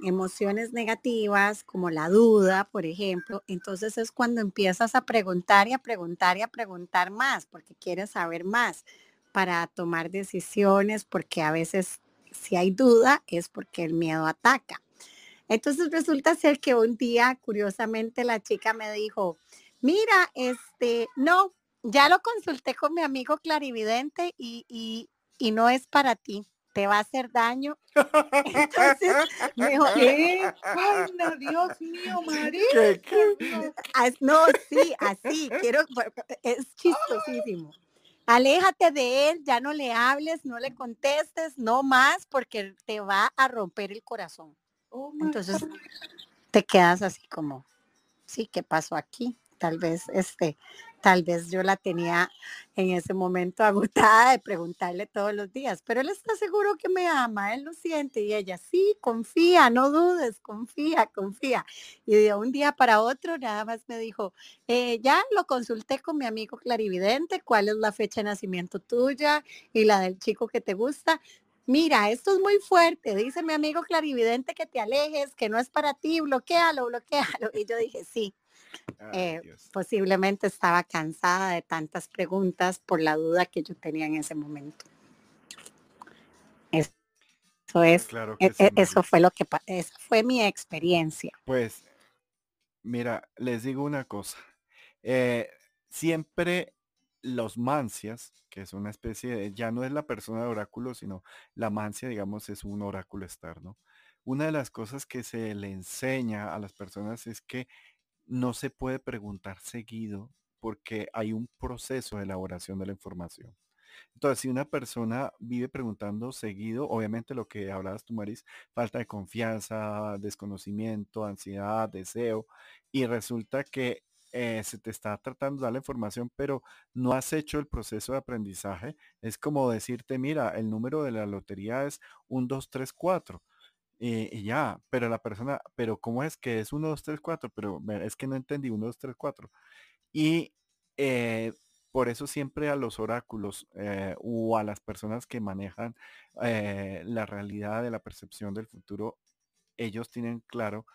emociones negativas como la duda, por ejemplo, entonces es cuando empiezas a preguntar y a preguntar y a preguntar más, porque quieres saber más para tomar decisiones, porque a veces si hay duda es porque el miedo ataca. Entonces resulta ser que un día, curiosamente, la chica me dijo, mira, este, no, ya lo consulté con mi amigo clarividente y, y, y no es para ti te va a hacer daño. [LAUGHS] Entonces me dijo, ¿qué? Ay, no, Dios mío, María. No, sí, así, quiero, es chistosísimo. Aléjate de él, ya no le hables, no le contestes, no más, porque te va a romper el corazón. Oh Entonces te quedas así como, sí, ¿qué pasó aquí? Tal vez este, tal vez yo la tenía en ese momento agotada de preguntarle todos los días, pero él está seguro que me ama, él lo siente y ella, sí, confía, no dudes, confía, confía. Y de un día para otro nada más me dijo, eh, ya lo consulté con mi amigo clarividente, cuál es la fecha de nacimiento tuya y la del chico que te gusta. mira, esto es muy fuerte, dice mi amigo clarividente que te alejes, que no es para ti, bloquealo, bloquealo. Y yo dije, sí, eh, posiblemente estaba cansada de tantas preguntas por la duda que yo tenía en ese momento. Eso es, e, e, eso fue lo que, esa fue mi experiencia. Pues, mira, les digo una cosa. Eh, siempre los mancias, que es una especie de, ya no es la persona de oráculo, sino la mancia, digamos, es un oráculo externo. Una de las cosas que se le enseña a las personas es que no se puede preguntar seguido porque hay un proceso de elaboración de la información. Entonces, si una persona vive preguntando seguido, obviamente lo que hablabas tú, Maris, falta de confianza, desconocimiento, ansiedad, deseo, y resulta que eh, se te está tratando de dar la información, pero no has hecho el proceso de aprendizaje, es como decirte, mira, el número de la lotería es un 2, 3, 4. Y, ya, pero la persona, pero ¿cómo es que es 1, 2, 3, 4? Pero es que no entendí 1, 2, 3, 4. Y eh, por eso siempre a los oráculos eh, o a las personas que manejan eh, la realidad de la percepción del futuro, ellos tienen claro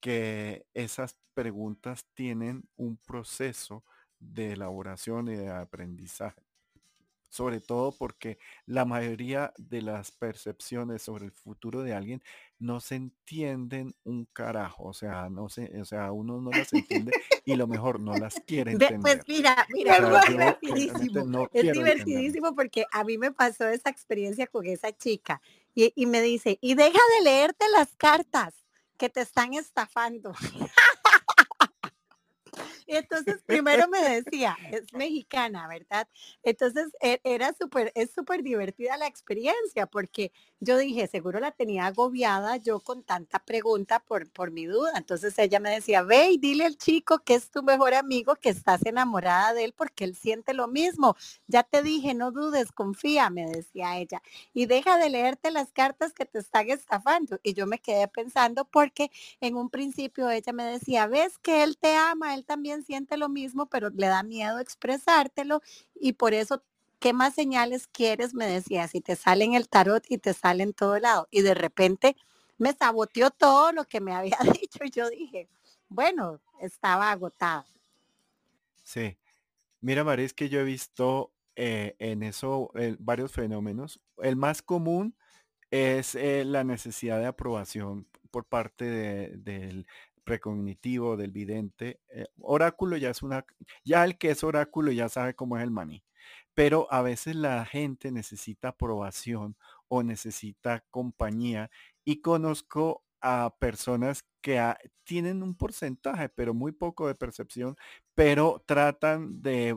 que esas preguntas tienen un proceso de elaboración y de aprendizaje sobre todo porque la mayoría de las percepciones sobre el futuro de alguien no se entienden un carajo, o sea, no se, o sea, uno no las entiende y lo mejor no las quiere [LAUGHS] pues entender. Pues mira, mira, es divertidísimo. es divertidísimo porque a mí me pasó esa experiencia con esa chica y, y me dice, y deja de leerte las cartas que te están estafando. Entonces [LAUGHS] primero me decía, es mexicana, ¿verdad? Entonces e, era súper, es súper divertida la experiencia porque yo dije, seguro la tenía agobiada yo con tanta pregunta por, por mi duda. Entonces ella me decía, ve y dile al chico que es tu mejor amigo, que estás enamorada de él porque él siente lo mismo. Ya te dije, no dudes, confía, me decía ella. Y deja de leerte las cartas que te están estafando. Y yo me quedé pensando porque en un principio ella me decía, ves que él te ama, él también siente lo mismo, pero le da miedo expresártelo y por eso ¿qué más señales quieres? Me decía, si te sale en el tarot y te sale en todo lado. Y de repente me saboteó todo lo que me había [LAUGHS] dicho y yo dije, bueno, estaba agotada. Sí. Mira, María, es que yo he visto eh, en eso eh, varios fenómenos. El más común es eh, la necesidad de aprobación por parte del precognitivo, del vidente. oráculo ya es una, ya el que es oráculo ya sabe cómo es el maní pero a veces la gente necesita aprobación o necesita compañía y conozco a personas que tienen un porcentaje, pero muy poco de percepción, pero tratan de,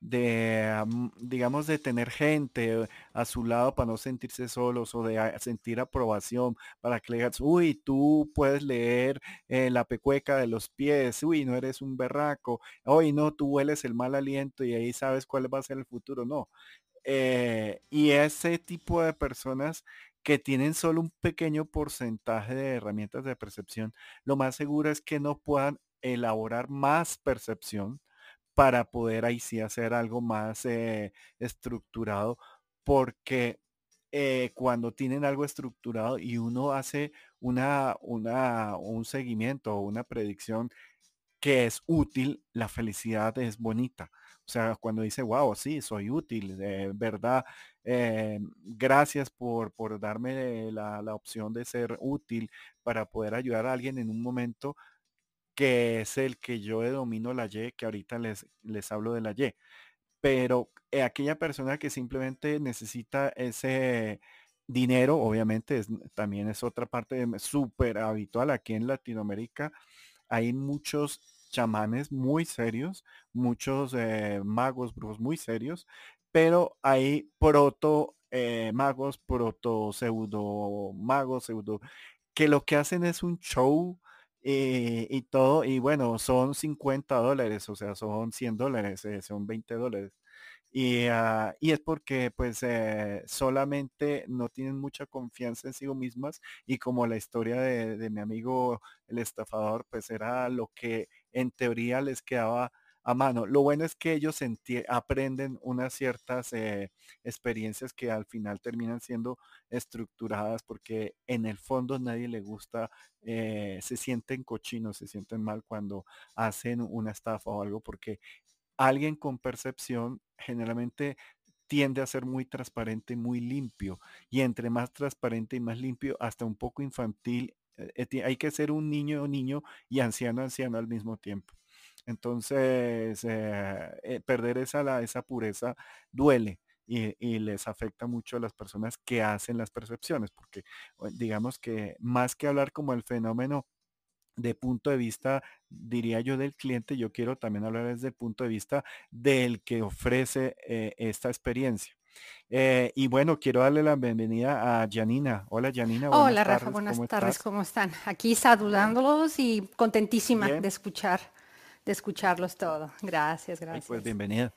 de, digamos, de tener gente a su lado para no sentirse solos o de sentir aprobación, para que le digas, uy, tú puedes leer eh, la pecueca de los pies, uy, no eres un berraco, uy, no, tú hueles el mal aliento y ahí sabes cuál va a ser el futuro, no. Eh, y ese tipo de personas que tienen solo un pequeño porcentaje de herramientas de percepción, lo más seguro es que no puedan elaborar más percepción para poder ahí sí hacer algo más eh, estructurado, porque eh, cuando tienen algo estructurado y uno hace una, una, un seguimiento o una predicción que es útil, la felicidad es bonita. O sea, cuando dice, wow, sí, soy útil, verdad, eh, gracias por, por darme la, la, opción de ser útil para poder ayudar a alguien en un momento que es el que yo domino la Y, que ahorita les, les hablo de la Y. Pero eh, aquella persona que simplemente necesita ese dinero, obviamente también es otra parte súper habitual aquí en Latinoamérica. Hay muchos chamanes muy serios, muchos eh, magos, brujos muy serios, pero hay proto eh, magos, proto pseudo magos, pseudo, que lo que hacen es un show y todo, y bueno, son 50 dólares, o sea, son 100 dólares, eh, son 20 dólares. Y, ah, y, es porque pues eh, solamente no tienen mucha confianza en sí mismas y como la historia de, de, mi amigo el estafador pues era lo que en teoría les quedaba a mano. Lo bueno es que ellos aprenden unas ciertas eh, experiencias que al final terminan siendo estructuradas porque en el fondo nadie le gusta, eh, se sienten cochinos, se sienten mal cuando hacen una estafa o algo porque alguien con percepción generalmente tiende a ser muy transparente, muy limpio. Y entre más transparente y más limpio, hasta un poco infantil, eh, hay que ser un niño o niño y anciano anciano al mismo tiempo. Entonces, eh, eh, perder esa, esa pureza duele. Y, les afecta mucho a las personas que hacen las percepciones, porque digamos que más que hablar como el fenómeno de punto de vista, diría yo, del cliente, yo quiero también hablar desde el punto de vista del que ofrece eh, esta experiencia. Eh, y bueno, quiero darle la bienvenida a Janina. Hola Janina. Hola Rafa, buenas tardes, ¿cómo están? Aquí saludándolos y contentísima de escuchar, de escucharlos todo. Gracias, gracias. pues bienvenida.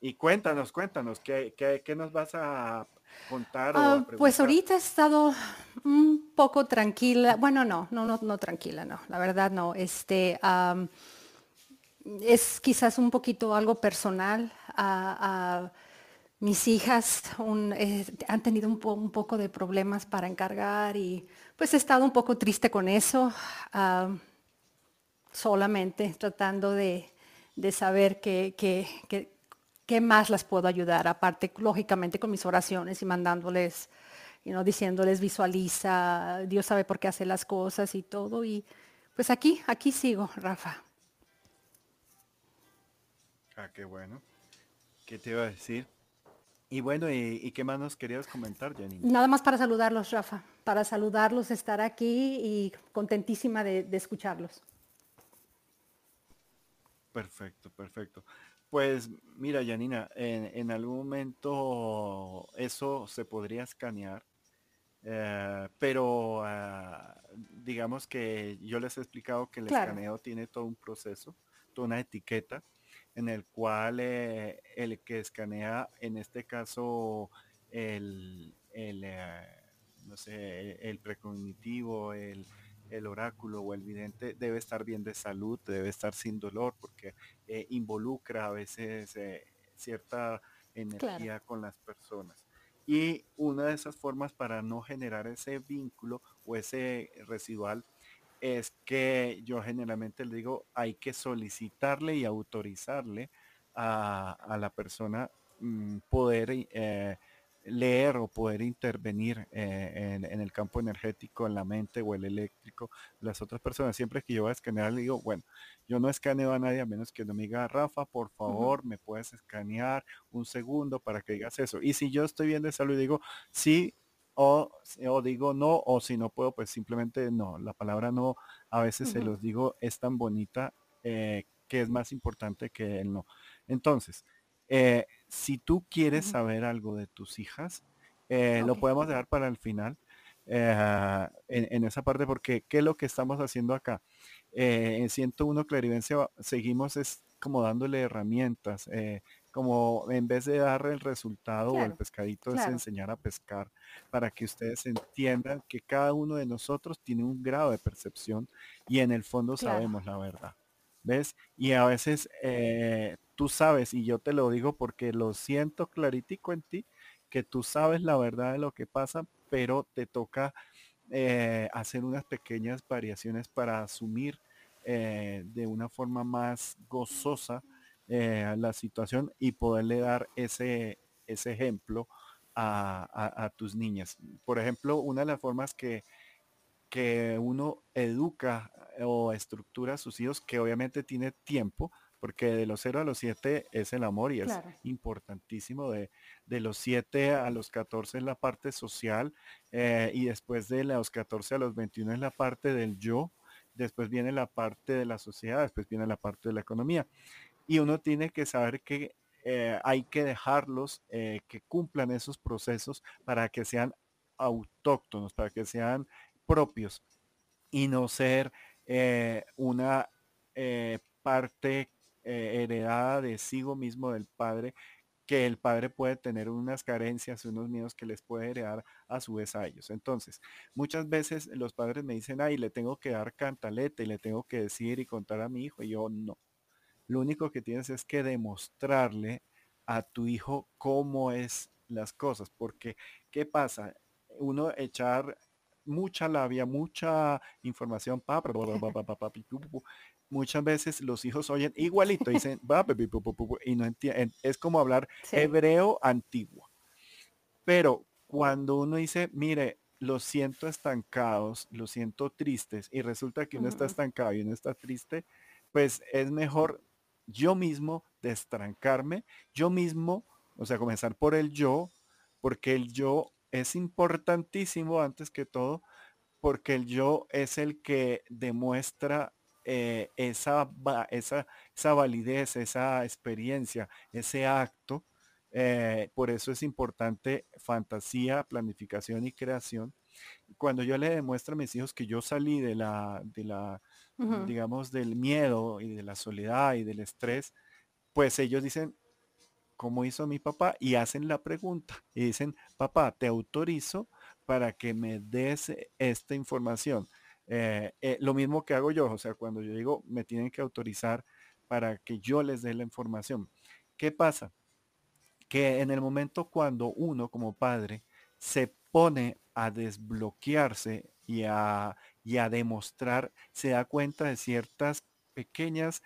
Y cuéntanos, cuéntanos, ¿qué, qué, qué nos vas a contar? Ah, pues ahorita he estado un poco tranquila. Bueno, no, no, no, no tranquila, no. La verdad no. Este es quizás un poquito algo personal. a mis hijas eh, han tenido un, poco de problemas para encargar y pues he estado un poco triste con eso, solamente tratando de, saber qué, qué, más las puedo ayudar, aparte lógicamente con mis oraciones y mandándoles, you diciéndoles visualiza, Dios sabe por qué hace las cosas y todo. Y pues aquí, aquí sigo, Rafa. Ah, qué bueno. ¿Qué te iba a decir? Y bueno, ¿y, qué más nos querías comentar, Jenny? Nada más para saludarlos, Rafa, para saludarlos, estar aquí y contentísima de, escucharlos. Perfecto, perfecto. Pues mira, Janina, en, algún momento eso se podría escanear, eh, pero ah, digamos que yo les he explicado que el escaneo tiene todo un proceso, toda una etiqueta en el cual eh, el que escanea, en este caso, el, el eh, no sé, el precognitivo, el, oráculo o el vidente debe estar bien de salud, debe estar sin dolor, porque eh, involucra a veces cierta energía con las personas. Y una de esas formas para no generar ese vínculo o ese residual es que yo generalmente le digo, hay que solicitarle y autorizarle a, la persona mm, poder eh, leer o poder intervenir eh, en, el campo energético, en la mente o el eléctrico las otras personas. Siempre que yo voy a escanear, le digo, bueno, yo no escaneo a nadie a menos que no me diga, Rafa, por favor, me puedes escanear un segundo para que digas eso. Y si yo estoy bien de salud, digo, sí, o, digo no, o si no puedo, pues simplemente no. La palabra no, a veces se los digo, es tan bonita eh, que es más importante que el no. Entonces, eh, si tú quieres saber algo de tus hijas, eh, lo podemos dejar para el final, en, en, esa parte, porque ¿qué es lo que estamos haciendo acá? en 101 Clarivencia seguimos es como dándole herramientas, como en vez de dar el resultado o el pescadito es enseñar a pescar para que ustedes entiendan que cada uno de nosotros tiene un grado de percepción y en el fondo sabemos la verdad. ¿Ves? Y a veces eh, tú sabes, y yo te lo digo porque lo siento claritico en ti, que tú sabes la verdad de lo que pasa, pero te toca eh, hacer unas pequeñas variaciones para asumir eh, de una forma más gozosa eh, la situación y poderle dar ese, ese ejemplo a, tus niñas. Por ejemplo, una de las formas que, que uno educa o estructura a sus hijos, que obviamente tiene tiempo, porque de los 0 a los 7 es el amor y es importantísimo. De, de, los 7 a los 14 es la parte social eh, y después de los 14 a los 21 es la parte del yo, después viene la parte de la sociedad, después viene la parte de la economía y uno tiene que saber que eh, hay que dejarlos eh, que cumplan esos procesos para que sean autóctonos, para que sean propios y no ser una parte heredada de sí mismo del padre que el padre puede tener unas carencias, unos miedos que les puede heredar a su vez a ellos. Entonces, muchas veces los padres me dicen, ay, le tengo que dar cantaleta y le tengo que decir y contar a mi hijo, y yo no lo único que tienes es que demostrarle a tu hijo cómo es las cosas, porque ¿qué pasa? Uno echar mucha labia, mucha información, muchas veces los hijos oyen igualito, [LAUGHS] dicen, y no entienden, es como hablar hebreo antiguo. Pero cuando uno dice, mire, lo siento estancados, lo siento tristes, y resulta que uno está estancado y uno está triste, pues es mejor yo mismo destrancarme, yo mismo, o sea, comenzar por el yo, porque el yo es importantísimo antes que todo, porque el yo es el que demuestra eh, esa, esa, esa validez, esa experiencia, ese acto. Eh, por eso es importante fantasía, planificación y creación. Cuando yo le demuestro a mis hijos que yo salí de la, de la digamos, del miedo y de la soledad y del estrés, pues ellos dicen, ¿cómo hizo mi papá? Y hacen la pregunta y dicen, papá, te autorizo para que me des esta información. Eh, eh, lo mismo que hago yo, o sea, cuando yo digo, me tienen que autorizar para que yo les dé la información. ¿Qué pasa? Que en el momento cuando uno como padre se pone a desbloquearse y a, y a demostrar, se da cuenta de ciertas pequeñas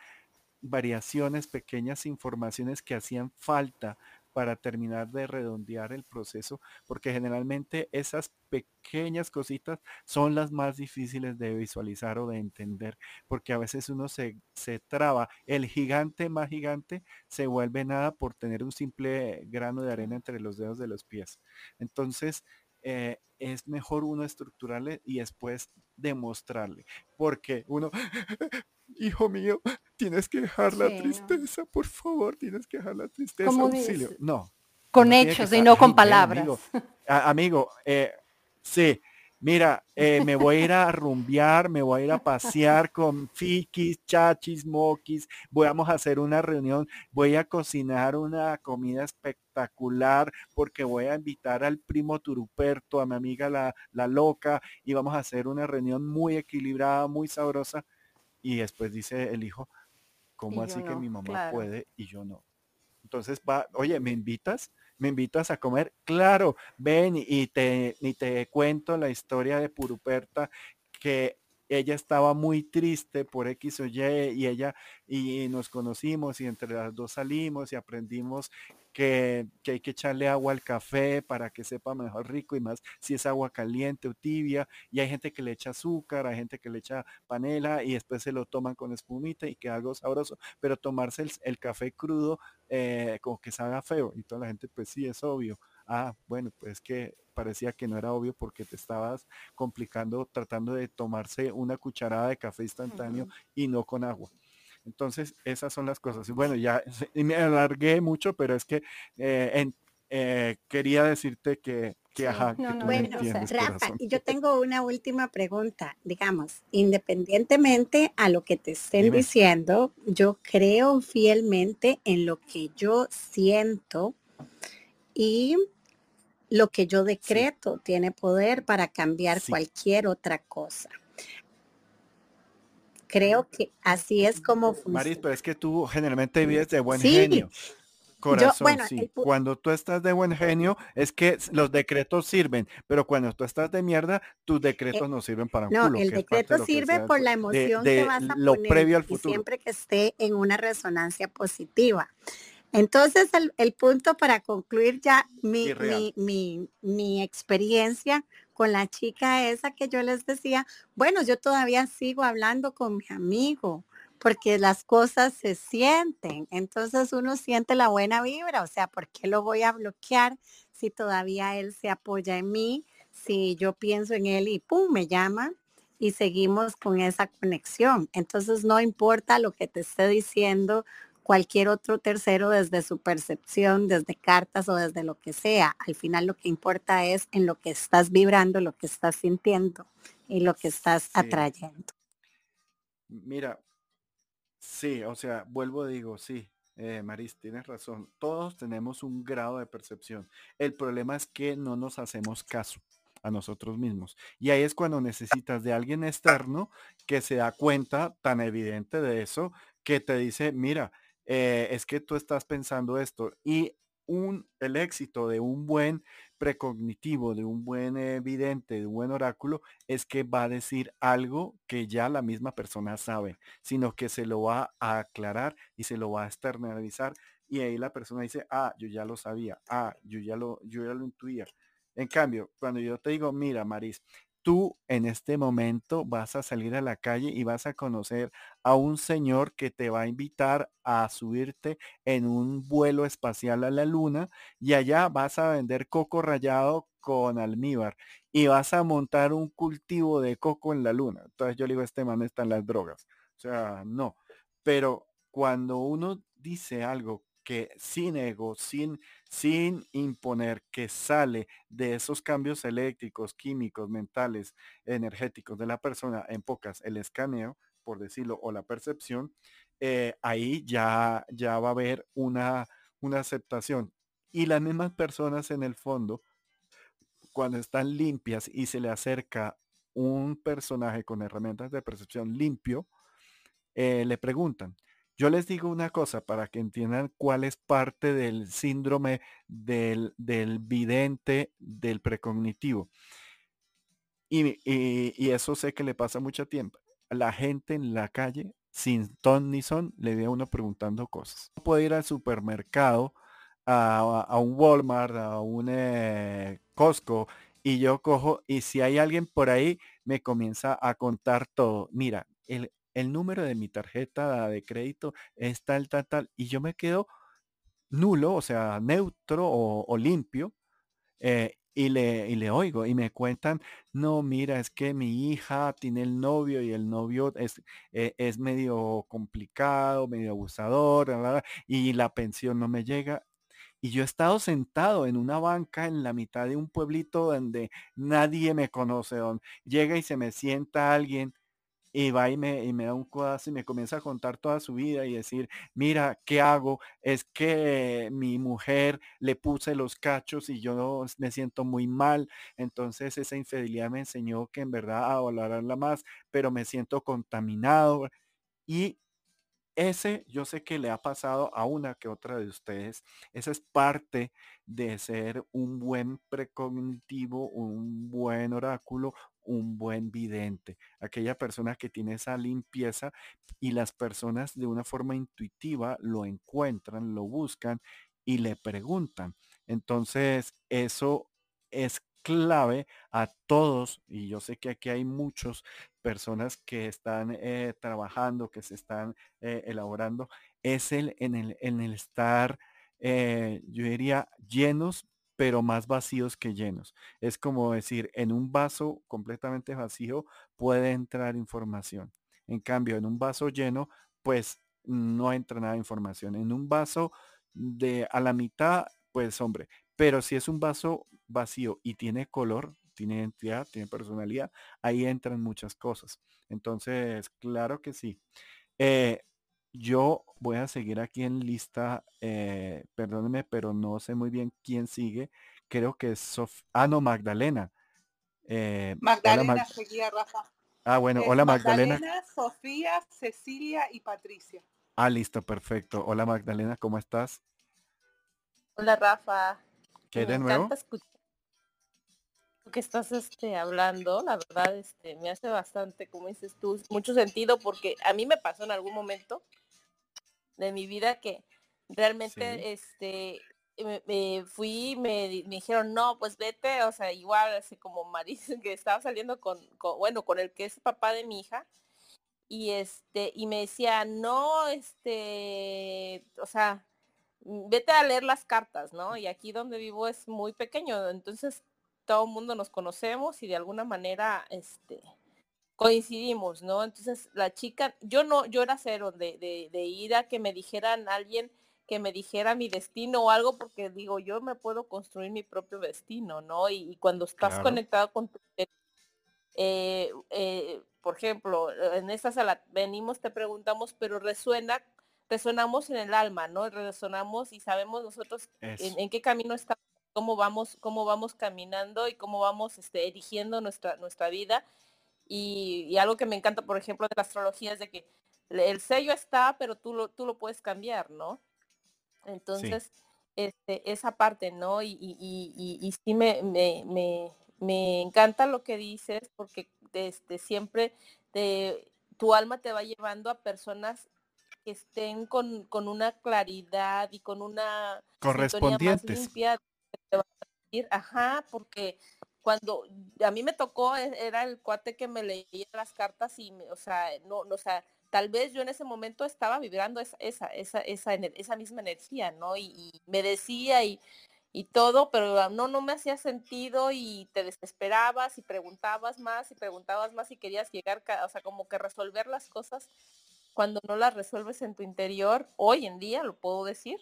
variaciones, pequeñas informaciones que hacían falta para terminar de redondear el proceso, porque generalmente esas pequeñas cositas son las más difíciles de visualizar o de entender, porque a veces uno se, se traba. El gigante más gigante se vuelve nada por tener un simple grano de arena entre los dedos de los pies. Entonces, eh, es mejor uno estructurarle y después demostrarle, porque uno, [LAUGHS] hijo mío, tienes que dejar la tristeza, por favor, tienes que dejar la tristeza, auxilio. No. Con hechos y no con palabras. Amigo, eh, sí, mira, eh, me voy a ir a [LAUGHS] rumbear, me voy a ir a pasear con fikis, chachis, moquis, vamos a hacer una reunión, voy a cocinar una comida espectacular porque voy a invitar al primo Turuperto, a mi amiga la, la loca, y vamos a hacer una reunión muy equilibrada, muy sabrosa. Y después dice el hijo, ¿cómo así que mi mamá puede y yo no? Entonces va, oye, ¿me invitas? ¿Me invitas a comer? Claro, ven y te, y te cuento la historia de Puruperta que ella estaba muy triste por X o Y y ella y nos conocimos y entre las dos salimos y aprendimos que, hay que echarle agua al café para que sepa mejor rico y más si es agua caliente o tibia. Y hay gente que le echa azúcar, hay gente que le echa panela y después se lo toman con espumita y que algo sabroso. Pero tomarse el, café crudo eh, como que salga feo. Y toda la gente, pues sí, es obvio. Ah, bueno, pues que parecía que no era obvio porque te estabas complicando tratando de tomarse una cucharada de café instantáneo y no con agua. Entonces, esas son las cosas. Y bueno, ya me alargué mucho, pero es que eh, eh, quería decirte que, que ajá. bueno, Rafa, y yo tengo una última pregunta. Digamos, independientemente a lo que te estén diciendo, yo creo fielmente en lo que yo siento y lo que yo decreto tiene poder para cambiar cualquier otra cosa. Creo que así es como funciona. Maris, pero es que tú generalmente vives de buen genio. Corazón, sí. Cuando tú estás de buen genio, es que los decretos sirven, pero cuando tú estás de mierda, tus eh, decretos no sirven para un no, el decreto sirve por la emoción que vas a lo previo al futuro. siempre que esté en una resonancia positiva. Entonces, el, punto para concluir ya mi, mi, mi, experiencia con la chica esa que yo les decía, bueno, yo todavía sigo hablando con mi amigo porque las cosas se sienten. Entonces uno siente la buena vibra, o sea, ¿por qué lo voy a bloquear si todavía él se apoya en mí? Si yo pienso en él y pum, me llama y seguimos con esa conexión. Entonces no importa lo que te esté diciendo cualquier otro tercero desde su percepción, desde cartas o desde lo que sea. Al final lo que importa es en lo que estás vibrando, lo que estás sintiendo y lo que estás atrayendo. Mira, sí, o sea, vuelvo digo, sí, eh, Maris, tienes razón. Todos tenemos un grado de percepción. El problema es que no nos hacemos caso a nosotros mismos. Y ahí es cuando necesitas de alguien externo que se da cuenta tan evidente de eso que te dice, mira, eh, es que tú estás pensando esto y un, el éxito de un buen precognitivo, de un buen evidente, de un buen oráculo, es que va a decir algo que ya la misma persona sabe, sino que se lo va a aclarar y se lo va a externalizar y ahí la persona dice, ah, yo ya lo sabía, ah, yo ya lo, yo ya lo intuía. En cambio, cuando yo te digo, mira, Maris, tú en este momento vas a salir a la calle y vas a conocer a un señor que te va a invitar a subirte en un vuelo espacial a la luna y allá vas a vender coco rallado con almíbar y vas a montar un cultivo de coco en la luna. Entonces yo le digo, este man está en las drogas. O sea, no. Pero cuando uno dice algo que sin ego, sin, sin imponer, que sale de esos cambios eléctricos, químicos, mentales, energéticos de la persona, en pocas, el escaneo, por decirlo, o la percepción, eh, ahí ya, ya va a haber una, una aceptación. Y las mismas personas en el fondo, cuando están limpias y se le acerca un personaje con herramientas de percepción limpio, eh, le preguntan, yo les digo una cosa para que entiendan cuál es parte del síndrome del, vidente, del precognitivo. Y, eso sé que le pasa mucho tiempo. La gente en la calle, sin ton ni son, le ve a uno preguntando cosas. Puede ir al supermercado, a, un Walmart, a un eh, Costco, y yo cojo, y si hay alguien por ahí, me comienza a contar todo. Mira, el, el número de mi tarjeta de crédito es tal, tal, tal, y yo me quedo nulo, o sea, neutro o, limpio, eh, y, le, y le oigo y me cuentan, no, mira, es que mi hija tiene el novio y el novio es, eh, es medio complicado, medio abusador, y la pensión no me llega. Y yo he estado sentado en una banca en la mitad de un pueblito donde nadie me conoce, donde llega y se me sienta alguien y va y me, y me da un codazo y me comienza a contar toda su vida y decir, mira, ¿qué hago? Es que mi mujer le puse los cachos y yo me siento muy mal. Entonces esa infidelidad me enseñó que en verdad a valorarla más, pero me siento contaminado. Y ese yo sé que le ha pasado a una que otra de ustedes. Esa es parte de ser un buen precognitivo, un buen oráculo, un buen vidente, aquella persona que tiene esa limpieza y las personas de una forma intuitiva lo encuentran, lo buscan y le preguntan. Entonces, eso es clave a todos, y yo sé que aquí hay muchas personas que están eh, trabajando, que se están eh, elaborando, es el en el, en el estar, eh, yo diría, llenos pero más vacíos que llenos. Es como decir, en un vaso completamente vacío puede entrar información. En cambio, en un vaso lleno, pues no entra nada de información. En un vaso de a la mitad, pues hombre, pero si es un vaso vacío y tiene color, tiene identidad, tiene personalidad, ahí entran muchas cosas. Entonces, claro que sí. Eh, yo voy a seguir aquí en lista, eh, perdónenme, pero no sé muy bien quién sigue. Creo que es Sof ah, no, Magdalena. Eh, Magdalena seguía, Rafa. Ah, bueno, hola Magdalena. Magdalena, Sofía, Cecilia y Patricia. Ah, listo, perfecto. Hola Magdalena, ¿cómo estás? Hola Rafa. ¿Qué de nuevo? que estás este, hablando, la verdad, este, me hace bastante, como dices tú, mucho sentido porque a mí me pasó en algún momento de mi vida que realmente este me, fui me, me, dijeron no pues vete o sea igual así como Maris [LAUGHS] que estaba saliendo con, bueno con el que es papá de mi hija y este y me decía no este o sea vete a leer las cartas no y aquí donde vivo es muy pequeño entonces todo el mundo nos conocemos y de alguna manera este coincidimos, ¿no? Entonces la chica, yo no, yo era cero de, de, ir a que me dijeran alguien que me dijera mi destino o algo, porque digo, yo me puedo construir mi propio destino, ¿no? Y, cuando estás conectado con tu... Eh, eh, por ejemplo, en esta sala venimos, te preguntamos, pero resuena, resonamos en el alma, ¿no? Resonamos y sabemos nosotros en, en, qué camino estamos, cómo vamos, cómo vamos caminando y cómo vamos este, erigiendo nuestra, nuestra vida y, algo que me encanta, por ejemplo, de la astrología es de que el sello está, pero tú lo, tú lo puedes cambiar, ¿no? Entonces, este, esa parte, ¿no? Y, y, y, sí me, me, me, me, encanta lo que dices porque este, siempre te, tu alma te va llevando a personas que estén con, con una claridad y con una correspondientes. Más limpia, Ajá, porque cuando a mí me tocó, e, era el cuate que me leía las cartas y, o sea, no, o sea, tal vez yo en ese momento estaba vibrando esa, esa, esa, esa, misma energía, ¿no? Y, me decía y, y, todo, pero no, no me hacía sentido y te desesperabas y preguntabas más y preguntabas más y querías llegar, o sea, como que resolver las cosas cuando no las resuelves en tu interior, hoy en día lo puedo decir,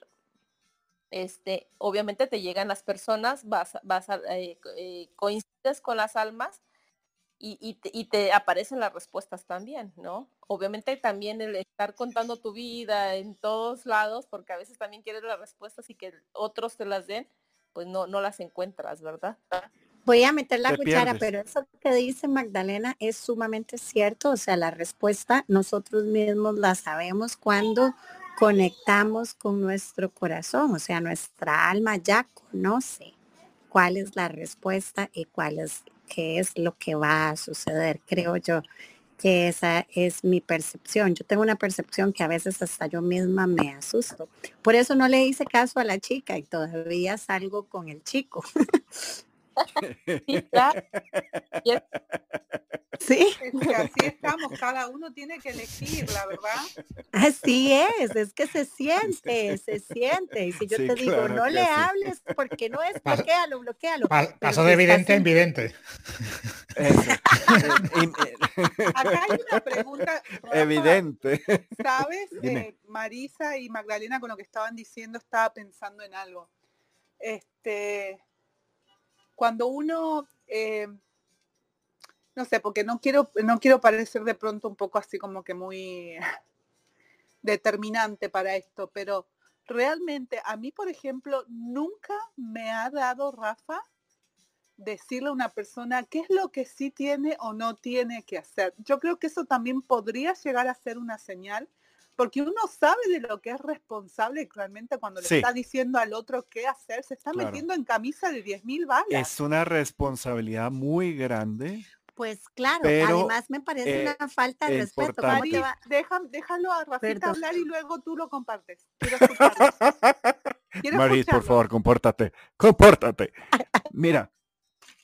este, obviamente te llegan las personas, vas, vas a, eh, eh, coincides con las almas y, te, aparecen las respuestas también, ¿no? Obviamente también el estar contando tu vida en todos lados, porque a veces también quieres las respuestas y que otros te las den, pues no, no las encuentras, ¿verdad? Voy a meter la cuchara, pero eso que dice Magdalena es sumamente cierto, o sea, la respuesta nosotros mismos la sabemos cuando conectamos con nuestro corazón, o sea, nuestra alma ya conoce cuál es la respuesta y cuál es qué es lo que va a suceder. Creo yo que esa es mi percepción. Yo tengo una percepción que a veces hasta yo misma me asusto. Por eso no le hice caso a la chica y todavía salgo con el chico. [LAUGHS] Sí. [LAUGHS] así estamos, cada uno tiene que elegir, la verdad. Así es, es que se [LAUGHS] siente, se siente. Y si yo te digo, no le hables porque no es, bloquealo, bloquealo. Pasó de evidente a invidente. [LAUGHS] Acá hay una pregunta. Evidente. ¿Sabes? Eh, Marisa y Magdalena con lo que estaban diciendo estaba pensando en algo. Este, cuando uno, eh, no sé, porque no quiero, no quiero parecer de pronto un poco así como que muy [LAUGHS] determinante para esto, pero realmente a mí, por ejemplo, nunca me ha dado, Rafa, decirle a una persona qué es lo que sí tiene o no tiene que hacer. Yo creo que eso también podría llegar a ser una señal porque uno sabe de lo que es responsable realmente cuando le está diciendo al otro qué hacer, se está metiendo en camisa de 10 mil balas. Es una responsabilidad muy grande. Pues claro, además me parece eh, una falta de respeto. déjalo a Rafita hablar y luego tú lo compartes. [LAUGHS] Maris, por favor, compórtate, compórtate. Mira,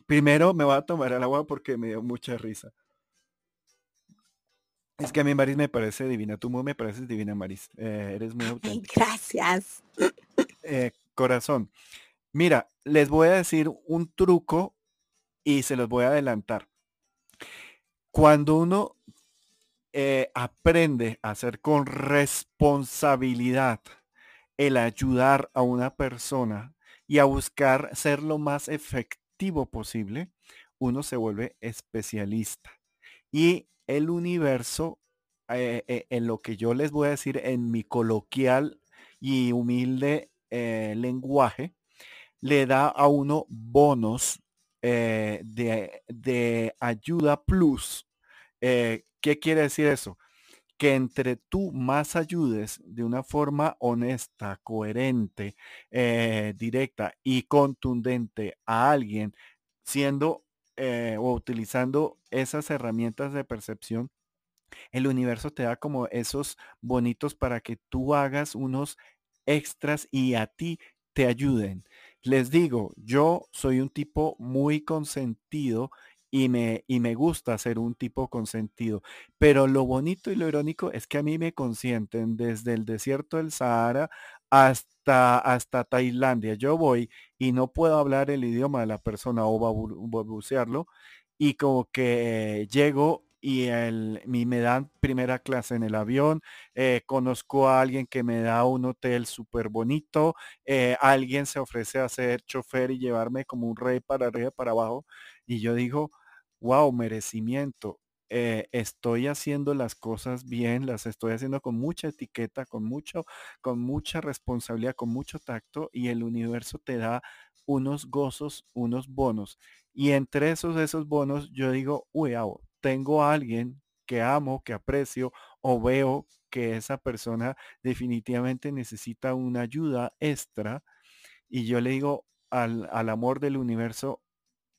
primero me voy a tomar el agua porque me dio mucha risa. Es que a mí Maris me parece divina, tú me pareces divina Maris, eh, eres muy auténtica. Gracias. Eh, corazón, mira, les voy a decir un truco y se los voy a adelantar. Cuando uno eh, aprende a hacer con responsabilidad el ayudar a una persona y a buscar ser lo más efectivo posible, uno se vuelve especialista. Y el universo, eh, eh, en lo que yo les voy a decir en mi coloquial y humilde eh, lenguaje, le da a uno bonos de, de, ayuda plus. ¿Qué quiere decir eso? Que entre tú más ayudes de una forma honesta, coherente, directa y contundente a alguien, siendo eh, o utilizando esas herramientas de percepción, el universo te da como esos bonitos para que tú hagas unos extras y a ti te ayuden. Les digo, yo soy un tipo muy consentido y me, y me gusta ser un tipo consentido. Pero lo bonito y lo irónico es que a mí me consienten desde el desierto del Sahara hasta, hasta Tailandia. Yo voy y no puedo hablar el idioma de la persona o balbucearlo y como que llego y el, me dan primera clase en el avión, eh, conozco a alguien que me da un hotel súper bonito, eh, alguien se ofrece a ser chofer y llevarme como un rey para arriba, para abajo, y yo digo, wow, merecimiento. Eh, estoy haciendo las cosas bien, las estoy haciendo con mucha etiqueta, con mucho, con mucha responsabilidad, con mucho tacto y el universo te da unos gozos, unos bonos. Y entre esos, esos bonos, yo digo, wow, tengo a alguien que amo, que aprecio o veo que esa persona definitivamente necesita una ayuda extra y yo le digo al, al amor del universo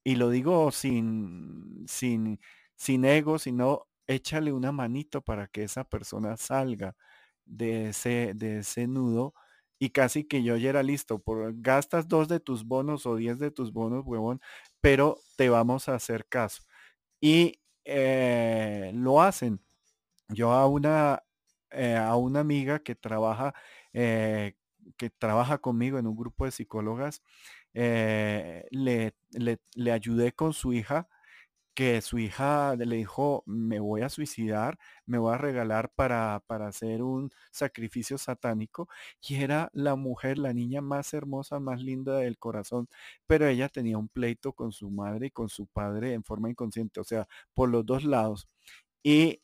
y lo digo sin, sin, sin ego, sino échale una manito para que esa persona salga de ese, de ese nudo y casi que yo ya era listo, por, gastas dos de tus bonos o diez de tus bonos, huevón, pero te vamos a hacer caso. Y eh, lo hacen. Yo a una, eh, a una amiga que trabaja, eh, que trabaja conmigo en un grupo de psicólogas, le, le, le ayudé con su hija que su hija le dijo, me voy a suicidar, me voy a regalar para, para hacer un sacrificio satánico. Y era la mujer, la niña más hermosa, más linda del corazón, pero ella tenía un pleito con su madre y con su padre en forma inconsciente, o sea, por los dos lados. Y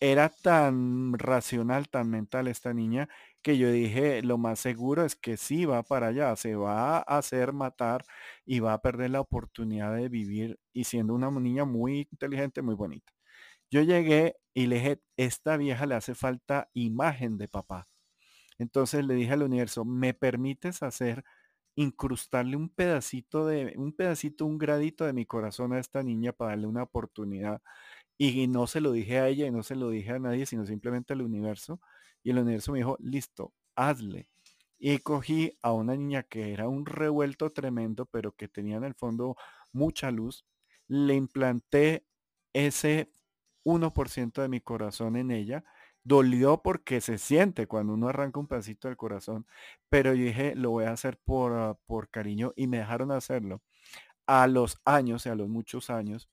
era tan racional, tan mental esta niña, que yo dije, lo más seguro es que sí va para allá, se va a hacer matar y va a perder la oportunidad de vivir y siendo una niña muy inteligente, muy bonita. Yo llegué y le dije, esta vieja le hace falta imagen de papá. Entonces le dije al universo, ¿me permites hacer, incrustarle un pedacito de, un pedacito, un gradito de mi corazón a esta niña para darle una oportunidad? Y no se lo dije a ella y no se lo dije a nadie, sino simplemente al universo. Y el universo me dijo, listo, hazle. Y cogí a una niña que era un revuelto tremendo, pero que tenía en el fondo mucha luz. Le implanté ese 1% de mi corazón en ella. Dolió porque se siente cuando uno arranca un pedacito del corazón, pero yo dije, lo voy a hacer por, por cariño y me dejaron hacerlo. A los años, a los muchos años,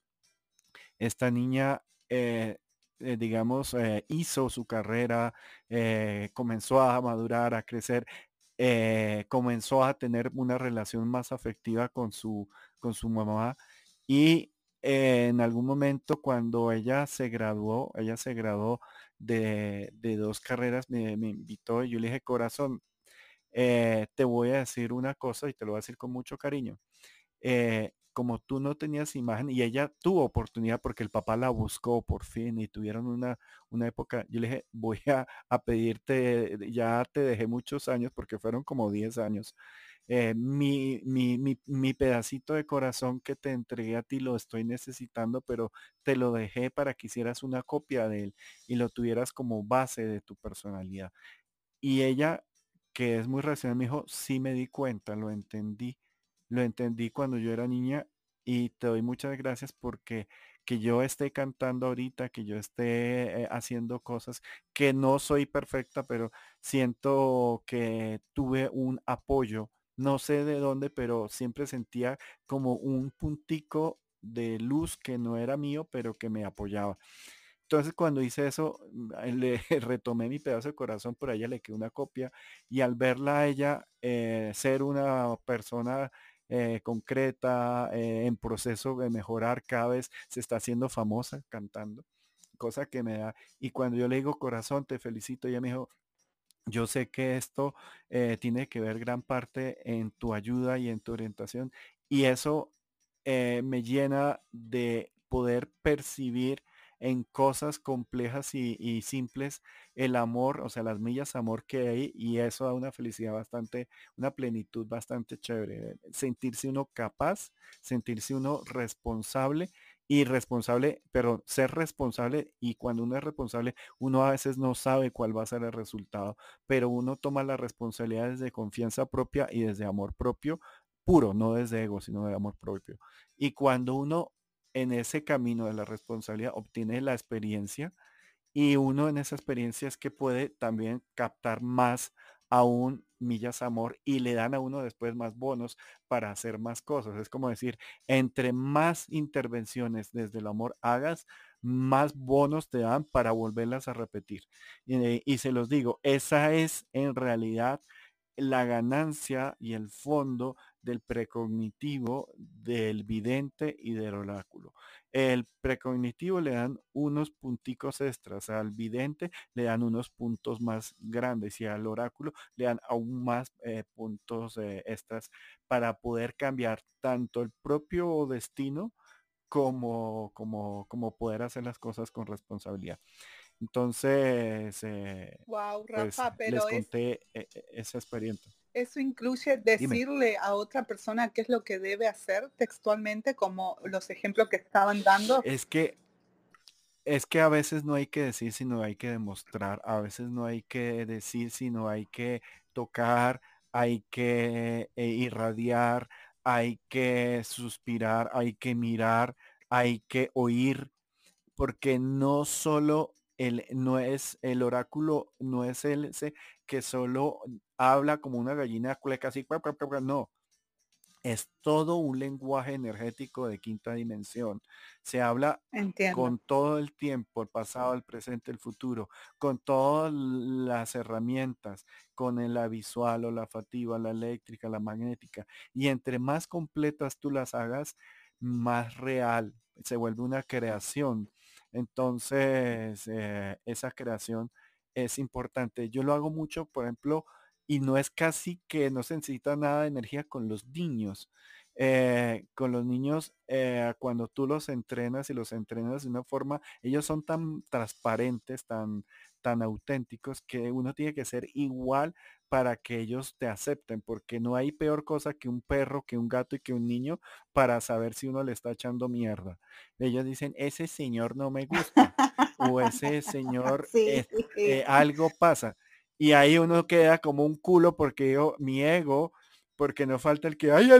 esta niña eh, eh, digamos, eh, hizo su carrera, comenzó a madurar, a crecer, comenzó a tener una relación más afectiva con su, con su mamá y en algún momento cuando ella se graduó, ella se graduó de, dos carreras, me, invitó y yo le dije, corazón, te voy a decir una cosa y te lo voy a decir con mucho cariño como tú no tenías imagen y ella tuvo oportunidad porque el papá la buscó por fin y tuvieron una, una época, yo le dije, [LAUGHS] voy a, pedirte, ya te dejé muchos años porque fueron como 10 años. Eh, mi, mi, mi, mi, pedacito de corazón que te entregué a ti lo estoy necesitando, pero te lo dejé para que hicieras una copia de él y lo tuvieras como base de tu personalidad. Y ella, que es muy racional, me dijo, sí me di cuenta, lo entendí lo entendí cuando yo era niña y te doy muchas gracias porque que yo esté cantando ahorita, que yo esté eh, haciendo cosas, que no soy perfecta, pero siento que tuve un apoyo, no sé de dónde, pero siempre sentía como un puntico de luz que no era mío, pero que me apoyaba. Entonces cuando hice eso, mm, le [LAUGHS] retomé mi pedazo de corazón, por ella le quedó una copia y al verla a ella eh, ser una persona eh, concreta, eh, en proceso de mejorar, cada vez se está haciendo famosa cantando, cosa que me da. Y cuando yo le digo corazón, te felicito, ella me dijo, yo sé que esto eh, tiene que ver gran parte en tu ayuda y en tu orientación y eso me llena de poder percibir en cosas complejas y, simples el amor, o sea, las millas amor que hay y eso da una felicidad bastante, una plenitud bastante chévere. Sentirse uno capaz, sentirse uno responsable y responsable, pero ser responsable y cuando uno es responsable, uno a veces no sabe cuál va a ser el resultado, pero uno toma la responsabilidad desde confianza propia y desde amor propio puro, no desde ego, sino de amor propio. Y cuando uno en ese camino de la responsabilidad obtiene la experiencia y uno en esa experiencia es que puede también captar más aún millas amor y le dan a uno después más bonos para hacer más cosas. Es como decir, entre más intervenciones desde el amor hagas, más bonos te dan para volverlas a repetir. Y, y se los digo, esa es en realidad la ganancia y el fondo del precognitivo, del vidente y del oráculo. El precognitivo le dan unos punticos extras, al vidente le dan unos puntos más grandes y al oráculo le dan aún más eh, puntos eh, extras para poder cambiar tanto el propio destino como, como, como poder hacer las cosas con responsabilidad. Entonces, wow, eh, pues, Rafa, pero les conté e, e, esa experiencia. Eso incluye decirle a otra persona qué es lo que debe hacer textualmente, como los ejemplos que estaban dando. Es que es que a veces no hay que decir, sino hay que demostrar. A veces no hay que decir, sino hay que tocar, hay que eh, irradiar, hay que suspirar, hay que mirar, hay que oír, porque no solo el, no es el oráculo, no es el que solo habla como una gallina cueca así, no, es todo un lenguaje energético de quinta dimensión. Se habla con todo el tiempo, el pasado, el presente, el futuro, con todas las herramientas, con la visual o la fativa, la eléctrica, la magnética. Y entre más completas tú las hagas, más real se vuelve una creación. Entonces, eh, esa creación es importante. Yo lo hago mucho, por ejemplo, y no es casi que no se necesita nada de energía con los niños. Eh, con los niños, eh, cuando tú los entrenas y los entrenas de una forma, ellos son tan transparentes, tan, tan auténticos, que uno tiene que ser igual para que ellos te acepten, porque no hay peor cosa que un perro, que un gato y que un niño para saber si uno le está echando mierda. Ellos dicen, ese señor no me gusta, o ese [LAUGHS] señor, eh, algo pasa. Y ahí uno queda como un culo porque yo, mi ego, porque no falta el que, ay,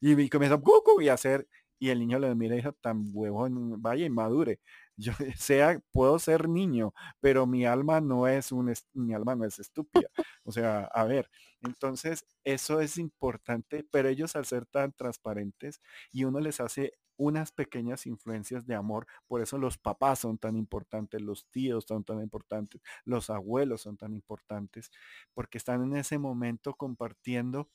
y, y comienza y hacer, y el niño le mira y dice, tan huevón, vaya y madure. Yo [LAUGHS] sea, puedo ser niño, pero mi alma no es un, mi alma no es estúpida. O sea, a ver, entonces eso es importante, pero ellos al ser tan transparentes y uno les hace unas pequeñas influencias de amor. Por eso los papás son tan importantes, los tíos son tan importantes, los abuelos son tan importantes, porque están en ese momento compartiendo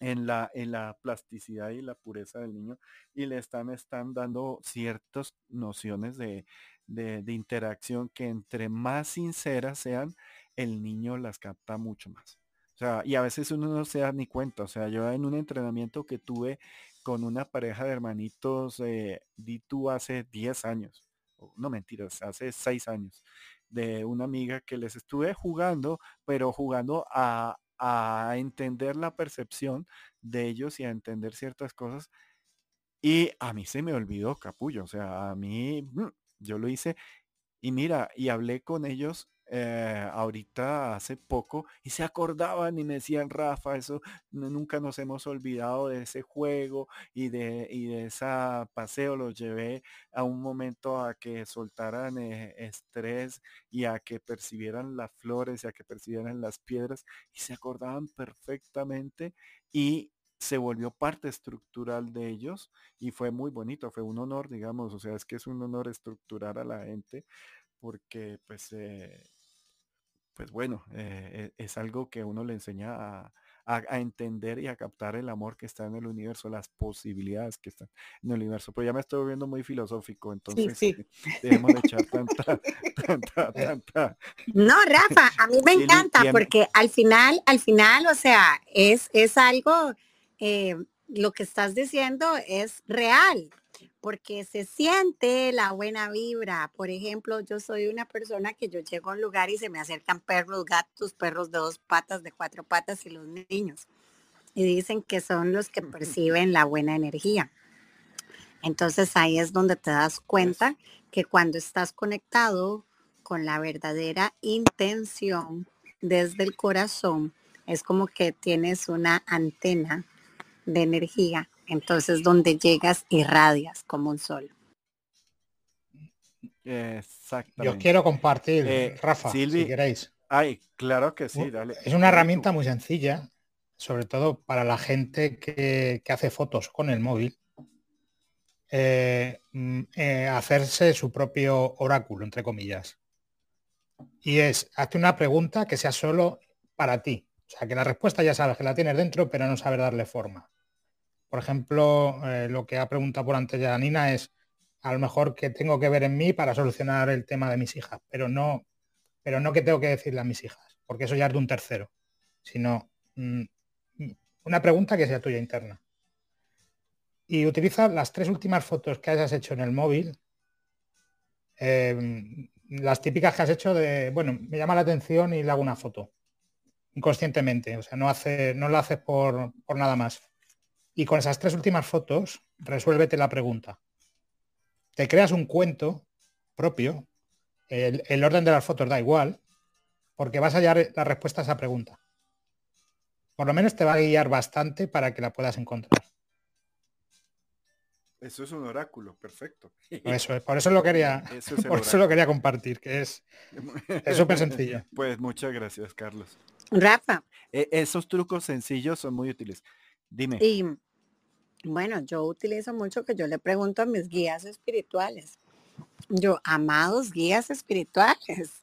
en la, en la plasticidad y la pureza del niño y le están, están dando ciertas nociones de, de, interacción que entre más sinceras sean, el niño las capta mucho más. O sea, y a veces uno no se da ni cuenta. O sea, yo en un entrenamiento que tuve con una pareja de hermanitos, eh, di tú hace 10 años, no mentiras, hace 6 años, de una amiga que les estuve jugando, pero jugando a, a entender la percepción de ellos y a entender ciertas cosas. Y a mí se me olvidó, capullo. O sea, a mí, mm, yo lo hice. Y mira, y hablé con ellos eh, ahorita hace poco y se acordaban y me decían, Rafa, eso nunca nos hemos olvidado de ese juego y de, y de esa paseo. Los llevé a un momento a que soltaran eh, estrés y a que percibieran las flores y a que percibieran las piedras y se acordaban perfectamente y se volvió parte estructural de ellos y fue muy bonito, fue un honor, digamos, o sea, es que es un honor estructurar a la gente porque pues eh, pues bueno, eh, e, es algo que uno le enseña a, entender y a captar el amor que está en el universo, las posibilidades que están en el universo. Pero ya me estoy viendo muy filosófico, entonces sí, [LAUGHS] debemos echar [LAUGHS] tanta, tanta, tanta. No, Rafa, a mí me encanta porque al final, al final, o sea, es, es algo, eh, lo que estás diciendo es real porque se siente la buena vibra. Por ejemplo, yo soy una persona que yo llego a un lugar y se me acercan perros, gatos, perros de dos patas, de cuatro patas y los niños. Y dicen que son los que perciben la buena energía. Entonces ahí es donde te das cuenta que cuando estás conectado con la verdadera intención desde el corazón, es como que tienes una antena de energía entonces, donde llegas, irradias como un sol. Exactamente. Yo quiero compartir, eh, Rafa, si queréis. Ay, claro que sí, dale. Es una herramienta muy sencilla, sobre todo para la gente que, hace fotos con el móvil. Eh, mm, eh, hacerse su propio oráculo, entre comillas. Y es, hazte una pregunta que sea solo para ti. O sea, que la respuesta ya sabes que la tienes dentro, pero no sabes darle forma. Por ejemplo, eh, lo que ha preguntado por antes ya Nina es a lo mejor que tengo que ver en mí para solucionar el tema de mis hijas, pero no, pero no que tengo que decirle a mis hijas, porque eso ya es de un tercero, sino mm, una pregunta que sea tuya interna. y utiliza las tres últimas fotos que hayas hecho en el móvil. Em, las típicas que has hecho de, bueno, me llama la atención y le hago una foto. Inconscientemente. O sea, no, hace, no lo haces por, por nada más. Y con esas tres últimas fotos, resuélvete la pregunta. Te creas un cuento propio. El, el orden de las fotos da igual, porque vas a hallar la respuesta a esa pregunta. Por lo menos te va a guiar bastante para que la puedas encontrar. Eso es un oráculo, perfecto. Eso por eso lo quería, [LAUGHS] por eso lo quería compartir, que es súper sencillo. [LAUGHS] Pues muchas gracias, Carlos. Rafa. E, esos trucos sencillos son muy útiles. Dime. Y bueno, yo utilizo mucho que yo le pregunto a mis guías espirituales. Yo, amados guías espirituales,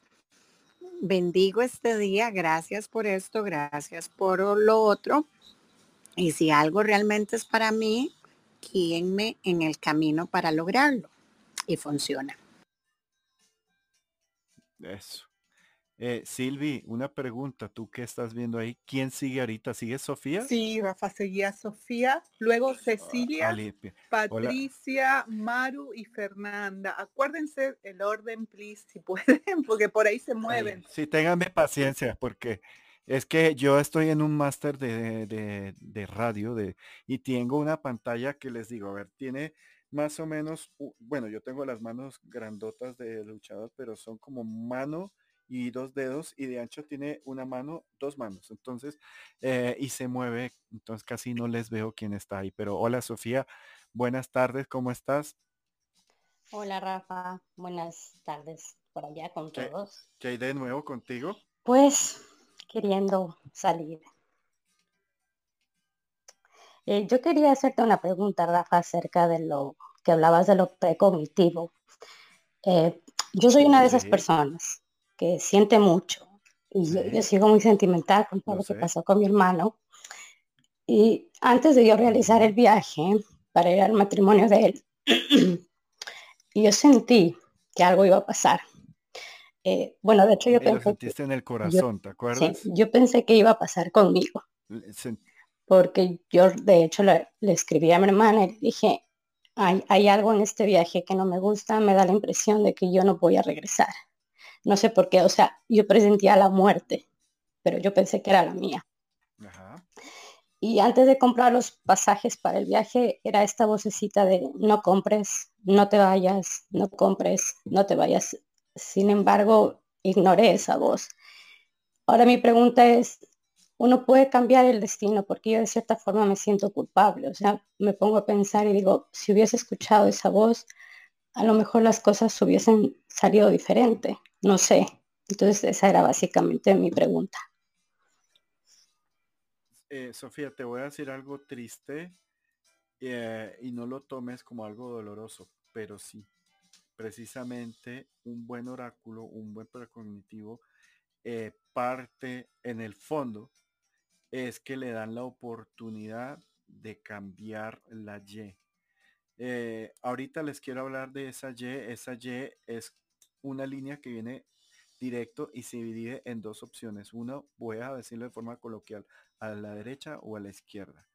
bendigo este día, gracias por esto, gracias por lo otro. Y si algo realmente es para mí, guíenme en el camino para lograrlo. Y funciona. Eso. Eh, Silvi, una pregunta, tú qué estás viendo ahí, ¿quién sigue ahorita? ¿Sigue Sofía? Sí, Rafa seguía Sofía, luego ah, Cecilia, Patricia, Maru y Fernanda. Acuérdense el orden, please, si [LAUGHS] pueden, porque por ahí se mueven. Sí, ténganme paciencia, porque es que yo estoy en un máster de, de, radio de, y tengo una pantalla que les digo, a ver, tiene más o menos, bueno, yo tengo las manos grandotas de luchador, pero son como mano y dos dedos y de ancho tiene una mano, dos manos. Entonces, eh, y se mueve, entonces casi no les veo quién está ahí. Pero hola Sofía, buenas tardes, ¿cómo estás? Hola Rafa, buenas tardes por allá con todos. ¿Qué hay de nuevo contigo? Pues queriendo salir. Eh, yo quería hacerte una pregunta, Rafa, acerca de lo que hablabas de lo precognitivo. Eh, yo soy una de esas personas que siente mucho. Y yo, sigo muy sentimental con todo lo, que pasó con mi hermano. Y antes de yo realizar el viaje para ir al matrimonio de él, [CLEARS THROAT] yo sentí que algo iba a pasar. Eh, bueno, de hecho yo pensé... sentiste en el corazón, ¿te acuerdas? yo pensé que iba a pasar conmigo. Porque yo de hecho le, escribí a mi hermana y dije, hay, hay algo en este viaje que no me gusta, me da la impresión de que yo no voy a regresar. No sé por qué, o sea, yo presentía la muerte, pero yo pensé que era la mía. Y antes de comprar los pasajes para el viaje, era esta vocecita de no compres, no te vayas, no compres, no te vayas. Sin embargo, ignoré esa voz. Ahora mi pregunta es, uno puede cambiar el destino porque yo de cierta forma me siento culpable. O sea, me pongo a pensar y digo, si hubiese escuchado esa voz, a lo mejor las cosas hubiesen salido diferente. No sé. Entonces esa era básicamente mi pregunta. Eh, Sofía, te voy a decir algo triste eh, y no lo tomes como algo doloroso, pero sí, precisamente un buen oráculo, un buen precognitivo, eh, parte en el fondo es que le dan la oportunidad de cambiar la Y. ahorita les quiero hablar de esa Y. Esa Y es una línea que viene directo y se divide en dos opciones. Uno, voy a decirlo de forma coloquial, a la derecha o a la izquierda.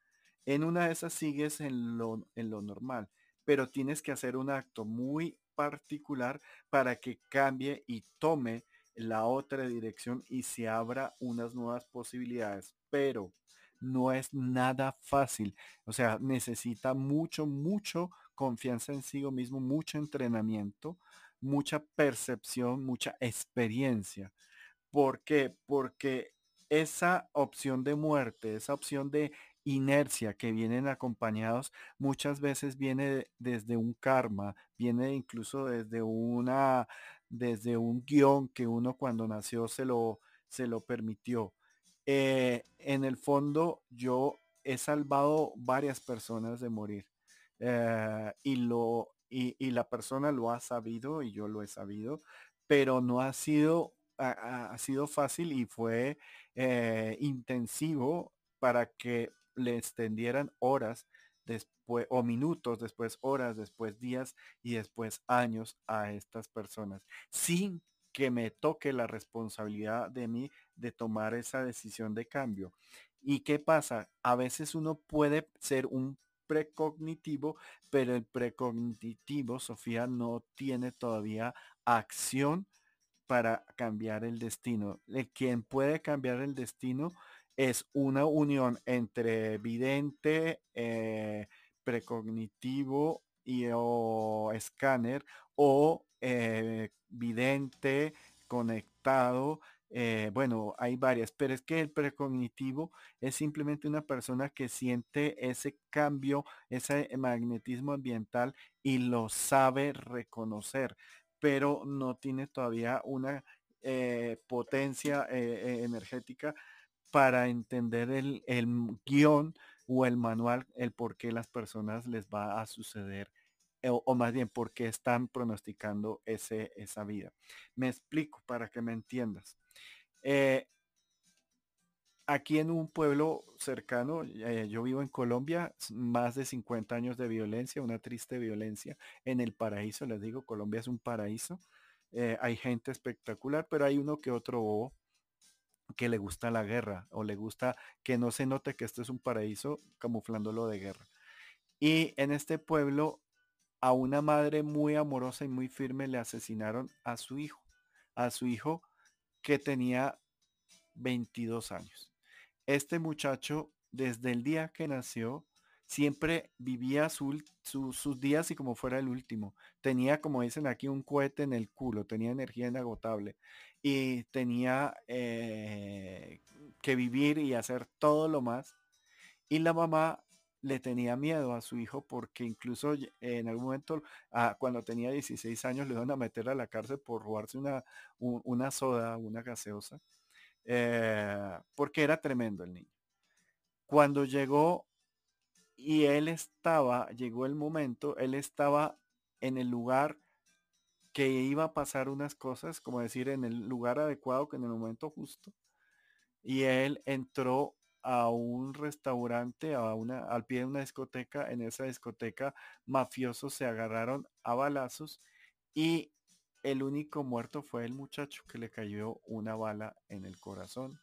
En una de esas sigues en lo, en lo normal, pero tienes que hacer un acto muy particular para que cambie y tome la otra dirección y se abra unas nuevas posibilidades. Pero no es nada fácil. O sea, necesita mucho, mucho confianza en sí mismo, mucho entrenamiento mucha percepción, mucha experiencia. ¿Por qué? Porque esa opción de muerte, esa opción de inercia que vienen acompañados muchas veces viene desde un karma, viene incluso desde una desde un guion que uno cuando nació se lo se lo permitió. Eh, en el fondo yo he salvado varias personas de morir eh, y lo y, la persona lo ha sabido y yo lo he sabido, pero no ha sido, ha, sido fácil y fue eh, intensivo para que le extendieran horas después o minutos después, horas después, días y después años a estas personas, sin que me toque la responsabilidad de mí de tomar esa decisión de cambio. ¿Y qué pasa? A veces uno puede ser un precognitivo, pero el precognitivo, Sofía, no tiene todavía acción para cambiar el destino. El quien puede cambiar el destino es una unión entre vidente, eh, precognitivo y o escáner o eh, vidente conectado. Eh, bueno, hay varias, pero es que el precognitivo es simplemente una persona que siente ese cambio, ese magnetismo ambiental y lo sabe reconocer pero no tiene todavía una eh, potencia eh, eh, energética para entender el, guion o el manual, el por qué las personas les va a suceder o, más bien por qué están pronosticando ese, esa vida. Me explico para que me entiendas. Aquí en un pueblo cercano, yo vivo en Colombia, más de 50 años de violencia, una triste violencia en el paraíso, les digo, Colombia es un paraíso. Eh, hay gente espectacular, pero hay uno que otro que le gusta la guerra o le gusta que no se note que esto es un paraíso camuflándolo de guerra. Y en este pueblo a una madre muy amorosa y muy firme le asesinaron a su hijo, a su hijo que tenía 22 años. Este muchacho desde el día que nació siempre vivía sus días y como fuera el último. Tenía, como dicen aquí, un cohete en el culo, tenía energía inagotable y tenía eh, que vivir y hacer todo lo más. Y la mamá le tenía miedo a su hijo porque incluso en algún momento, ah, cuando tenía 16 años, le iban a meter a la cárcel por robarse una, una soda, una gaseosa, eh, porque era tremendo el niño. Cuando llegó y él estaba, llegó el momento, él estaba en el lugar que iba a pasar unas cosas, como decir, en el lugar adecuado, que en el momento justo. Y él entró a un restaurante, a una, al pie de una discoteca. En esa discoteca, mafiosos se agarraron a balazos y el único muerto fue el muchacho que le cayó una bala en el corazón,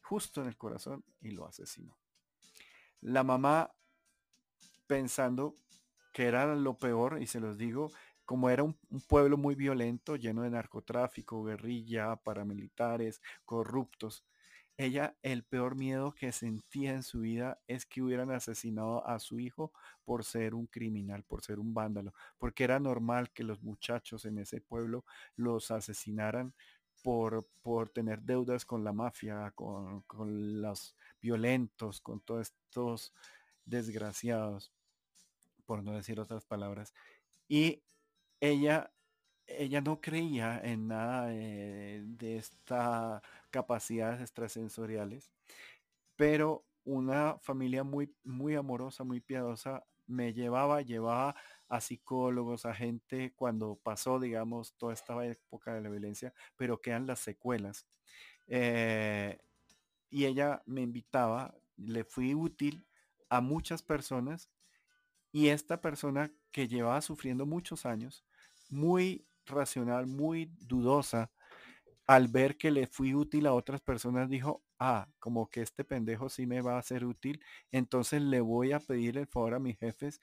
justo en el corazón, y lo asesinó. La mamá pensando que era lo peor, y se los digo, como era un, pueblo muy violento, lleno de narcotráfico, guerrilla, paramilitares, corruptos, ella el peor miedo que sentía en su vida es que hubieran asesinado a su hijo por ser un criminal, por ser un vándalo, porque era normal que los muchachos en ese pueblo los asesinaran por, por tener deudas con la mafia, con, con los violentos, con todos estos desgraciados por no decir otras palabras. Y ella, ella no creía en nada de, estas capacidades extrasensoriales, pero una familia muy, muy amorosa, muy piadosa, me llevaba, llevaba a psicólogos, a gente cuando pasó, digamos, toda esta época de la violencia, pero quedan las secuelas. Eh, y ella me invitaba, le fui útil a muchas personas y esta persona que llevaba sufriendo muchos años, muy racional, muy dudosa, al ver que le fui útil a otras personas, dijo, ah, como que este pendejo sí me va a ser útil, entonces le voy a pedir el favor a mis jefes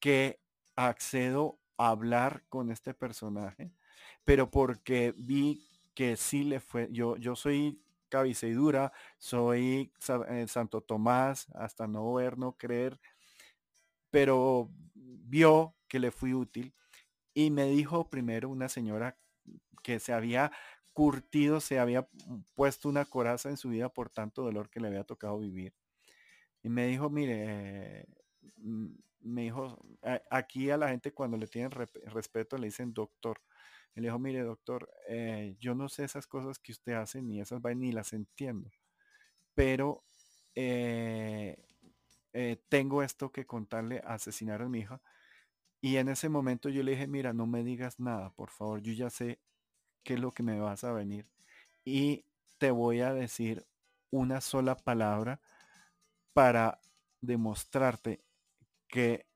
que accedo a hablar con este personaje, pero porque vi que sí le fue, yo, yo soy cabiceidura, soy eh, Santo Tomás, hasta no ver, no creer, pero vio que le fui útil y me dijo primero una señora que se había curtido, se había puesto una coraza en su vida por tanto dolor que le había tocado vivir. Y me dijo, mire, mm, me dijo, aquí a la gente cuando le tienen respeto le dicen doctor. Y le dijo, mire doctor, eh, yo no sé esas cosas que usted hace, ni esas ni las entiendo. Pero eh, eh, tengo esto que contarle, asesinar a mi hija. Y en ese momento yo le dije, mira, no me digas nada, por favor, yo ya sé qué es lo que me vas a venir. Y te voy a decir una sola palabra para demostrarte que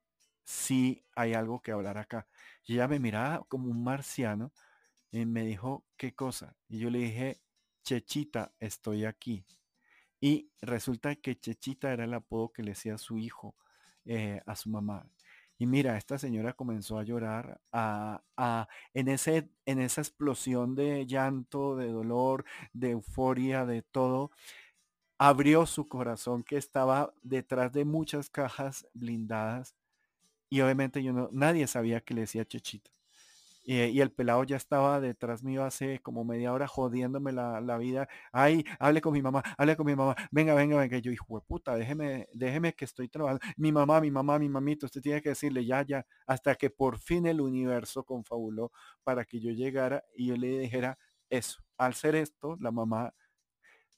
sí hay algo que hablar acá. Y ella me miraba como un marciano y me dijo, ¿qué cosa? Y yo le dije, Chechita, estoy aquí. Y resulta que Chechita era el apodo que le decía su hijo eh, a su mamá. Y mira, esta señora comenzó a llorar a, a, en, ese, en esa explosión de llanto, de dolor, de euforia, de todo. Abrió su corazón que estaba detrás de muchas cajas blindadas. Y obviamente yo no, nadie sabía que le decía Chechito. Eh, y el pelado ya estaba detrás mío hace como media hora jodiéndome la, vida. Ay, hable con mi mamá, hable con mi mamá. Venga, venga, venga. yo, hijo de puta, déjeme, déjeme que estoy trabajando. Mi mamá, mi mamá, mi mamito, usted tiene que decirle ya, ya, hasta que por fin el universo confabuló para que yo llegara y yo le dijera eso. Al ser esto, la mamá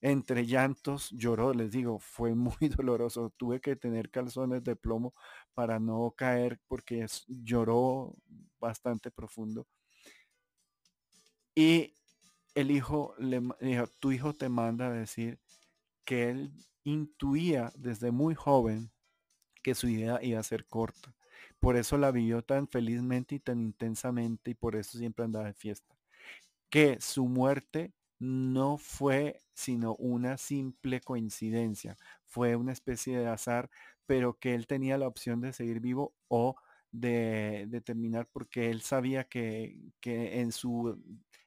entre llantos lloró, les digo, fue muy [LAUGHS] doloroso. Tuve que tener calzones de plomo para no caer porque lloró bastante profundo. Y el hijo le dijo, tu hijo te manda a decir que él intuía desde muy joven que su vida iba a ser corta. Por eso la vivió tan felizmente y tan intensamente y por eso siempre andaba de fiesta. Que su muerte no fue sino una simple coincidencia, fue una especie de azar, pero que él tenía la opción de seguir vivo o de, terminar porque él sabía que, en, su,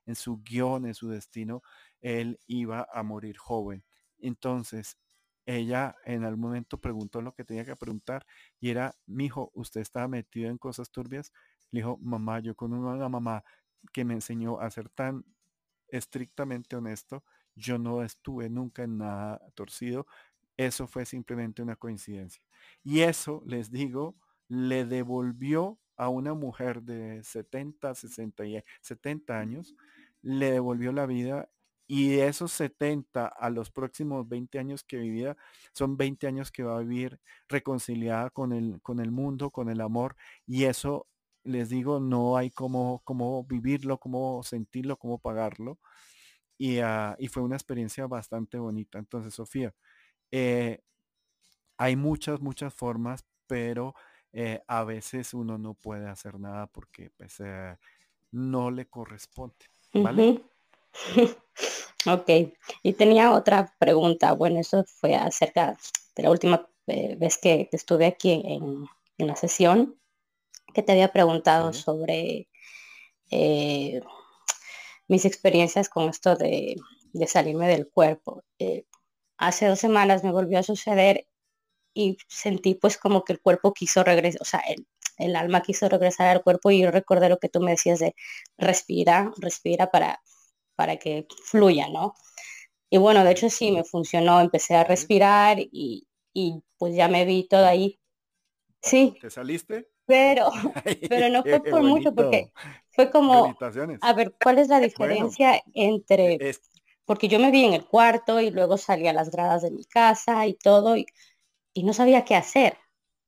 en su guion, en su destino, él iba a morir joven. Entonces, ella en algún momento preguntó lo que tenía que preguntar y era, mi hijo, ¿usted estaba metido en cosas turbias? Le dijo, mamá, yo con una mamá que me enseñó a ser tan estrictamente honesto, yo no estuve nunca en nada torcido. Eso fue simplemente una coincidencia. Y eso, les digo, le devolvió a una mujer de 70, 60 y 70 años, le devolvió la vida y de esos 70 a los próximos 20 años que vivía, son 20 años que va a vivir reconciliada con el, con el mundo, con el amor y eso les digo, no hay cómo, cómo vivirlo, cómo sentirlo, cómo pagarlo. Y, ah, y, fue una experiencia bastante bonita. Entonces, Sofía, eh, hay muchas, muchas formas, pero eh, a veces uno no puede hacer nada porque pues, eh, no le corresponde. ¿Vale? [LAUGHS] ok, y tenía otra pregunta. Bueno, eso fue acerca de la última vez que estuve aquí en, en la sesión que te había preguntado sobre eh, mis experiencias con esto de, salirme del cuerpo. Eh, hace dos semanas me volvió a suceder y sentí pues como que el cuerpo quiso regresar, o sea, el, alma quiso regresar al cuerpo y yo recordé lo que tú me decías de respira, respira para, para que fluya, ¿no? Y bueno, de hecho sí, me funcionó, empecé a respirar y, y pues ya me vi todo ahí. Sí. ¿Te saliste? Pero, [LAUGHS] pero no fue por mucho porque fue como, a ver, ¿cuál es la diferencia entre, porque yo me vi en el cuarto y luego salí a las gradas de mi casa y todo y, no sabía qué hacer,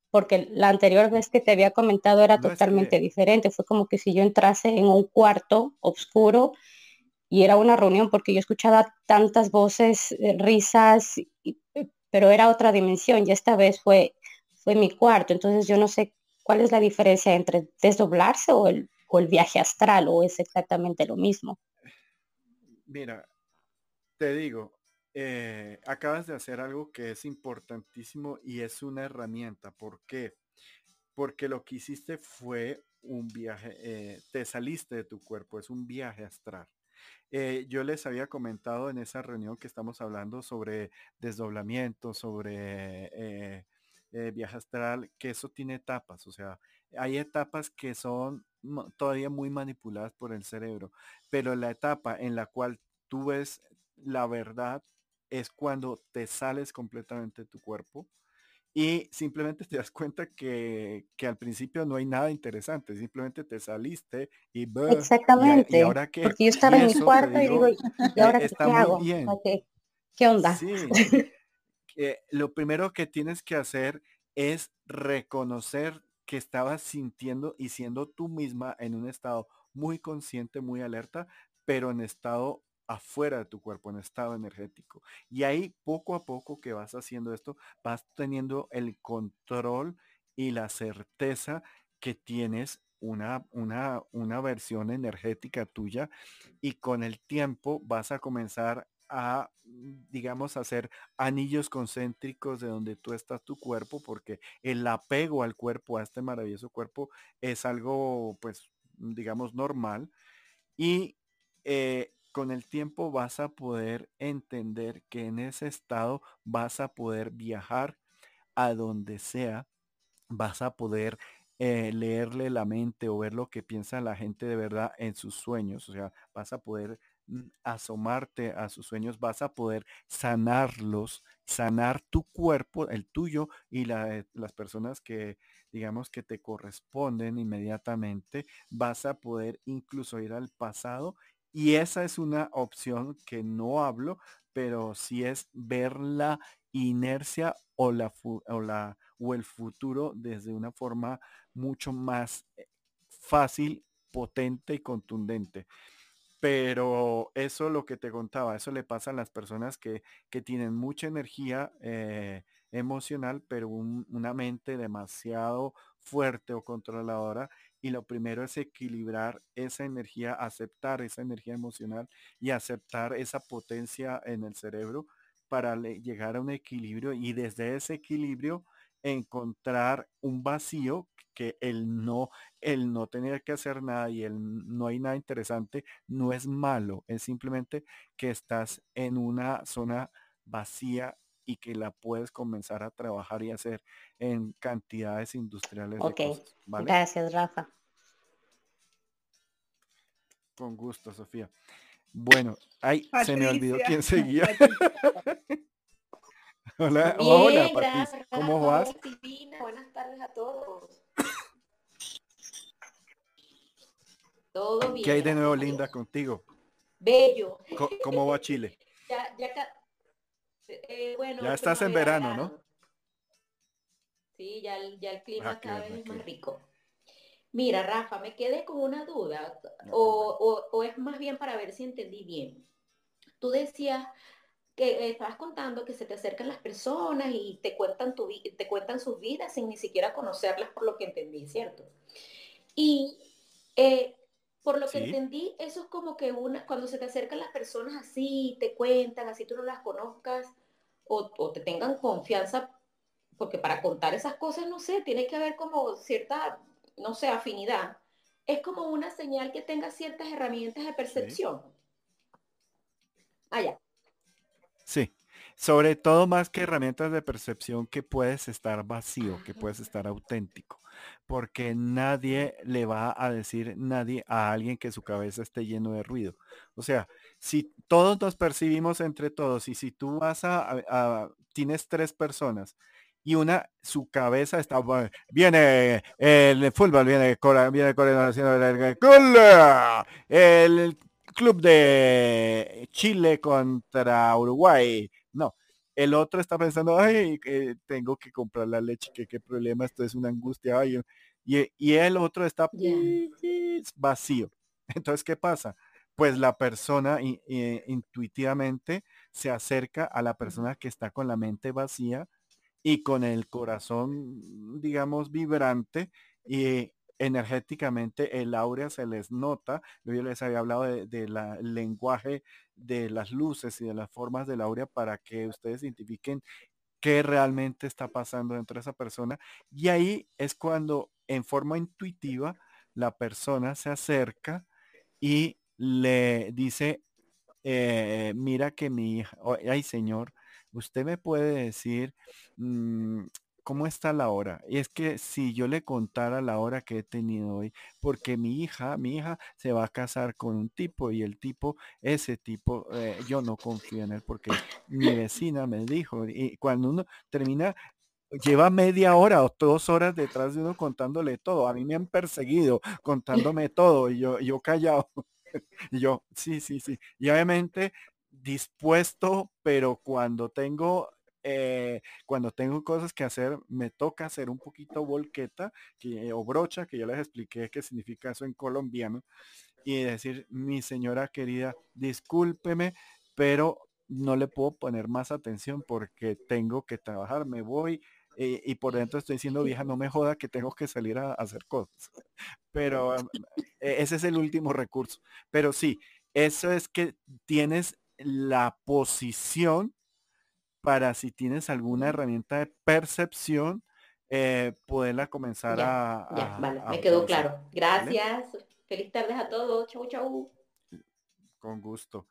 porque la anterior vez que te había comentado era totalmente diferente, fue como que si yo entrase en un cuarto oscuro y era una reunión porque yo escuchaba tantas voces, eh, risas, pero era otra dimensión y esta vez fue, fue mi cuarto, entonces yo no sé ¿Cuál es la diferencia entre desdoblarse o el, el viaje astral o es exactamente lo mismo? Mira, te digo, eh, acabas de hacer algo que es importantísimo y es una herramienta. ¿Por qué? Porque lo que hiciste fue un viaje, eh, te saliste de tu cuerpo, es un viaje astral. Eh, yo les había comentado en esa reunión que estamos hablando sobre desdoblamiento, sobre eh, viaje astral, que eso tiene etapas, o sea, hay etapas que son todavía muy manipuladas por el cerebro, pero la etapa en la cual tú ves la verdad es cuando te sales completamente de tu cuerpo y simplemente te das cuenta que, al principio no hay nada interesante, simplemente te saliste y... Exactamente, ahora que, porque yo estaba en mi cuarto y digo, ¿y eh, ahora qué hago? ¿Qué onda? Sí. Lo primero que tienes que hacer es reconocer que estabas sintiendo y siendo tú misma en un estado muy consciente, muy alerta, pero en estado afuera de tu cuerpo, en estado energético. Y ahí poco a poco que vas haciendo esto, vas teniendo el control y la certeza que tienes una, una, una versión energética tuya y con el tiempo vas a comenzar a, digamos, hacer anillos concéntricos de donde tú estás tu cuerpo, porque el apego al cuerpo, a este maravilloso cuerpo, es algo, pues, digamos, normal. Y eh, con el tiempo vas a poder entender que en ese estado vas a poder viajar a donde sea, vas a poder eh, leerle la mente o ver lo que piensa la gente de verdad en sus sueños. O sea, vas a poder asomarte a sus sueños, vas a poder sanarlos, sanar tu cuerpo, el tuyo y la, las personas que digamos que te corresponden inmediatamente, vas a poder incluso ir al pasado y esa es una opción que no hablo, pero sí es ver la inercia o la, o la o el futuro desde una forma mucho más eh, fácil, potente y contundente. Pero eso lo que te contaba, eso le pasa a las personas que, que tienen mucha energía eh, emocional, pero una mente demasiado fuerte o controladora. Y lo primero es equilibrar esa energía, aceptar esa energía emocional y aceptar esa potencia en el cerebro para llegar a un equilibrio y desde ese equilibrio encontrar un vacío que el no, el no tener que hacer nada y el no hay nada interesante no es malo, es simplemente que estás en una zona vacía y que la puedes comenzar a trabajar y hacer en cantidades industriales. Ok, gracias Rafa. Con gusto, Sofía. Bueno, ay, se me olvidó quién seguía. [LAUGHS] Hola, hola, ¿Cómo vas? Buenas tardes a todos. Todo bien. ¿Qué hay de nuevo, Linda, contigo? Bello. ¿Cómo, va Chile? [LAUGHS] Ya, ya, eh, bueno, ya estás en verano, ¿no? Sí, ya, ya el clima ah, cada vez es más rico. Mira, Rafa, me quedé con una duda, o, o, o, es más bien para ver si entendí bien. Tú decías que estabas contando que se te acercan las personas y te cuentan, tu, te cuentan sus vidas sin ni siquiera conocerlas por lo que entendí, ¿cierto? Y eh, por lo que entendí, eso es como que una, cuando se te acercan las personas así, te cuentan, así tú no las conozcas o, o te tengan confianza, porque para contar esas cosas, no sé, tiene que haber como cierta, no sé, afinidad. Es como una señal que tenga ciertas herramientas de percepción. Allá. Sí, sobre todo más que herramientas de percepción que puedes estar vacío, que puedes estar auténtico, porque nadie le va a decir nadie a alguien que su cabeza esté lleno de ruido. O sea, si todos nos percibimos entre todos y si tú vas a, tienes tres personas y una, su cabeza está, viene el fútbol, viene, viene el club de Chile contra Uruguay. No, el otro está pensando, ay, tengo que comprar la leche, que qué problema, esto es una angustia. y, y, el otro está vacío. [LAUGHS] Entonces, ¿qué pasa? Pues la persona intuitivamente se acerca a la persona que está con la mente vacía y con el corazón, digamos, vibrante y energéticamente el áurea se les nota. Yo les había hablado del de, lenguaje de las luces y de las formas del áurea para que ustedes identifiquen qué realmente está pasando dentro de esa persona. Y ahí es cuando en forma intuitiva la persona se acerca y le dice, eh, mira que mi hija, ay señor, usted me puede decir, mm, ¿cómo está la hora? Y es que si yo le contara la hora que he tenido hoy, porque mi hija, mi hija se va a casar con un tipo y el tipo, ese tipo, eh, yo no confío en él porque mi vecina me dijo, y cuando uno termina, lleva media hora o dos horas detrás de uno contándole todo. A mí me han perseguido contándome [LAUGHS] todo y yo, yo callado. [LAUGHS] y yo, sí, sí, sí. Y obviamente dispuesto, pero cuando tengo eh, cuando tengo cosas que hacer, me toca hacer un poquito volqueta que, o brocha, que ya les expliqué qué significa eso en colombiano, y decir, mi señora querida, discúlpeme, pero no le puedo poner más atención porque tengo que trabajar, me voy eh, y por dentro estoy diciendo, vieja, no me joda que tengo que salir a, hacer cosas. [LAUGHS] Pero e, ese es el último recurso. Pero sí, eso es que tienes la posición para si tienes alguna herramienta de percepción, eh, poderla comenzar a, Ya, vale, me quedó claro. Gracias. Feliz tardes a todos. Chau, chau. Con gusto.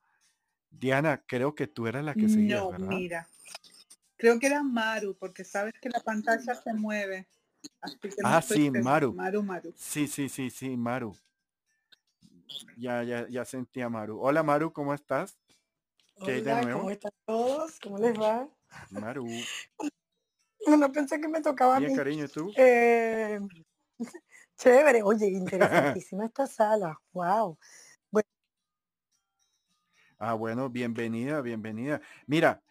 Diana, creo que tú eras la que seguía, no, mira. Creo que era Maru, porque sabes que la pantalla se mueve. ah, sí, Maru. Maru, Maru. Sí, sí, sí, sí, Maru. Ya, ya, ya sentí a Maru. Hola Maru, ¿cómo estás? Hola, ¿cómo están todos? ¿Cómo les va? Maru. [LAUGHS] No pensé que me tocaba a mí. cariño, ¿tú? Eh, [LAUGHS] chévere, oye, interesantísima esta sala. Wow. Bueno. Ah, bueno, bienvenida, bienvenida. Mira,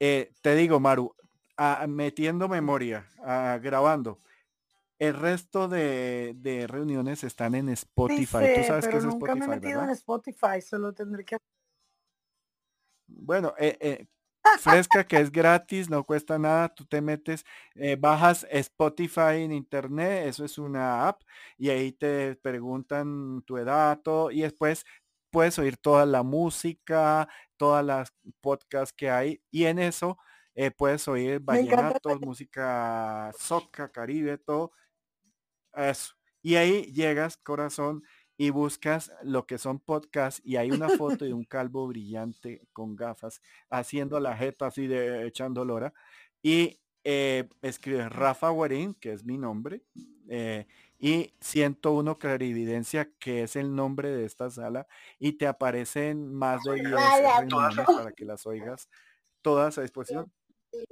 eh, te digo, Maru, metiendo memoria, ah, grabando. El resto de, reuniones están en Spotify. Tú sabes que es nunca Spotify, me he metido en Spotify, solo tendré que. Bueno, eh, eh, fresca que es gratis, no cuesta nada, tú te metes, eh, bajas Spotify en internet, eso es una app, y ahí te preguntan tu edad, y después puedes oír toda la música, todas las podcasts que hay, y en eso puedes oír vallenatos, música soca, caribe, todo eso. Y ahí llegas, corazón, y buscas lo que son podcasts y hay una foto de un [LAUGHS] calvo brillante con gafas haciendo la jeta así de echando lora y eh, escribes Rafa Guarín, que es mi nombre, eh, y 101 Clarividencia, que es el nombre de esta sala, y te aparecen más de 10 reuniones para que las oigas todas a disposición.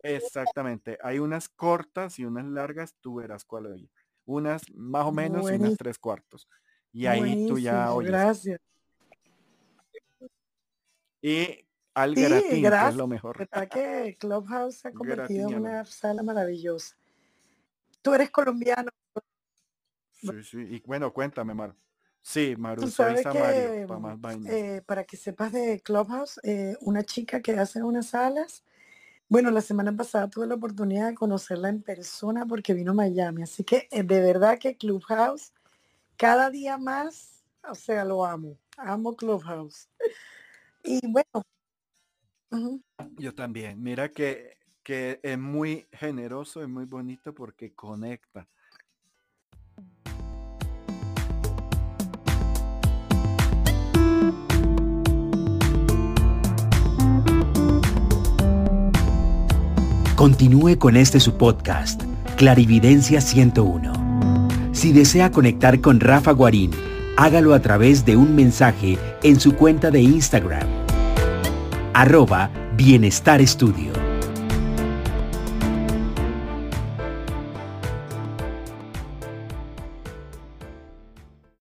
Exactamente. Hay unas cortas y unas largas, tú verás cuál oye. Unas más o menos y unas tres cuartos. Y ahí tú ya oyes. Gracias. Y al sí, gratín, que es lo mejor. ¿Verdad que Clubhouse se ha convertido en una sala maravillosa? Tú eres colombiano. Sí, sí. Y bueno, cuéntame, Maru. Sí, Maru, soy Samario, para más eh, para que sepas de Clubhouse, eh, una chica que hace unas salas. Bueno, la semana pasada tuve la oportunidad de conocerla en persona porque vino a Miami. Así que eh, de verdad que Clubhouse cada día más, o sea, lo amo. Amo Clubhouse. Y bueno. Yo también. Mira que, que es muy generoso, es muy bonito porque conecta. Continúe con este su podcast, Clarividencia 101 si desea conectar con Rafa Guarín, hágalo a través de un mensaje en su cuenta de Instagram. Arroba Bienestar Estudio.